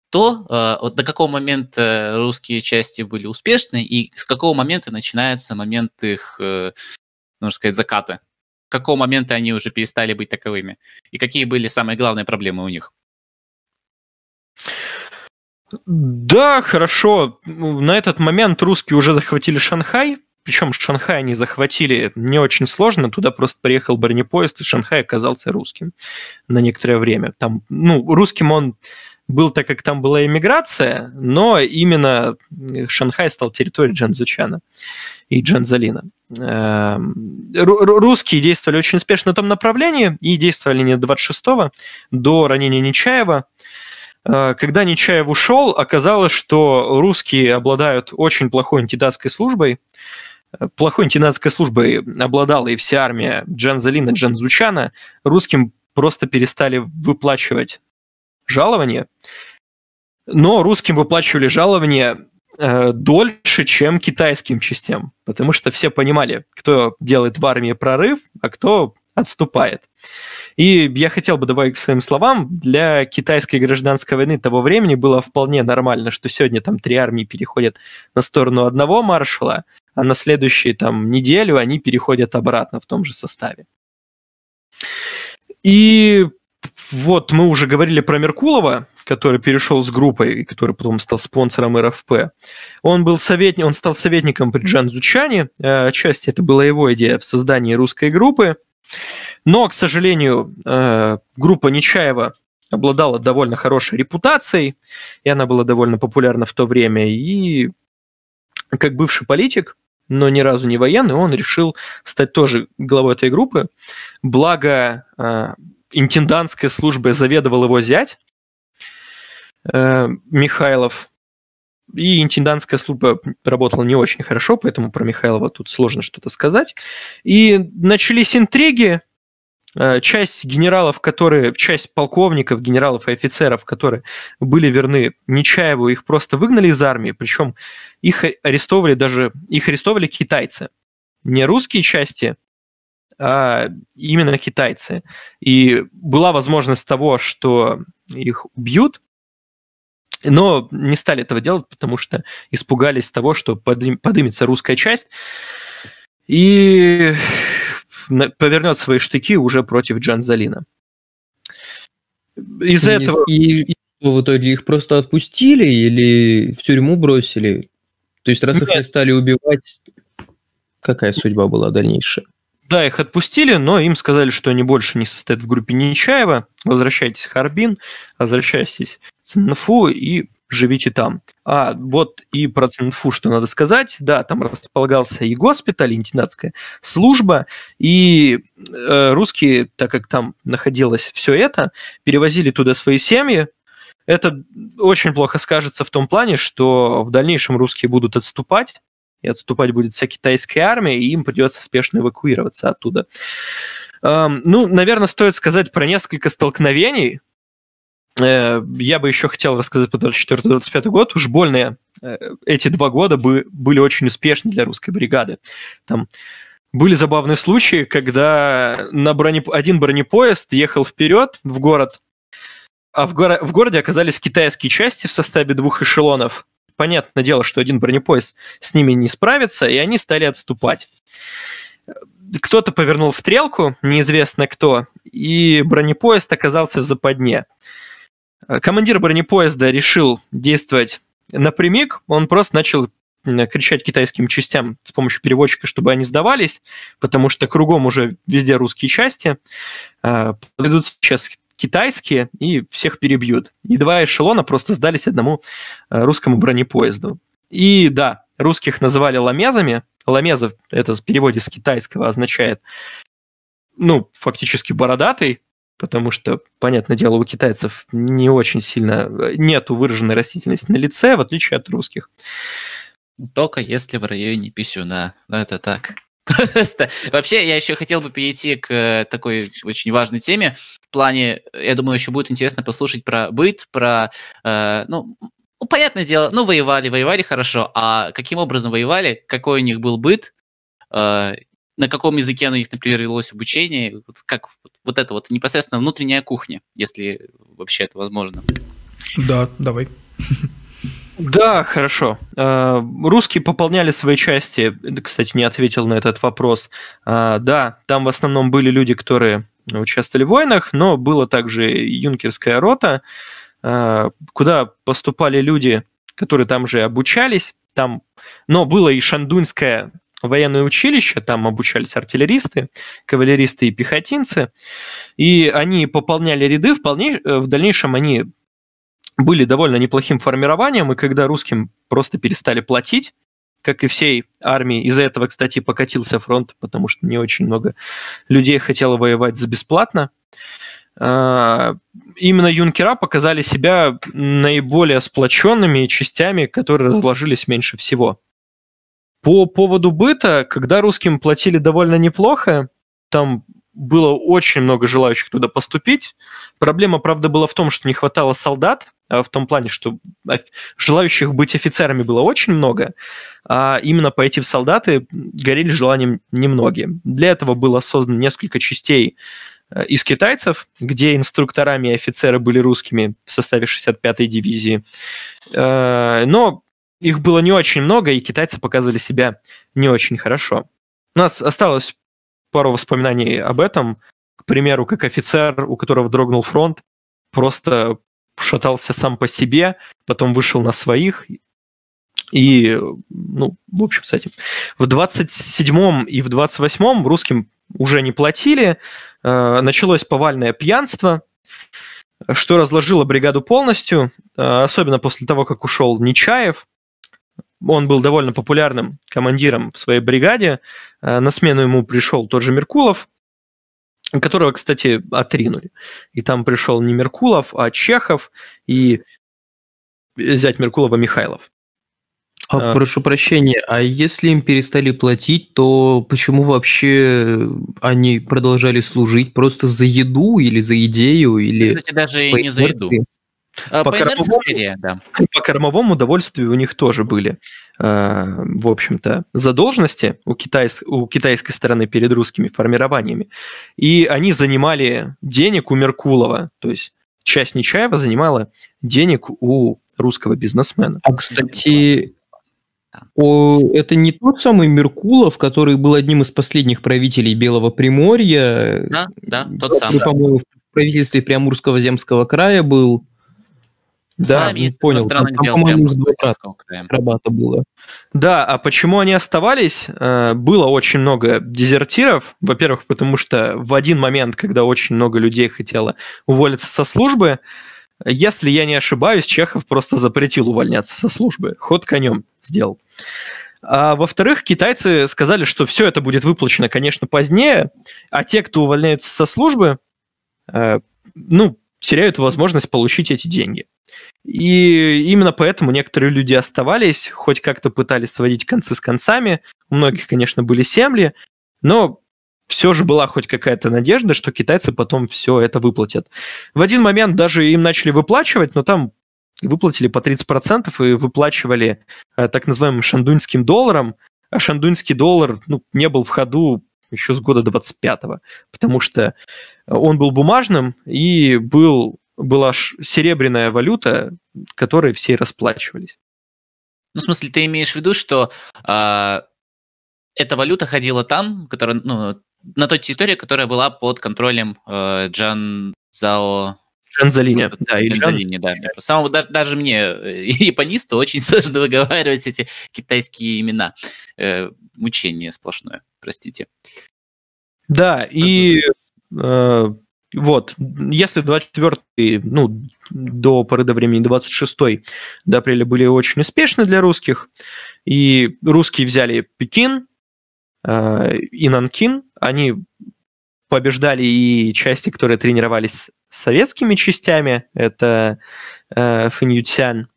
то, э, вот до какого момента русские части были успешны и с какого момента начинается момент их, э, можно сказать, заката. С какого момента они уже перестали быть таковыми? И какие были самые главные проблемы у них? Да, хорошо. На этот момент русские уже захватили Шанхай. Причем Шанхай они захватили не очень сложно. Туда просто приехал бронепоезд, и Шанхай оказался русским на некоторое время. Там, ну, русским он был, так как там была иммиграция, но именно Шанхай стал территорией Джанзучана и Джанзалина. Эм, русские действовали очень успешно на том направлении и действовали не до 26-го, до ранения Нечаева. Э, когда Нечаев ушел, оказалось, что русские обладают очень плохой антидатской службой. Э, плохой антидатской службой обладала и вся армия Джанзалина Джанзучана. Русским просто перестали выплачивать жалования. Но русским выплачивали жалования э, дольше, чем китайским частям, потому что все понимали, кто делает в армии прорыв, а кто отступает. И я хотел бы добавить к своим словам, для китайской гражданской войны того времени было вполне нормально, что сегодня там три армии переходят на сторону одного маршала, а на следующую там неделю они переходят обратно в том же составе. И вот мы уже говорили про Меркулова, который перешел с группой, и который потом стал спонсором РФП. Он был советник, он стал советником при Джан Зучане. Э, отчасти это была его идея в создании русской группы. Но, к сожалению, э, группа Нечаева обладала довольно хорошей репутацией, и она была довольно популярна в то время. И как бывший политик, но ни разу не военный, он решил стать тоже главой этой группы. Благо, э, интендантской службой заведовал его зять Михайлов, и интендантская служба работала не очень хорошо, поэтому про Михайлова тут сложно что-то сказать. И начались интриги. Э, часть генералов, которые, часть полковников, генералов и офицеров, которые были верны Нечаеву, их просто выгнали из армии, причем их арестовывали даже, их арестовывали китайцы. Не русские части, а именно китайцы. И была возможность того, что их убьют, но не стали этого делать, потому что испугались того, что подым, подымется русская часть и повернет свои штыки уже против Джанзалина. Из и, этого... И, и в итоге их просто отпустили или в тюрьму бросили? То есть раз Нет. их не стали убивать, какая судьба была дальнейшая? Да, их отпустили, но им сказали, что они больше не состоят в группе Нечаева. Возвращайтесь в Харбин, возвращайтесь Циннафу и живите там. А вот и про Цинфу, что надо сказать. Да, там располагался и госпиталь, и интендантская служба, и э, русские, так как там находилось все это, перевозили туда свои семьи. Это очень плохо скажется в том плане, что в дальнейшем русские будут отступать, и отступать будет вся китайская армия, и им придется спешно эвакуироваться оттуда. Эм, ну, наверное, стоит сказать про несколько столкновений, я бы еще хотел рассказать про 24-25 год. Уж больно э, эти два года бы, были очень успешны для русской бригады. Там были забавные случаи, когда на броне... один бронепоезд ехал вперед в город, а в, горо... в городе оказались китайские части в составе двух эшелонов. Понятное дело, что один бронепоезд с ними не справится, и они стали отступать. Кто-то повернул стрелку, неизвестно кто, и бронепоезд оказался в западне. Э, командир бронепоезда решил действовать напрямик, он просто начал кричать китайским частям с помощью переводчика, чтобы они сдавались, потому что кругом уже везде русские части. Э, подойдут сейчас китайские и всех перебьют. И два эшелона просто сдались одному э, русскому бронепоезду. И да, русских называли ламезами. Ламезов, это в переводе с китайского означает, ну, фактически бородатый, потому что, понятное дело, у китайцев не очень сильно нету выраженной растительности на лице, в отличие от русских. Только если в районе писюна. Ну, это так. <laughs> Просто. Вообще, я еще хотел бы перейти к э, такой очень важной теме. В плане, я думаю, еще будет интересно послушать про быт, про, э, ну, ну, понятное дело, ну, воевали, воевали хорошо, а каким образом воевали, какой у них был быт, э, на каком языке у них, например, велось обучение, вот как вот это вот непосредственно внутренняя кухня, если вообще это возможно. Да, давай. Да, хорошо. А, русские пополняли свои части, кстати, не ответил на этот вопрос. А, да, там в основном были люди, которые участвовали в войнах, но было также юнкерская рота, а, куда поступали люди, которые там же обучались, там, но было и шандунское военное училище, там обучались артиллеристы, кавалеристы и пехотинцы, и они пополняли ряды, в, полней, э, в дальнейшем они были довольно неплохим формированием, и когда русским просто перестали платить, как и всей армии, из-за этого, кстати, покатился фронт, потому что не очень много людей хотело воевать за бесплатно, а, именно юнкера показали себя наиболее сплоченными частями, которые разложились меньше всего. По поводу быта, когда русским платили довольно неплохо, там было очень много желающих туда поступить. Проблема, правда, была в том, что не хватало солдат, а в том плане, что желающих быть офицерами было очень много, а именно пойти в солдаты горели желанием немногие. Для этого было создано несколько частей э, из китайцев, где инструкторами и офицеры были русскими в составе 65-й дивизии. Э, но их было не очень много, и китайцы показывали себя не очень хорошо. У нас осталось пару воспоминаний об этом. К примеру, как офицер, у которого дрогнул фронт, просто шатался сам по себе, потом вышел на своих. И, ну, в общем, с этим. В 27-м и в 28-м русским уже не платили, э, началось повальное пьянство, что разложило бригаду полностью, э, особенно после того, как ушел Нечаев он был довольно популярным командиром в своей бригаде. Э, на смену ему пришел тот же Меркулов, которого, кстати, отринули. И там пришел не Меркулов, а Чехов и взять Меркулова Михайлов. А, А. прошу прощения, а если им перестали платить, то почему вообще они продолжали служить? Просто за еду или за идею? Или Кстати, даже и не за еду. А, По <clears throat> По кормовому- скорее, да. По кормовому удовольствию у них тоже были, э, в общем-то, задолженности у, китайс- у китайской стороны перед русскими формированиями. И они занимали денег у Меркулова, то есть часть Нечаева занимала денег у русского бизнесмена. А, кстати, о, это не тот самый Меркулов, который был одним из последних правителей Белого Приморья. Да, да, тот Который, самый. по-моему, в правительстве Приамурского земского края был. Да, не министр понял. Там, по-моему, с края. Рабата было. Да, а почему они оставались? Э, Было очень много дезертиров. Во-первых, потому что в один момент, когда очень много людей хотело уволиться со службы, если я не ошибаюсь, Чехов просто запретил увольняться со службы. Ход конем сделал. А во-вторых, китайцы сказали, что все это будет выплачено, конечно, позднее, а те, кто увольняются со службы, э, ну, теряют возможность получить эти деньги. И именно поэтому некоторые люди оставались, хоть как-то пытались сводить концы с концами. У многих, конечно, были семьи, но все же была хоть какая-то надежда, что китайцы потом все это выплатят. В один момент даже им начали выплачивать, но там выплатили по 30% и выплачивали э, так называемым шандуньским долларом, а шандуньский доллар ну, не был в ходу еще с года 25-го, потому что он был бумажным и был, была серебряная валюта, которой все расплачивались. Ну, в смысле, ты имеешь в виду, что а, эта валюта ходила там, которая, ну, на той территории, которая была под контролем э, Джан Зао Джанзалиня, да, или Джан- Ганзалини, да. Самого, да- даже мне, э, <laughs> японисту, очень <laughs> сложно выговаривать эти китайские имена. Э, мучение сплошное, простите. Да, и э, вот, если 24 ну, до поры до времени 26 до апреля были очень успешны для русских, и русские взяли Пекин э, и Нанкин, они побеждали и части, которые тренировались с советскими частями, это э, Фэн Ютсян,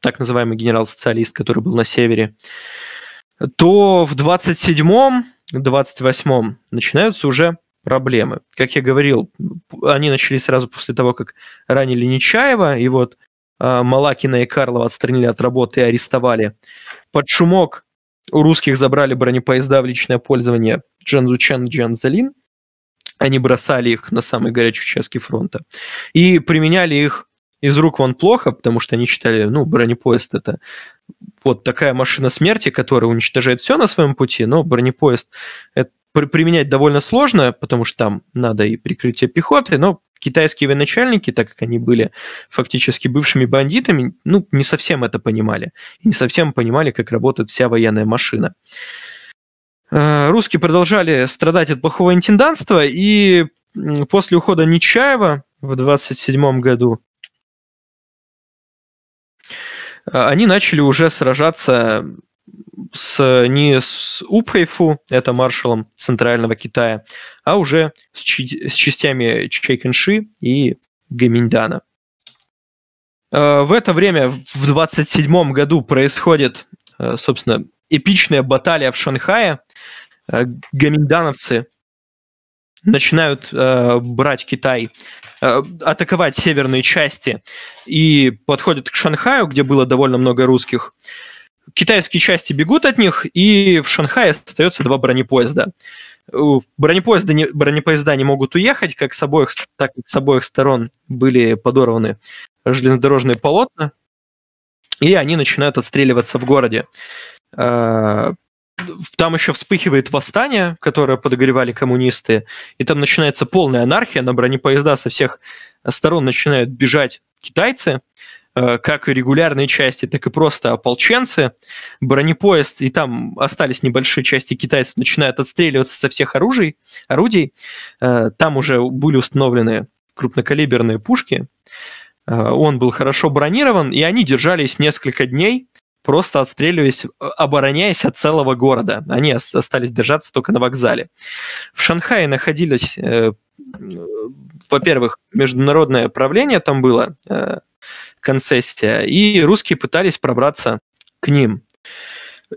так называемый генерал-социалист, который был на севере, то в 27-м 28-м начинаются уже проблемы. Как я говорил, они начались сразу после того, как ранили Нечаева, и вот э, Малакина и Карлова отстранили от работы и арестовали. Под шумок у русских забрали бронепоезда в личное пользование Джанзучан и Джанзалин. Они бросали их на самые горячие участки фронта. И применяли их из рук вон плохо, потому что они считали, ну, бронепоезд это вот такая машина смерти, которая уничтожает все на своем пути, но бронепоезд это применять довольно сложно, потому что там надо и прикрытие пехоты, но китайские военачальники, так как они были фактически бывшими бандитами, ну, не совсем это понимали. Не совсем понимали, как работает вся военная машина. Э, Русские продолжали страдать от плохого интендантства, и после ухода Нечаева в 27 году э, они начали уже сражаться с, не с Упхайфу, это маршалом Центрального Китая, а уже с, чи- с частями Чайканши и Гаминьдана. Э, В это время, в 27 году, происходит, э, собственно, эпичная баталия в Шанхае. Э, Гаминьдановцы начинают брать Китай, атаковать северные части и подходят к Шанхаю, где было довольно много русских. Китайские части бегут от них, и в Шанхае остается два бронепоезда. Бронепоезда не, бронепоезда не могут уехать, как с, обоих, так как с обоих сторон были подорваны железнодорожные полотна, и они начинают отстреливаться в городе. Э, Там еще вспыхивает восстание, которое подогревали коммунисты, и там начинается полная анархия, на бронепоезда со всех сторон начинают бежать китайцы, как и регулярные части, так и просто ополченцы. Бронепоезд, и там остались небольшие части китайцев, начинают отстреливаться со всех оружий, орудий. Э, Там уже были установлены крупнокалиберные пушки. Э, Он был хорошо бронирован, и они держались несколько дней, просто отстреливаясь, э, обороняясь от целого города. Они ос- остались держаться только на вокзале. В Шанхае находились, э, э, во-первых, международное правление там было, э, концессия, и русские пытались пробраться к ним.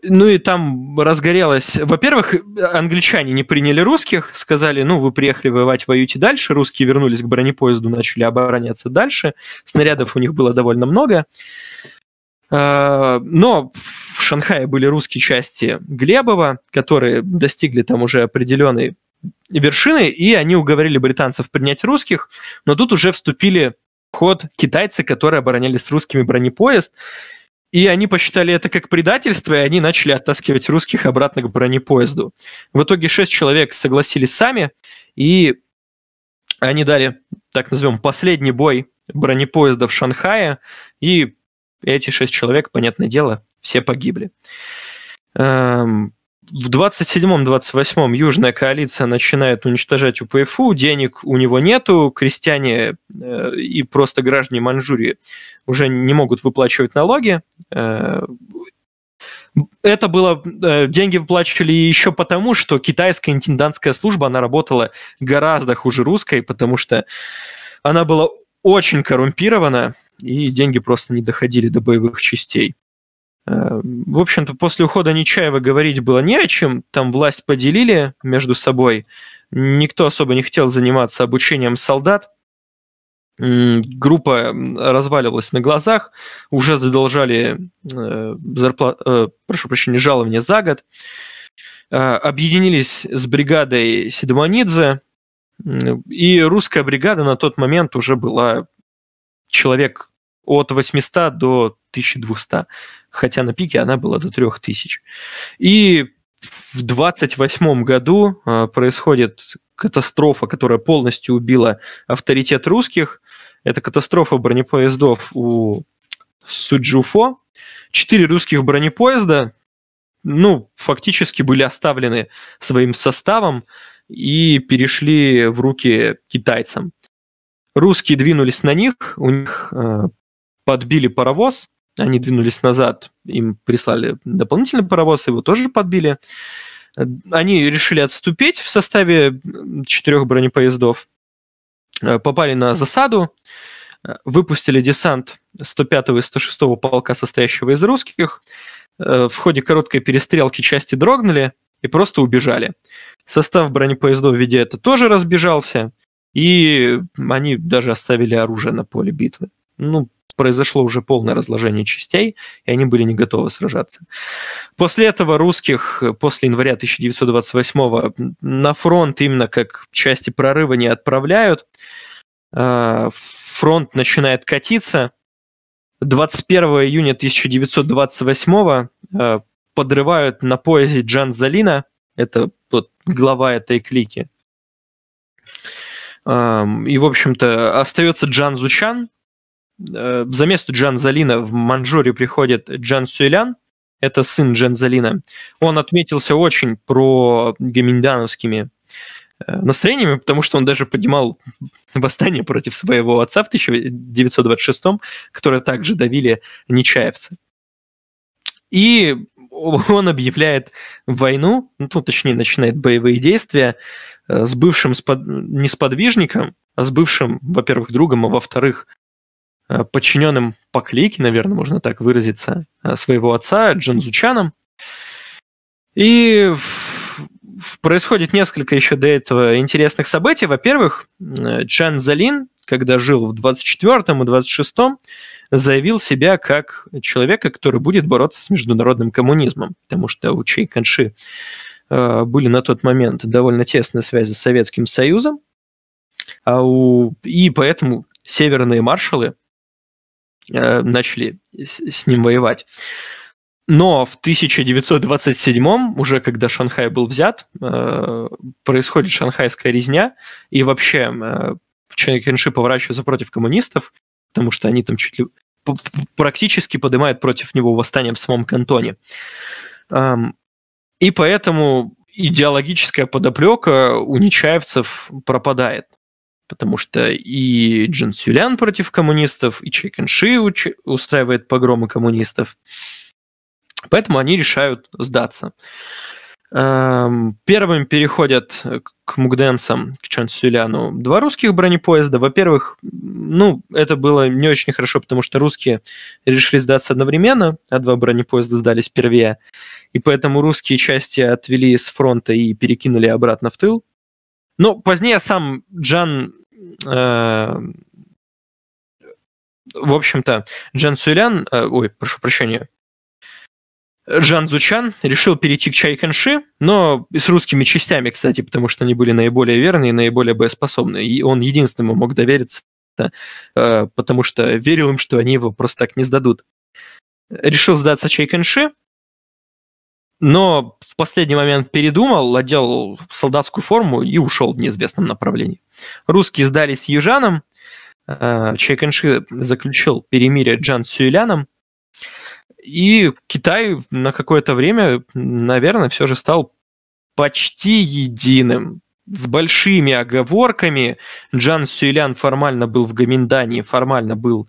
Ну и там разгорелось... Во-первых, англичане не приняли русских, сказали, ну, вы приехали воевать, воюйте дальше. Русские вернулись к бронепоезду, начали обороняться дальше. Снарядов у них было довольно много. А, но в Шанхае были русские части Глебова, которые достигли там уже определенной вершины, и они уговорили британцев принять русских, но тут уже вступили ход китайцы, которые обороняли с русскими бронепоезд, и они посчитали это как предательство, и они начали оттаскивать русских обратно к бронепоезду. В итоге шесть человек согласились сами, и они дали, так назовем, последний бой бронепоезда в Шанхае, и эти шесть человек, понятное дело, все погибли. Эм, в 27-28 Южная коалиция начинает уничтожать УПФУ, денег у него нету, крестьяне э, и просто граждане Маньчжурии уже не могут выплачивать налоги. Э, это было, э, деньги выплачивали еще потому, что китайская интендантская служба, она работала гораздо хуже русской, потому что она была очень коррумпирована, и деньги просто не доходили до боевых частей. Э, в общем-то, после ухода Нечаева говорить было не о чем. Там власть поделили между собой. Никто особо не хотел заниматься обучением солдат. Группа разваливалась на глазах, уже задолжали э, зарплат, э, прошу прощения, жалования за год. Объединились с бригадой Седманидзе, и русская бригада на тот момент уже была человек от 800 до 1200 хотя на пике она была до 3000. И в 28 году э, происходит катастрофа, которая полностью убила авторитет русских. Это катастрофа бронепоездов у Суджуфо. Четыре русских бронепоезда, ну, фактически были оставлены своим составом и перешли в руки китайцам. Русские двинулись на них, у них э, подбили паровоз, они двинулись назад, им прислали дополнительный паровоз, его тоже подбили. Они решили отступить в составе четырех бронепоездов, э, попали на засаду, э, выпустили десант 105 и 106 полка, состоящего из русских. Э, в ходе короткой перестрелки части дрогнули и просто убежали. Состав бронепоездов, видя это, тоже разбежался, и они даже оставили оружие на поле битвы. Ну, произошло уже полное разложение частей, и они были не готовы сражаться. После этого русских, после января 1928 на фронт именно как части прорыва не отправляют. А, фронт начинает катиться. 21 июня 1928 а, подрывают на поясе Джан Залина, это тот глава этой клики. И, в общем-то, остается Джан Зучан, за место Джан Залина в Манчжурии приходит Джан Сюэлян, это сын Джан Залина. Он отметился очень про гаминдановскими э, настроениями, потому что он даже поднимал <laughs> восстание против своего отца в 1926 которое также давили нечаевцы. И <laughs> он объявляет войну, ну, точнее, начинает боевые действия э, с бывшим спод... не сподвижником, а с бывшим, во-первых, другом, а во-вторых, Э, подчиненным по клейке, наверное, можно так выразиться, э, своего отца Джанзучаном. И происходит несколько еще до этого интересных событий. Во-первых, э, Джан Залин, когда жил в 24 и 26 заявил себя как человека, который будет бороться с международным коммунизмом, потому что у Чей Канши были на тот момент довольно тесные связи с Советским Союзом, а у... и поэтому северные маршалы Э, начали с ним воевать. Но в 1927 уже когда Шанхай был взят, э, происходит шанхайская резня, и вообще э, Чан Кенши поворачивается против коммунистов, потому что они там чуть ли практически поднимают против него восстание в самом кантоне. Эм, и поэтому идеологическая подоплека у нечаевцев пропадает потому что и Джин Сюлян против коммунистов, и Чай Ши устраивает погромы коммунистов. Поэтому они решают сдаться. Эм, первым переходят к мугденцам, к Чан Сюляну, два русских бронепоезда. Во-первых, ну, это было не очень хорошо, потому что русские решили сдаться одновременно, а два бронепоезда сдались первее. И поэтому русские части отвели с фронта и перекинули обратно в тыл. Но позднее сам Джан э, в общем-то, Джан Суэлян, э, ой, прошу прощения, Жан Зучан решил перейти к Чайканши, но с русскими частями, кстати, потому что они были наиболее верные и наиболее боеспособные. И он единственному мог довериться, э, потому что верил им, что они его просто так не сдадут. Решил сдаться Чайканши, но в последний момент передумал, одел солдатскую форму и ушел в неизвестном направлении. Русские сдались южанам, э, Чайканши заключил перемирие Джан Сюэляном, и Китай на какое-то время, наверное, все же стал почти единым. С большими оговорками Джан Сюэлян формально был в Гаминдане, формально был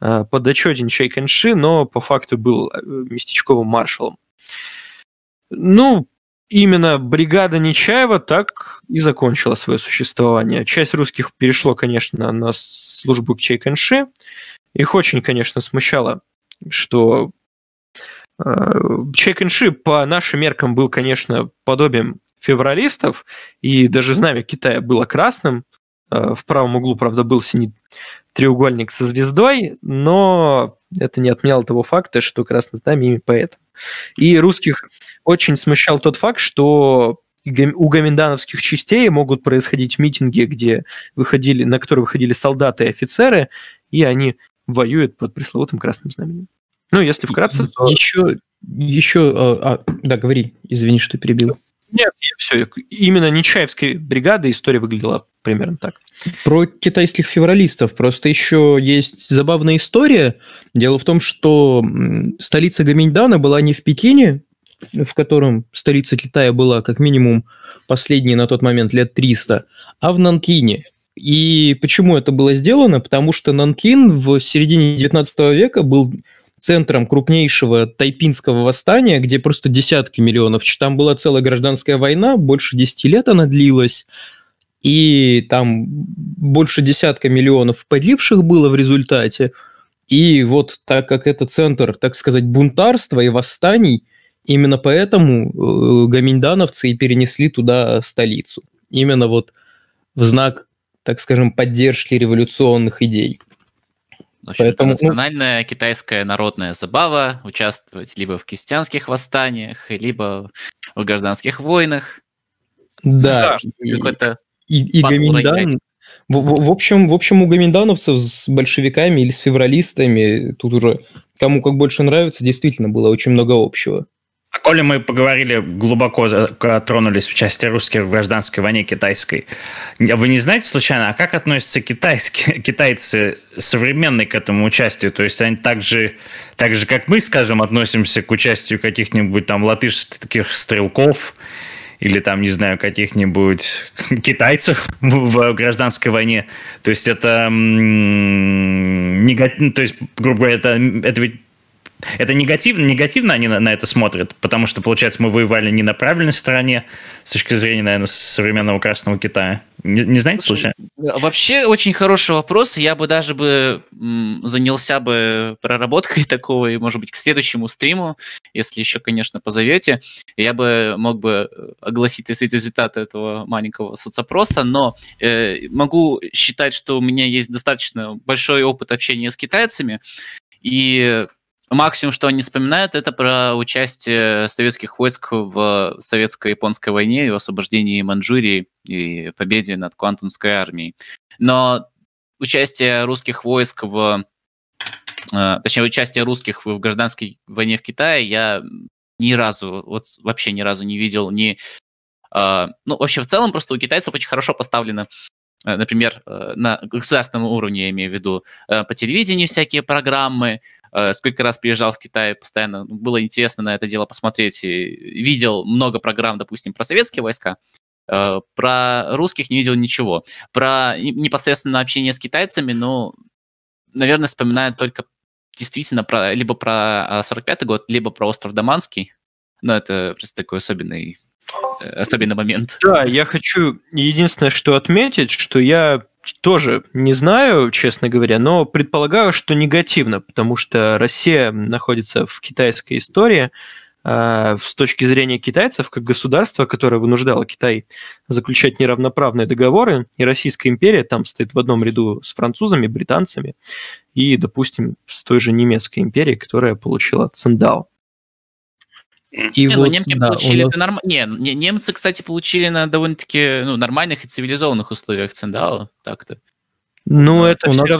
э, подотчетен Чайканши, но по факту был э, местечковым маршалом. Ну, именно бригада Нечаева так и закончила свое существование. Часть русских перешло, конечно, на службу к Чайканши. Их очень, конечно, смущало, что Чайканши по нашим меркам был, конечно, подобием февралистов, и даже знамя Китая было красным. Э, в правом углу, правда, был синий треугольник со звездой, но это не отменяло того факта, что красное знамя именно поэтому. И русских очень смущал тот факт, что у гоминдановских частей могут происходить митинги, где выходили, на которые выходили солдаты и офицеры, и они воюют под пресловутым красным знаменем. Ну, если вкратце, то... Еще, еще, а, а, да, говори, извини, что перебил. Нет, все, именно Нечаевской бригады история выглядела примерно так. Про китайских февралистов просто еще есть забавная история. Дело в том, что столица Гаминьдана была не в Пекине, в котором столица Китая была как минимум последние на тот момент лет 300, а в Нанкине. И почему это было сделано? Потому что Нанкин в середине 19 века был центром крупнейшего тайпинского восстания, где просто десятки миллионов. Там была целая гражданская война, больше 10 лет она длилась, и там больше десятка миллионов погибших было в результате. И вот так как это центр, так сказать, бунтарства и восстаний, именно поэтому э, гаминдановцы и перенесли туда столицу. Именно вот в знак, так скажем, поддержки революционных идей. В Поэтому, ну национальная ну... китайская народная забава участвовать либо в крестьянских восстаниях, либо в гражданских войнах. Да, ну, какой-то и, и Гаминдан, в, в, в, общем, в общем, у гаминдановцев с большевиками или с февралистами, тут уже кому как больше нравится, действительно было очень много общего. А коли мы поговорили глубоко, тронулись в части русских в гражданской войне китайской, вы не знаете случайно, а как относятся китайские, <laughs> китайцы современные к этому участию? То есть они так же, так же, как мы, скажем, относимся к участию каких-нибудь там латышских стрелков или там, не знаю, каких-нибудь <laughs> китайцев в гражданской войне. То есть это, то есть, грубо говоря, это, это ведь это негативно, негативно они на, на это смотрят, потому что, получается, мы воевали не на правильной стороне с точки зрения, наверное, современного Красного Китая. Не, не знаете случайно? Вообще очень хороший вопрос. Я бы даже бы занялся бы проработкой <laughs> такого, и, может быть, к следующему стриму, если еще, конечно, позовете, я бы мог бы огласить результаты этого маленького соцопроса, но э, могу считать, что у меня есть достаточно большой опыт общения с китайцами, и Максимум, что они вспоминают, это про участие советских войск в советско-японской войне и в освобождении Манчжурии и победе над Квантунской армией. Но участие русских войск в... Э, точнее, участие русских в гражданской войне в Китае я ни разу, вот вообще ни разу не видел ни... Э, ну, вообще, в целом, просто у китайцев очень хорошо поставлено э, например, на государственном уровне, я имею в виду, по телевидению всякие программы, сколько раз приезжал в Китай, постоянно ну, было интересно на это дело посмотреть. И видел много программ, допустим, про советские войска, э, про русских не видел ничего. Про непосредственно общение с китайцами, ну, наверное, вспоминаю только действительно про, либо про 45-й год, либо про остров Даманский. Но это просто такой особенный, э, особенный момент. Да, я хочу единственное, что отметить, что я тоже не знаю, честно говоря, но предполагаю, что негативно, потому что Россия находится в китайской истории, а, с точки зрения китайцев, как государства, которое вынуждало Китай заключать неравноправные договоры, и Российская империя там стоит в одном ряду с французами, британцами и, допустим, с той же немецкой империей, которая получила Циндао. И не, ну, вот, ну, немцы да, получили это норм... не, не, немцы, кстати, получили на довольно-таки ну, нормальных и цивилизованных условиях Циндао, так-то. Ну, это у нас,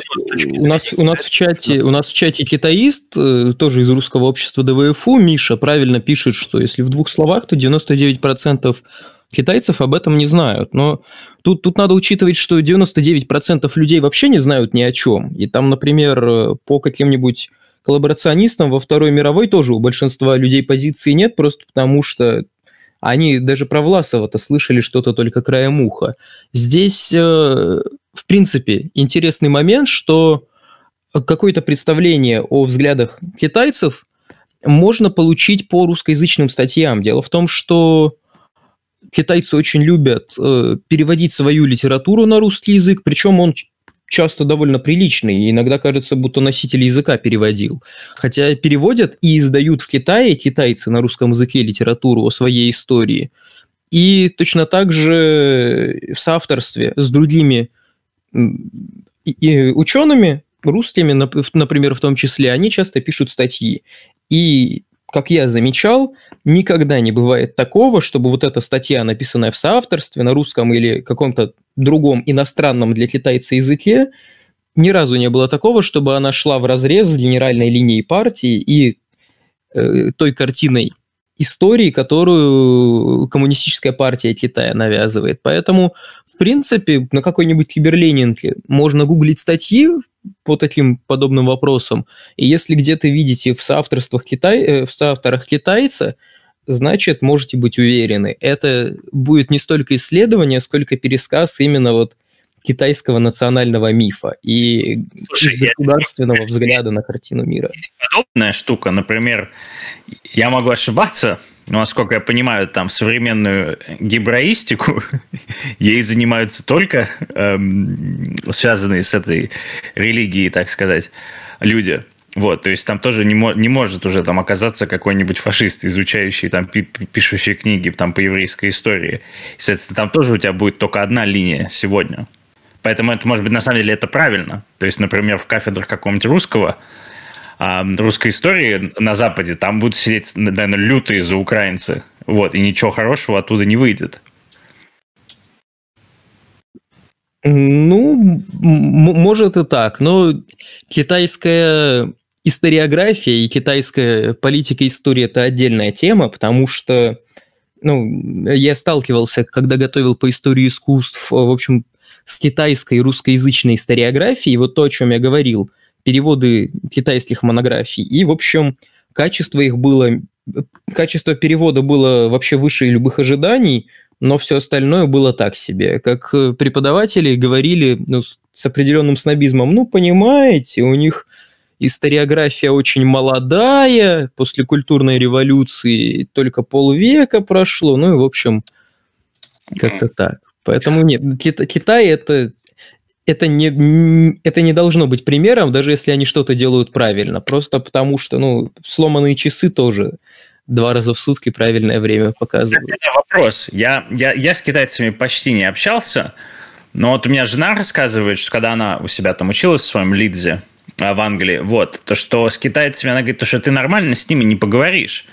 у нас, у нас в чате, у нас в чате китаист, э, тоже из русского общества ДВФУ, Миша правильно пишет, что если в двух словах, то 99% китайцев об этом не знают. Но тут, тут надо учитывать, что 99% людей вообще не знают ни о чем. И там, например, э, по каким-нибудь коллаборационистам во Второй мировой тоже у большинства людей позиции нет, просто потому что они даже про Власова-то слышали что-то только краем уха. Здесь э, в принципе, интересный момент, что какое-то представление о взглядах китайцев можно получить по русскоязычным статьям. Дело в том, что китайцы очень любят э, переводить свою литературу на русский язык, причем он часто довольно приличный, иногда кажется, будто носитель языка переводил. Хотя переводят и издают в Китае китайцы на русском языке литературу о своей истории. И точно так же в соавторстве с другими учеными, русскими, например, в том числе, они часто пишут статьи. И, как я замечал, никогда не бывает такого, чтобы вот эта статья, написанная в соавторстве на русском или каком-то другом иностранном для китайца языке, ни разу не было такого, чтобы она шла в разрез с генеральной линией партии и э, той картиной истории, которую коммунистическая партия Китая навязывает. Поэтому принципе, на какой-нибудь киберленинке можно гуглить статьи по таким подобным вопросам, и если где-то видите в соавторствах Китай, э, в соавторах китайца, значит, можете быть уверены, это будет не столько исследование, сколько пересказ именно вот китайского национального мифа и Слушай, государственного я... взгляда на картину мира. Есть подобная штука, например, я могу ошибаться, но, насколько я понимаю, там современную гибраистику, <laughs> ей занимаются только эм, связанные с этой религией, так сказать, люди. Вот, то есть там тоже не, мо- не может уже там оказаться какой-нибудь фашист, изучающий там, пи- пишущий книги там по еврейской истории. Соответственно, там тоже у тебя будет только одна линия сегодня. Поэтому это, может быть, на самом деле это правильно. То есть, например, в кафедрах какого-нибудь русского, русской истории на Западе, там будут сидеть, наверное, лютые за украинцы. Вот, и ничего хорошего оттуда не выйдет. Ну, может и так, но китайская историография и китайская политика истории – это отдельная тема, потому что ну, я сталкивался, когда готовил по истории искусств, в общем, с китайской русскоязычной историографией, вот то, о чем я говорил, переводы китайских монографий, и, в общем, качество их было, качество перевода было вообще выше любых ожиданий, но все остальное было так себе. Как преподаватели говорили ну, с определенным снобизмом, ну, понимаете, у них историография очень молодая, после культурной революции только полвека прошло, ну и, в общем, как-то так. Поэтому нет, Китай это это не, это не должно быть примером, даже если они что-то делают правильно. Просто потому что, ну, сломанные часы тоже два раза в сутки правильное время показывают. Вопрос. Я, я, я с китайцами почти не общался, но вот у меня жена рассказывает, что когда она у себя там училась в своем Лидзе а, в Англии, вот, то что с китайцами, она говорит, то, что ты нормально с ними не поговоришь.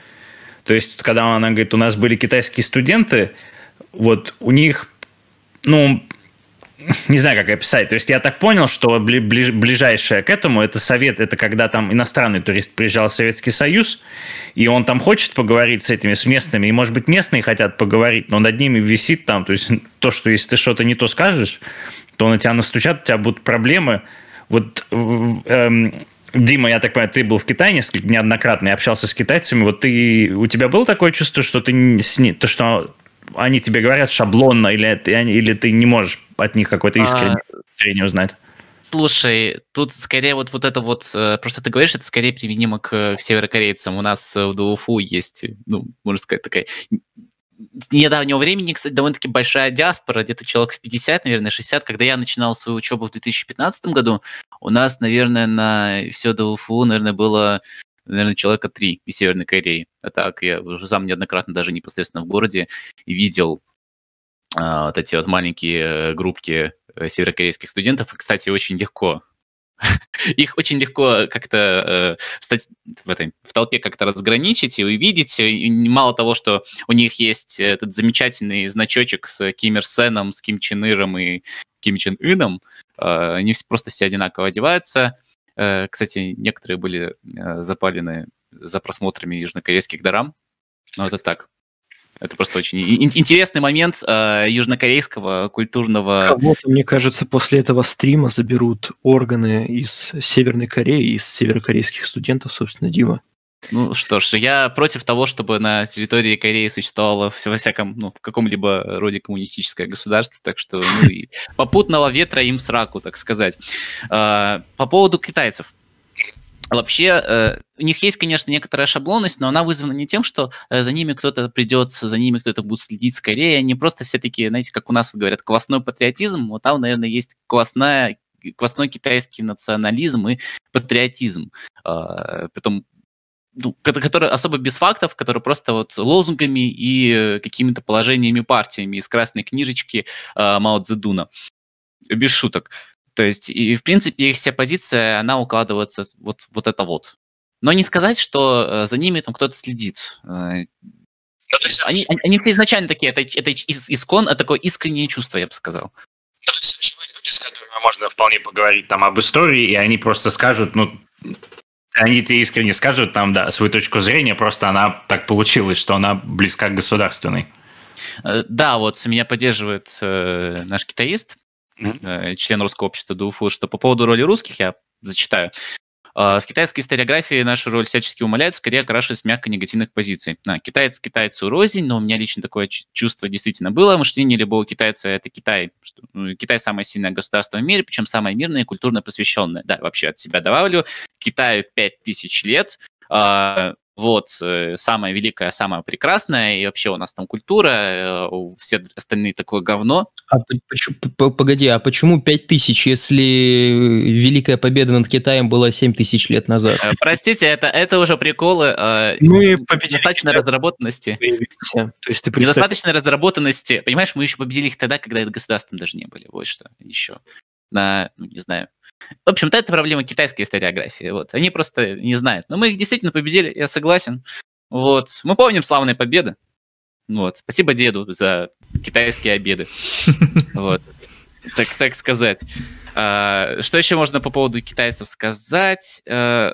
То есть, когда она говорит, у нас были китайские студенты, вот у них ну, не знаю, как описать. То есть я так понял, что ближ, ближайшее к этому это совет, это когда там иностранный турист приезжал в Советский Союз, и он там хочет поговорить с этими, с местными, и, может быть, местные хотят поговорить, но над ними висит там, то есть <laughs> то, что если ты что-то не то скажешь, то на тебя настучат, у тебя будут проблемы. Вот эм, Дима, я так понимаю, ты был в Китае несколько неоднократно и общался с китайцами. Вот ты, у тебя было такое чувство, что ты с то, что они тебе говорят шаблонно, или, или ты не можешь от них какое-то искреннее а... узнать? Слушай, тут скорее вот, вот это вот, э, просто ты говоришь, это скорее применимо к, к северокорейцам. У нас в ДУФУ есть, ну, можно сказать, такая недавнего времени, кстати, довольно-таки большая диаспора, где-то человек в 50, наверное, 60. Когда я начинал свою учебу в 2015 году, у нас, наверное, на все до УФУ, наверное, было наверное, человека три из Северной Кореи. А так, я уже сам неоднократно даже непосредственно в городе видел а, вот эти вот маленькие э, группки э, северокорейских студентов. И, кстати, очень легко <laughs> их очень легко как-то э, стать в, этой, в толпе как-то разграничить и увидеть. И мало того, что у них есть этот замечательный значочек с Ким Ир Сеном, с Ким Чен Иром и Ким Чен Ыном, э, они просто все одинаково одеваются. Э, кстати, некоторые были э, запалены за просмотрами южнокорейских дорам. Но ну, это так. Это просто очень интересный момент э, южнокорейского культурного... Кого-то, мне кажется, после этого стрима заберут органы из Северной Кореи, из северокорейских студентов, собственно, Дима. Ну что ж, я против того, чтобы на территории Кореи существовало во всяком, ну, в каком-либо роде коммунистическое государство, так что ну, и попутного ветра им сраку, так сказать. Э, по поводу китайцев. Вообще, э, у них есть, конечно, некоторая шаблонность, но она вызвана не тем, что э, за ними кто-то придет, за ними кто-то будет следить скорее. Они просто все таки знаете, как у нас говорят, квасной патриотизм. Вот там, наверное, есть квасная, квасной китайский национализм и патриотизм. Э, притом ну, который особо без фактов, который просто вот лозунгами и какими-то положениями партиями из красной книжечки э, Мао Цзэдуна. Без шуток. То есть, и в принципе, их вся позиция, она укладывается вот, вот это вот. Но не сказать, что э, за ними там кто-то следит. Э, ну, то есть, они, они, они все изначально такие, это, это искон, это такое искреннее чувство, я бы сказал. Ну, то есть, люди, с которыми можно вполне поговорить там об истории, и они просто скажут, ну, они тебе искренне скажут там, да, свою точку зрения, просто она так получилась, что она близка к государственной. Э, да, вот меня поддерживает э, наш китаист, mm-hmm. член русского общества ДУФУ, что по поводу роли русских, я зачитаю. А, в китайской историографии нашу роль всячески умаляют, скорее окрашиваясь мягко негативных позиций. А, китаец китайцу рознь, но у меня лично такое чувство действительно было. Мышление любого китайца – это Китай. Что, ну, Китай – самое сильное государство в мире, причем самое мирное и культурно посвященное. Да, вообще от себя добавлю. Китаю 5000 лет, а, вот, э, самое великое, самое прекрасное, и вообще у нас там культура, э, все остальные такое говно. А почему, погоди, а почему 5 тысяч, если Великая Победа над Китаем была 7 тысяч лет назад? Э, простите, это, это уже приколы. Ну и недостаточной разработанности. То есть ты Недостаточной разработанности. Понимаешь, мы еще победили их тогда, когда это государством даже не были. Вот что еще. На, ну, не знаю, в общем-то, это проблема китайской историографии. Вот. Они просто не знают. Но мы их действительно победили, я согласен. Вот. Мы помним славные победы. Вот. Спасибо деду за китайские обеды. <laughs> Вот. Так, так сказать. А, что еще можно по поводу китайцев сказать? А,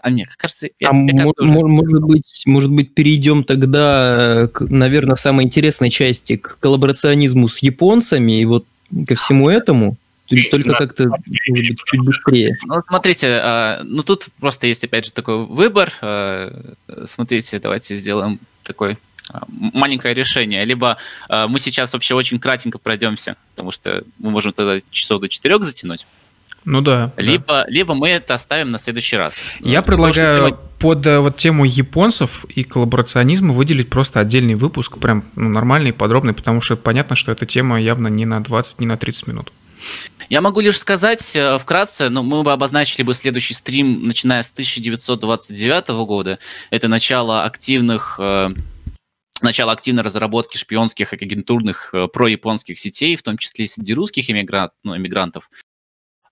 а мне кажется, я, а я м- может быть, может быть, перейдем тогда, к, наверное, самой интересной части к коллаборационизму с японцами и вот ко всему этому. Только да. как-то, может быть, чуть быстрее. Ну, смотрите, а, ну тут просто есть, опять же, такой выбор. А, смотрите, давайте сделаем такой а, маленькое решение. Либо мы сейчас вообще очень кратенько пройдемся, потому что мы можем тогда часов до четырех затянуть. Ну да. Либо, да. либо мы это оставим на следующий раз. Я ну, предлагаю под э, вот тему японцев и коллаборационизма выделить просто отдельный выпуск, прям ну, нормальный, подробный, потому что понятно, что эта тема явно не на 20, не на 30 минут. Я могу лишь сказать э, вкратце, но мы бы обозначили бы следующий стрим, начиная с 1929 года. Это начало активных э, начало активной разработки шпионских и агентурных э, прояпонских сетей, в том числе среди русских иммигрант, ну, иммигрантов.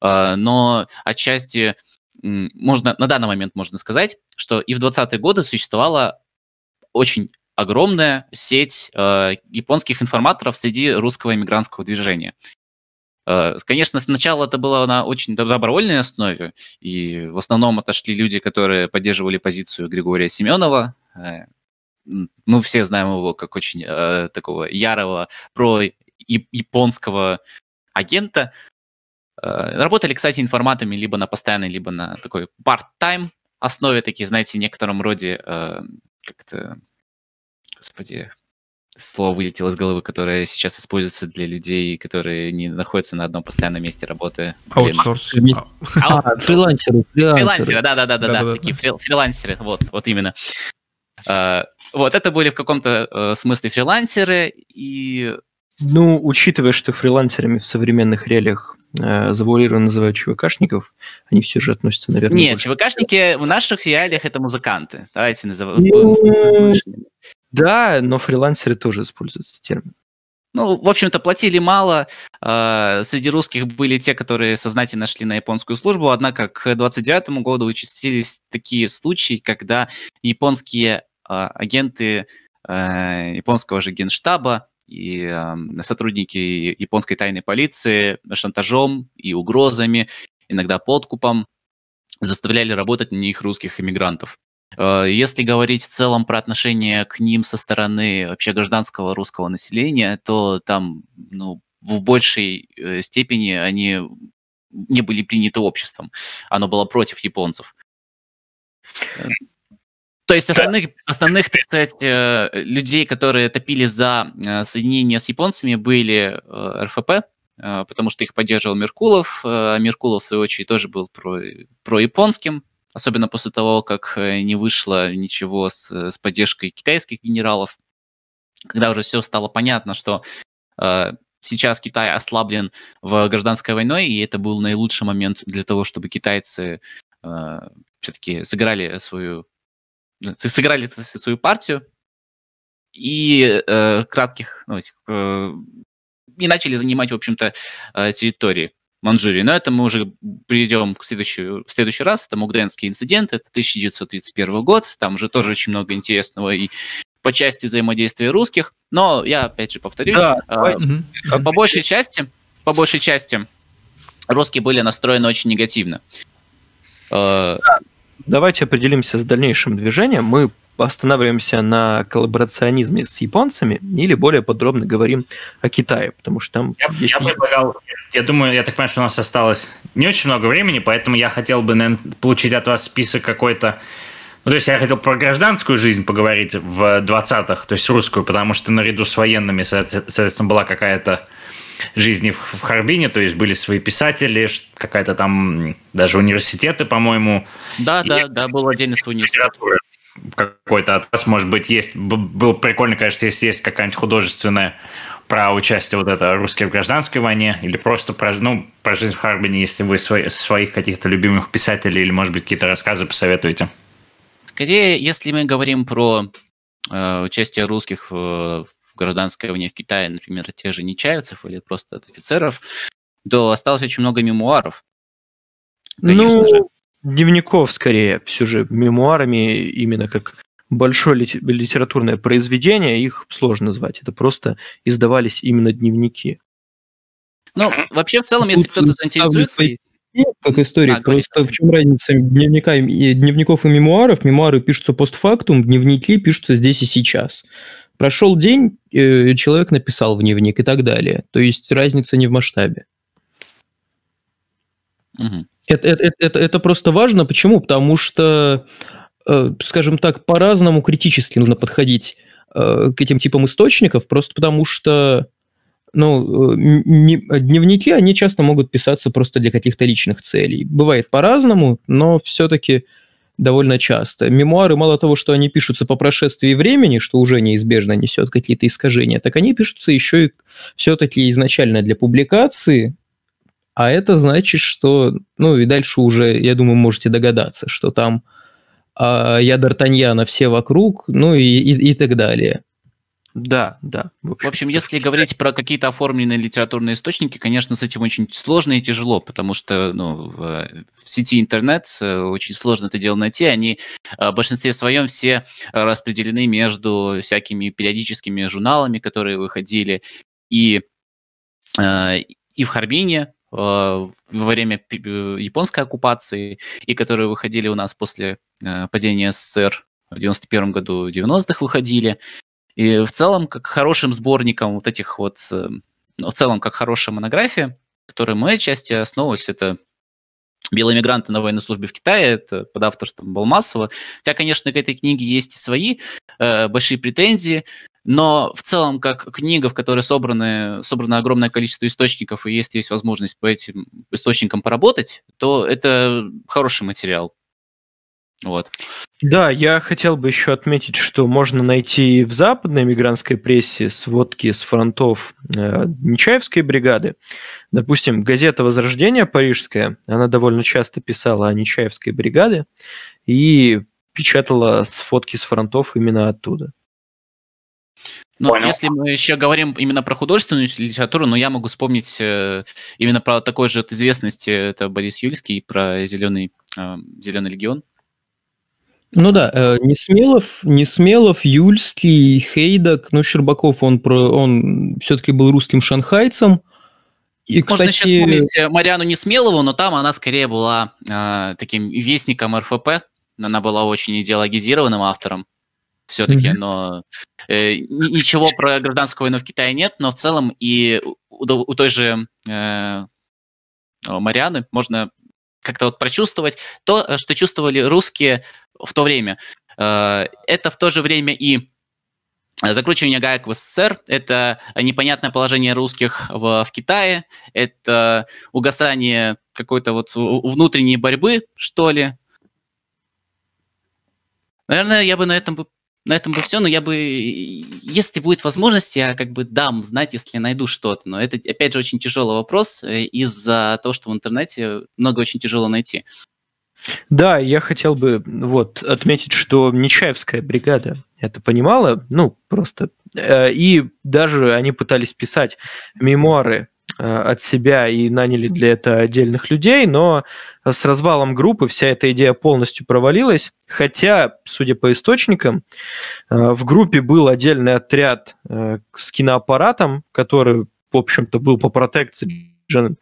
Но отчасти можно, на данный момент можно сказать, что и в 20-е годы существовала очень огромная сеть э, японских информаторов среди русского иммигрантского движения. Э, конечно, сначала это было на очень добровольной основе, и в основном отошли люди, которые поддерживали позицию Григория Семенова. Э, мы все знаем его как очень э, такого ярого про японского агента. Работали, кстати, информатами либо на постоянной, либо на такой part-time основе, такие, знаете, в некотором роде как-то, господи, слово вылетело из головы, которое сейчас используется для людей, которые не находятся на одном постоянном месте работы. Аутсорс. А, а, фрилансеры. Фрилансеры, да-да-да, да, такие фрилансеры, вот, вот именно. А, Вот, это были в каком-то э, смысле фрилансеры, и Ну, учитывая, что фрилансерами в современных реалиях э, завуалированно называют ЧВКшников, они все же относятся, наверное, Нет, больше- ЧВКшники в наших реалиях это музыканты. Давайте назовем. Да, но фрилансеры тоже используются термин. Ну, в общем-то, платили мало. э, Среди русских были те, которые сознательно шли на японскую службу, однако к 29 году участились такие случаи, когда японские а, агенты э, японского же генштаба и сотрудники японской тайной полиции шантажом и угрозами, иногда подкупом заставляли работать на них русских иммигрантов. Э, Если говорить в целом про отношение к ним со стороны вообще гражданского русского населения, то там ну, в большей э, степени они не были приняты обществом. Оно было против японцев. Э, То есть основных, основных, так сказать, людей, которые топили за соединение с японцами, были РФП, потому что их поддерживал Меркулов. а Меркулов, в свою очередь, тоже был про, про-японским, особенно после того, как э, не вышло ничего с, с поддержкой китайских генералов, когда уже все стало понятно, что э, сейчас Китай ослаблен в гражданской войной, и это был наилучший момент для того, чтобы китайцы э, все-таки сыграли свою ну, сыграли свою партию. И э, кратких ну, э, и начали занимать, в общем-то, э, территории Манчжурии. Но это мы уже перейдем к следующему, в следующий раз. Это Мугденский инцидент, это 1931 год. Там уже тоже очень много интересного и по части взаимодействия русских. Но я опять же повторюсь, Да, э. Мгм. по по большей части, по большей части, русские были настроены очень негативно. Э, Давайте определимся с дальнейшим движением. Мы останавливаемся на коллаборационизме с японцами или более подробно говорим о Китае, потому что там Я, есть- я предлагал, я думаю, я так понимаю, что у нас осталось не очень много времени, поэтому я хотел бы, наверное, получить от вас список какой-то. Ну, то есть я хотел про гражданскую жизнь поговорить в 20-х, то есть русскую, потому что наряду с военными, соответ- соответственно, была какая-то жизнь и в, Харбине, то есть были свои писатели, какая-то там даже университеты, по-моему, да, И- да, да, был отдельный университет. литературы какой-то от вас, может быть, есть. Было прикольно, конечно, если есть какая-нибудь художественная про участие вот это русские в гражданской войне или просто про, ну, про жизнь в Харбине, если вы свои- своих каких-то любимых писателей или, может быть, какие-то рассказы посоветуете. Скорее, если мы говорим про э, участие русских в, в гражданской войне в Китае, например, те же Нечаевцев или просто офицеров, то осталось очень много мемуаров. Конечно ну, же. Дневников скорее, все же мемуарами именно как большое лите- литературное произведение, их сложно назвать. Это просто издавались именно дневники. Ну, вообще, в целом, если кто-то заинтересуется... как историк. А. Просто в чем разница дневника и дневников и мемуаров? Мемуары пишутся постфактум, дневники пишутся здесь и сейчас. Прошел день, э, человек написал в дневник и так далее. То есть разница не в масштабе. Мгм. Это, это, это- это, просто важно. Почему? Потому что, э, скажем так, по-разному критически нужно подходить э, к этим типам источников, просто потому что ну, э, м- дневники, они часто могут писаться просто для каких-то личных целей. Бывает по-разному, но все-таки довольно часто. Мемуары, мало того, что они пишутся по прошествии времени, что уже неизбежно несет какие-то искажения, так они пишутся еще и все-таки изначально для публикации, а это значит, что, ну и дальше уже, я думаю, можете догадаться, что там а, я Д'Артаньяна все вокруг, ну и, и, и так далее. Да, да. В общем, если говорить про какие-то оформленные литературные источники, конечно, с этим очень сложно и тяжело, потому что ну, в, в сети интернет э, очень сложно это дело найти. Они э, в большинстве своем все распределены между всякими периодическими журналами, которые выходили и, э, и в Харбине во время э, японской оккупации, и которые выходили у нас после э, падения СССР в 91 году, в 90-х выходили. И в целом, как хорошим сборником вот этих вот, э, ну, в целом, как хорошая монография, которая в моей части основывалась, это «Белые мигранты на военной службе в Китае», это под авторством Балмасова. Хотя, конечно, к этой книге есть и свои э, большие претензии, но в целом, как книга, в которой собраны, собрано огромное количество источников, и есть, есть возможность по этим источникам поработать, то это хороший материал. Вот. Да, я хотел бы еще отметить, что можно найти в западной мигрантской прессе сводки с фронтов э, Нечаевской бригады. Допустим, газета «Возрождение» парижская, она довольно часто писала о Нечаевской бригаде и печатала сфотки с фронтов именно оттуда. Но Понял. если мы еще говорим именно про художественную литературу, но я могу вспомнить э, именно про такой же от известности, это Борис Юльский, про «Зеленый, э, зеленый легион». Ну да, э, Несмелов, Несмелов, Юльский, Хейдак, ну Щербаков, он, про, он все-таки был русским шанхайцем. И, Можно кстати... сейчас вспомнить э, Мариану Несмелову, но там она скорее была э, таким вестником РФП. Она была очень идеологизированным автором все-таки, mm-hmm. но э, ничего про гражданскую войну в Китае нет, но в целом и у, у той же э, Марианы можно как-то вот прочувствовать то, э, что чувствовали русские в то время. Э, это в то же время и закручивание гаек в СССР, это непонятное положение русских в, в Китае, это угасание какой-то вот внутренней борьбы, что ли. Наверное, я бы на этом бы на этом бы все, но я бы, если будет возможность, я как бы дам знать, если найду что-то. Но это, опять же, очень тяжелый вопрос э, из-за того, что в интернете много очень тяжело найти. Да, я хотел бы вот отметить, что Нечаевская бригада это понимала, ну, просто. Э, и даже они пытались писать мемуары э, от себя и наняли для этого отдельных людей, но с развалом группы вся эта идея полностью провалилась, хотя, судя по источникам, э, в группе был отдельный отряд с киноаппаратом, который, в общем-то, был по протекции Джан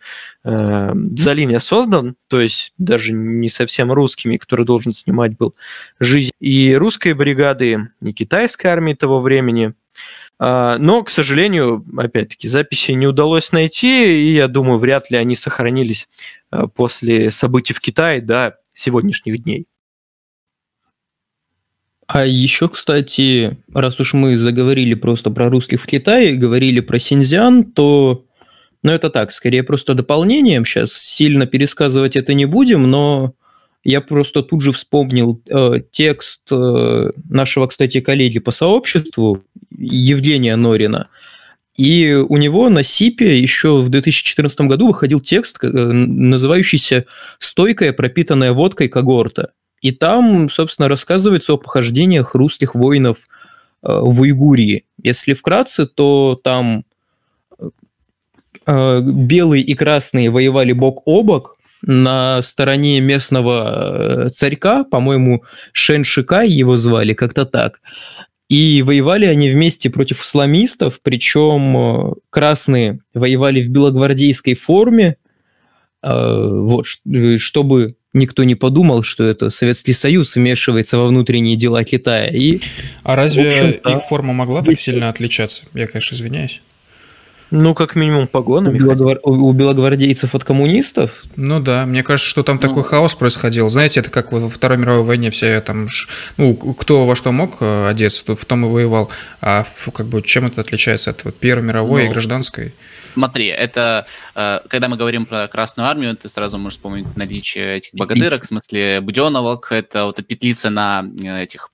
э, Залиния создан, то есть даже не совсем русскими, который должен снимать был жизнь и русской бригады, и китайской армии того времени. А, но, к сожалению, опять-таки, записи не удалось найти, и я думаю, вряд ли они сохранились э, после событий в Китае до сегодняшних дней. А еще, кстати, раз уж мы заговорили просто про русских в Китае, говорили про Синьцзян, то но это так, скорее просто дополнением. Сейчас сильно пересказывать это не будем, но я просто тут же вспомнил э, текст э, нашего, кстати, коллеги по сообществу Евгения Норина. И у него на СИПе еще в 2014 году выходил текст, э, называющийся «Стойкая, пропитанная водкой когорта». И там, собственно, рассказывается о похождениях русских воинов э, в Уйгурии. Если вкратце, то там белые и красные воевали бок о бок на стороне местного э, царька, по-моему, Шен Шикай его звали, как-то так. И воевали они вместе против исламистов, причем э, красные воевали в белогвардейской форме, вот, чтобы никто не подумал, что это Советский Союз вмешивается во внутренние дела Китая. И, а разве их форма могла так сильно отличаться? Я, конечно, извиняюсь. Ну, как минимум погонами. У, белогвар... у белогвардейцев от коммунистов? Ну да, мне кажется, что там ну... такой хаос происходил. Знаете, это как во Второй мировой войне все там, ну, кто во что мог э, одеться, то в том и воевал. А как бы чем это отличается от вот, Первой мировой ну, и гражданской? Смотри, это э, когда мы говорим про Красную Армию, ты сразу можешь вспомнить наличие этих богатырок, в смысле буденовок, это вот петлица на э, этих...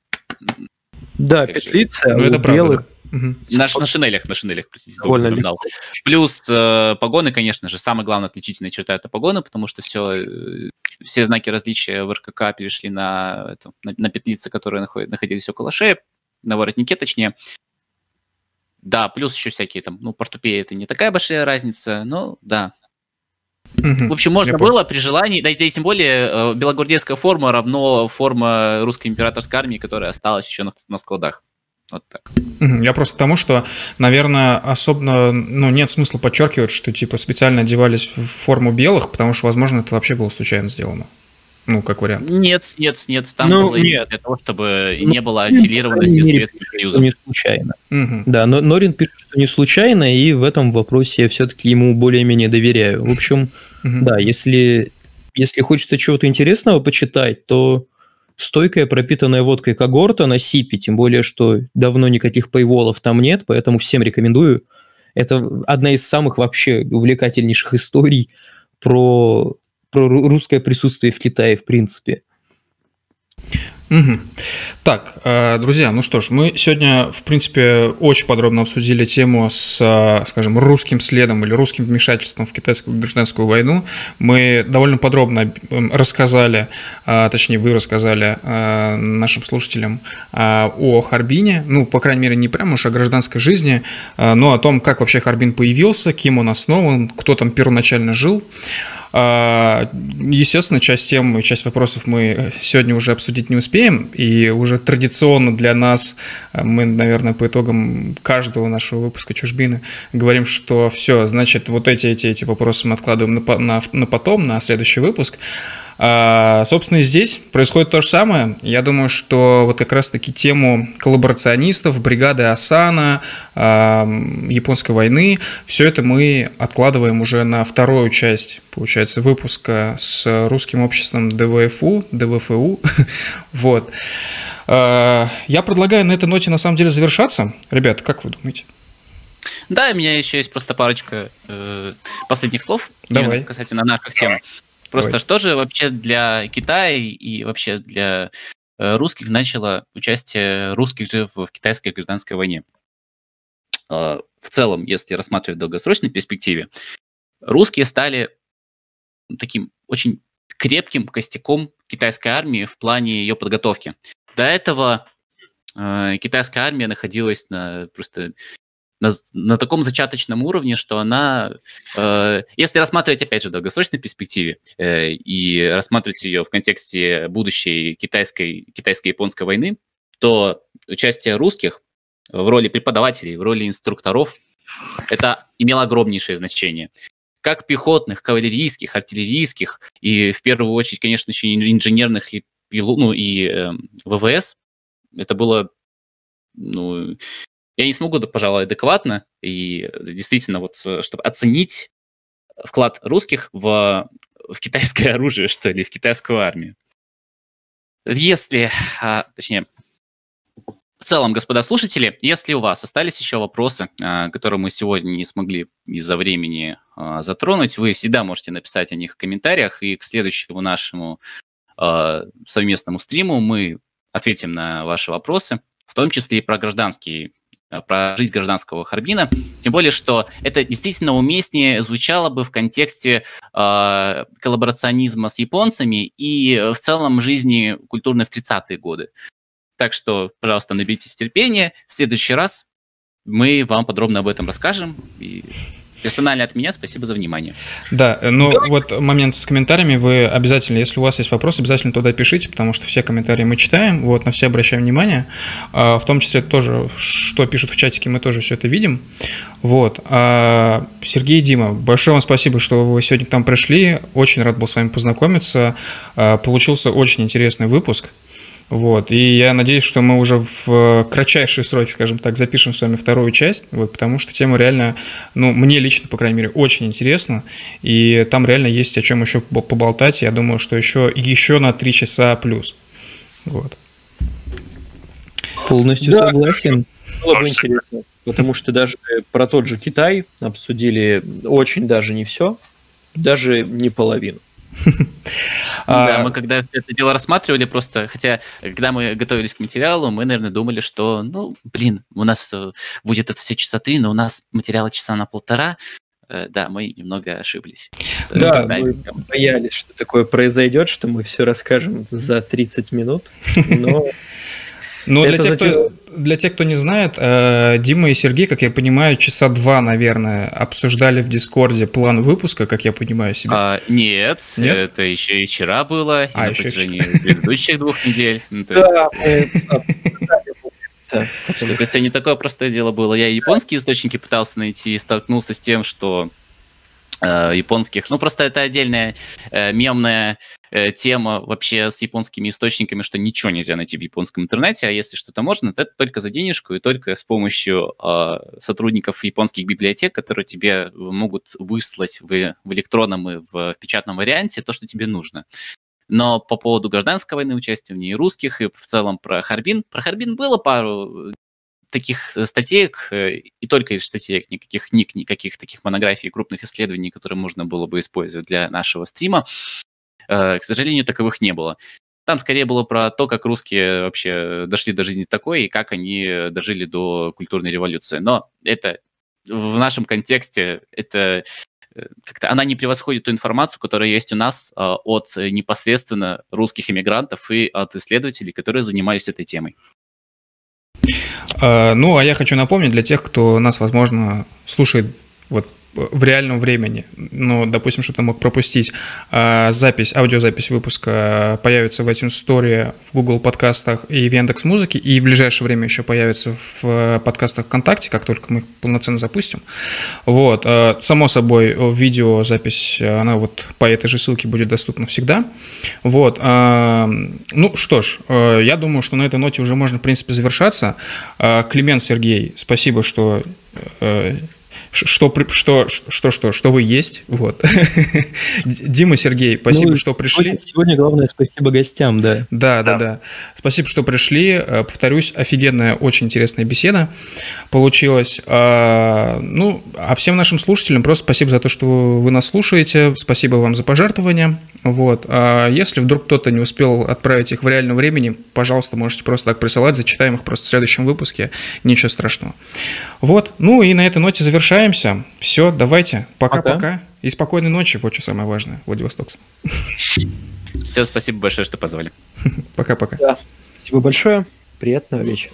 Да, петлица ну, это белых. Правда, Угу. На, на шинелях, на шинелях, простите, вспоминал. Плюс э, погоны, конечно же, самая главная отличительная черта это погоны, потому что все, э, все знаки различия в РКК перешли на, эту, на, на петлицы, которые наход, находились около шеи, на воротнике точнее. Да, плюс еще всякие там, ну, портупея это не такая большая разница, но да. Угу, в общем, можно было при желании, да и тем более э, белогвардейская форма равно форма русской императорской армии, которая осталась еще на, на складах. Вот так. Я просто к тому, что, наверное, особо ну, нет смысла подчеркивать, что типа специально одевались в форму белых, потому что, возможно, это вообще было случайно сделано. Ну, как вариант. Нет, нет, нет, там ну, было нет. для того, чтобы ну, не было аффилированности с Советским Союзом. Не случайно. Угу. Да, но Норин пишет, что не случайно, и в этом вопросе я все-таки ему более-менее доверяю. В общем, угу. да, если, если хочется чего-то интересного почитать, то стойкая пропитанная водкой когорта на сипе, тем более, что давно никаких пейволов там нет, поэтому всем рекомендую. Это одна из самых вообще увлекательнейших историй про, про русское присутствие в Китае, в принципе. Угу. Так, э, друзья, ну что ж, мы сегодня, в принципе, очень подробно обсудили тему с, э, скажем, русским следом или русским вмешательством в китайскую гражданскую войну. Мы довольно подробно рассказали, э, точнее, вы рассказали нашим слушателям о Харбине, ну, по крайней мере, не прямо уж о гражданской жизни, но о том, как вообще Харбин появился, кем он основан, кто там первоначально жил. А, естественно, часть тем и часть вопросов мы сегодня уже обсудить не успеем, и уже традиционно для нас а, мы, наверное, по итогам каждого нашего выпуска «Чужбины» говорим, что все, значит, вот эти, эти, эти вопросы мы откладываем на, на, на потом, на следующий выпуск, собственно, и здесь происходит то же самое. Я думаю, что вот как раз-таки тему коллаборационистов, бригады Асана, а, японской войны, все это мы откладываем уже на вторую часть, получается, выпуска с русским обществом ДВФУ, ДВФУ. <laughs> вот. А, я предлагаю на этой ноте на самом деле завершаться. Ребята, как вы думаете? Да, у меня еще есть просто парочка э, последних слов Давай. касательно наших тем. Просто Давай. что же вообще для Китая и вообще для э, русских значило участие русских же в китайской гражданской войне? Э, в целом, если рассматривать в долгосрочной перспективе, русские стали таким очень крепким костяком китайской армии в плане ее подготовки. До этого э, китайская армия находилась на просто на, на таком зачаточном уровне, что она, э, если рассматривать, опять же, в долгосрочной перспективе э, и рассматривать ее в контексте будущей китайской, китайско-японской войны, то участие русских в роли преподавателей, в роли инструкторов, это имело огромнейшее значение. Как пехотных, кавалерийских, артиллерийских и, в первую очередь, конечно, еще инженерных и, ну, и э, ВВС, это было ну, я не смогу, пожалуй, адекватно и действительно вот, э, чтобы оценить вклад русских в, в китайское оружие, <laughs> что ли, в китайскую армию. Если, а, точнее, в целом, господа слушатели, если у вас остались еще вопросы, а, которые мы сегодня не смогли из-за времени а, затронуть, вы всегда можете написать о них в комментариях, и к следующему нашему а, совместному стриму мы ответим на ваши вопросы, в том числе и про гражданские Э, про жизнь гражданского Харбина, тем более, что это действительно уместнее звучало бы в контексте э, коллаборационизма с японцами и в целом жизни культурной в 30-е годы. Так что, пожалуйста, наберитесь терпения. В следующий раз мы вам подробно об этом расскажем. И Персонально от меня спасибо за внимание. Да, ну да. вот момент с комментариями вы обязательно, если у вас есть вопрос, обязательно туда пишите, потому что все комментарии мы читаем, вот на все обращаем внимание, а, в том числе тоже, что пишут в чатике, мы тоже все это видим. Вот. А, Сергей Дима, большое вам спасибо, что вы сегодня к нам пришли, очень рад был с вами познакомиться, а, получился очень интересный выпуск. Вот, и я надеюсь, что мы уже в кратчайшие сроки, скажем так, запишем с вами вторую часть, вот, потому что тема реально, ну, мне лично, по крайней мере, очень интересна, и там реально есть о чем еще поболтать, я думаю, что еще, еще на три часа плюс. Вот. Полностью да, согласен. Было бы интересно, потому что даже про тот же Китай обсудили очень даже не все, даже не половину. <laughs> Да, мы когда это дело рассматривали просто, хотя когда мы готовились к материалу, мы, наверное, думали, что, ну, блин, у нас э, будет это все часа три, но у нас материала часа на полтора, э, да, мы немного ошиблись. Да, мы боялись, что такое произойдет, что мы все расскажем за 30 минут, но <laughs> ну, для тех, кто, для тех, кто не знает, э, Дима и Сергей, как я понимаю, часа два, наверное, обсуждали в Дискорде план выпуска, как я понимаю себе. А, нет, нет, это еще и вчера было, и а, на протяжении предыдущих двух недель. Ну, да, то есть это <laughs> не такое простое дело было. Я японские источники пытался найти и столкнулся с тем, что японских. Ну, просто это отдельная э, мемная Э, тема вообще с японскими источниками, что ничего нельзя найти в японском интернете, а если что-то можно, то это только за денежку и только с помощью э, сотрудников японских библиотек, которые тебе могут выслать в, в электронном и в, в печатном варианте то, что тебе нужно. Но по поводу гражданской войны, участия в ней русских и в целом про Харбин, про Харбин было пару таких статей э, и только статей, никаких ник, никаких таких монографий, крупных исследований, которые можно было бы использовать для нашего стрима. Э, к сожалению, таковых не было. Там скорее было про то, как русские вообще дошли до жизни такой, и как они дожили до культурной революции. Но это в нашем контексте, это э, как-то она не превосходит ту информацию, которая есть у нас от непосредственно русских иммигрантов и от исследователей, которые занимались этой темой. А, ну, а я хочу напомнить для тех, кто нас, возможно, слушает вот в реальном времени, но, допустим, что-то мог пропустить, а, запись, аудиозапись выпуска появится в iTunes Store, в Google подкастах и в Яндекс Музыке, и в ближайшее время еще появится в подкастах ВКонтакте, как только мы их полноценно запустим. Вот. А, само собой, видеозапись, она вот по этой же ссылке будет доступна всегда. Вот. Ну что ж, я думаю, что на этой ноте уже можно, в принципе, завершаться. Климент Сергей, спасибо, что что, что, что, что, что вы есть, вот. <laughs> Дима, Сергей, спасибо, ну, что пришли. Сегодня, сегодня главное спасибо гостям, да. Да, да, да, да. Спасибо, что пришли. Э, повторюсь, офигенная, очень интересная беседа получилась. А, ну, а всем нашим слушателям просто спасибо за то, что вы нас слушаете. Спасибо вам за пожертвования. Вот. А если вдруг кто-то не успел отправить их в реальном времени, пожалуйста, можете просто так присылать, зачитаем их просто в следующем выпуске. Ничего страшного. Вот. Ну и на этой ноте завершаемся. Все, давайте. Пока-пока. И спокойной ночи. Вот что самое важное. Владивосток. Все, спасибо большое, что позвали. <laughs> Пока-пока. Да. Спасибо большое. Приятного вечера.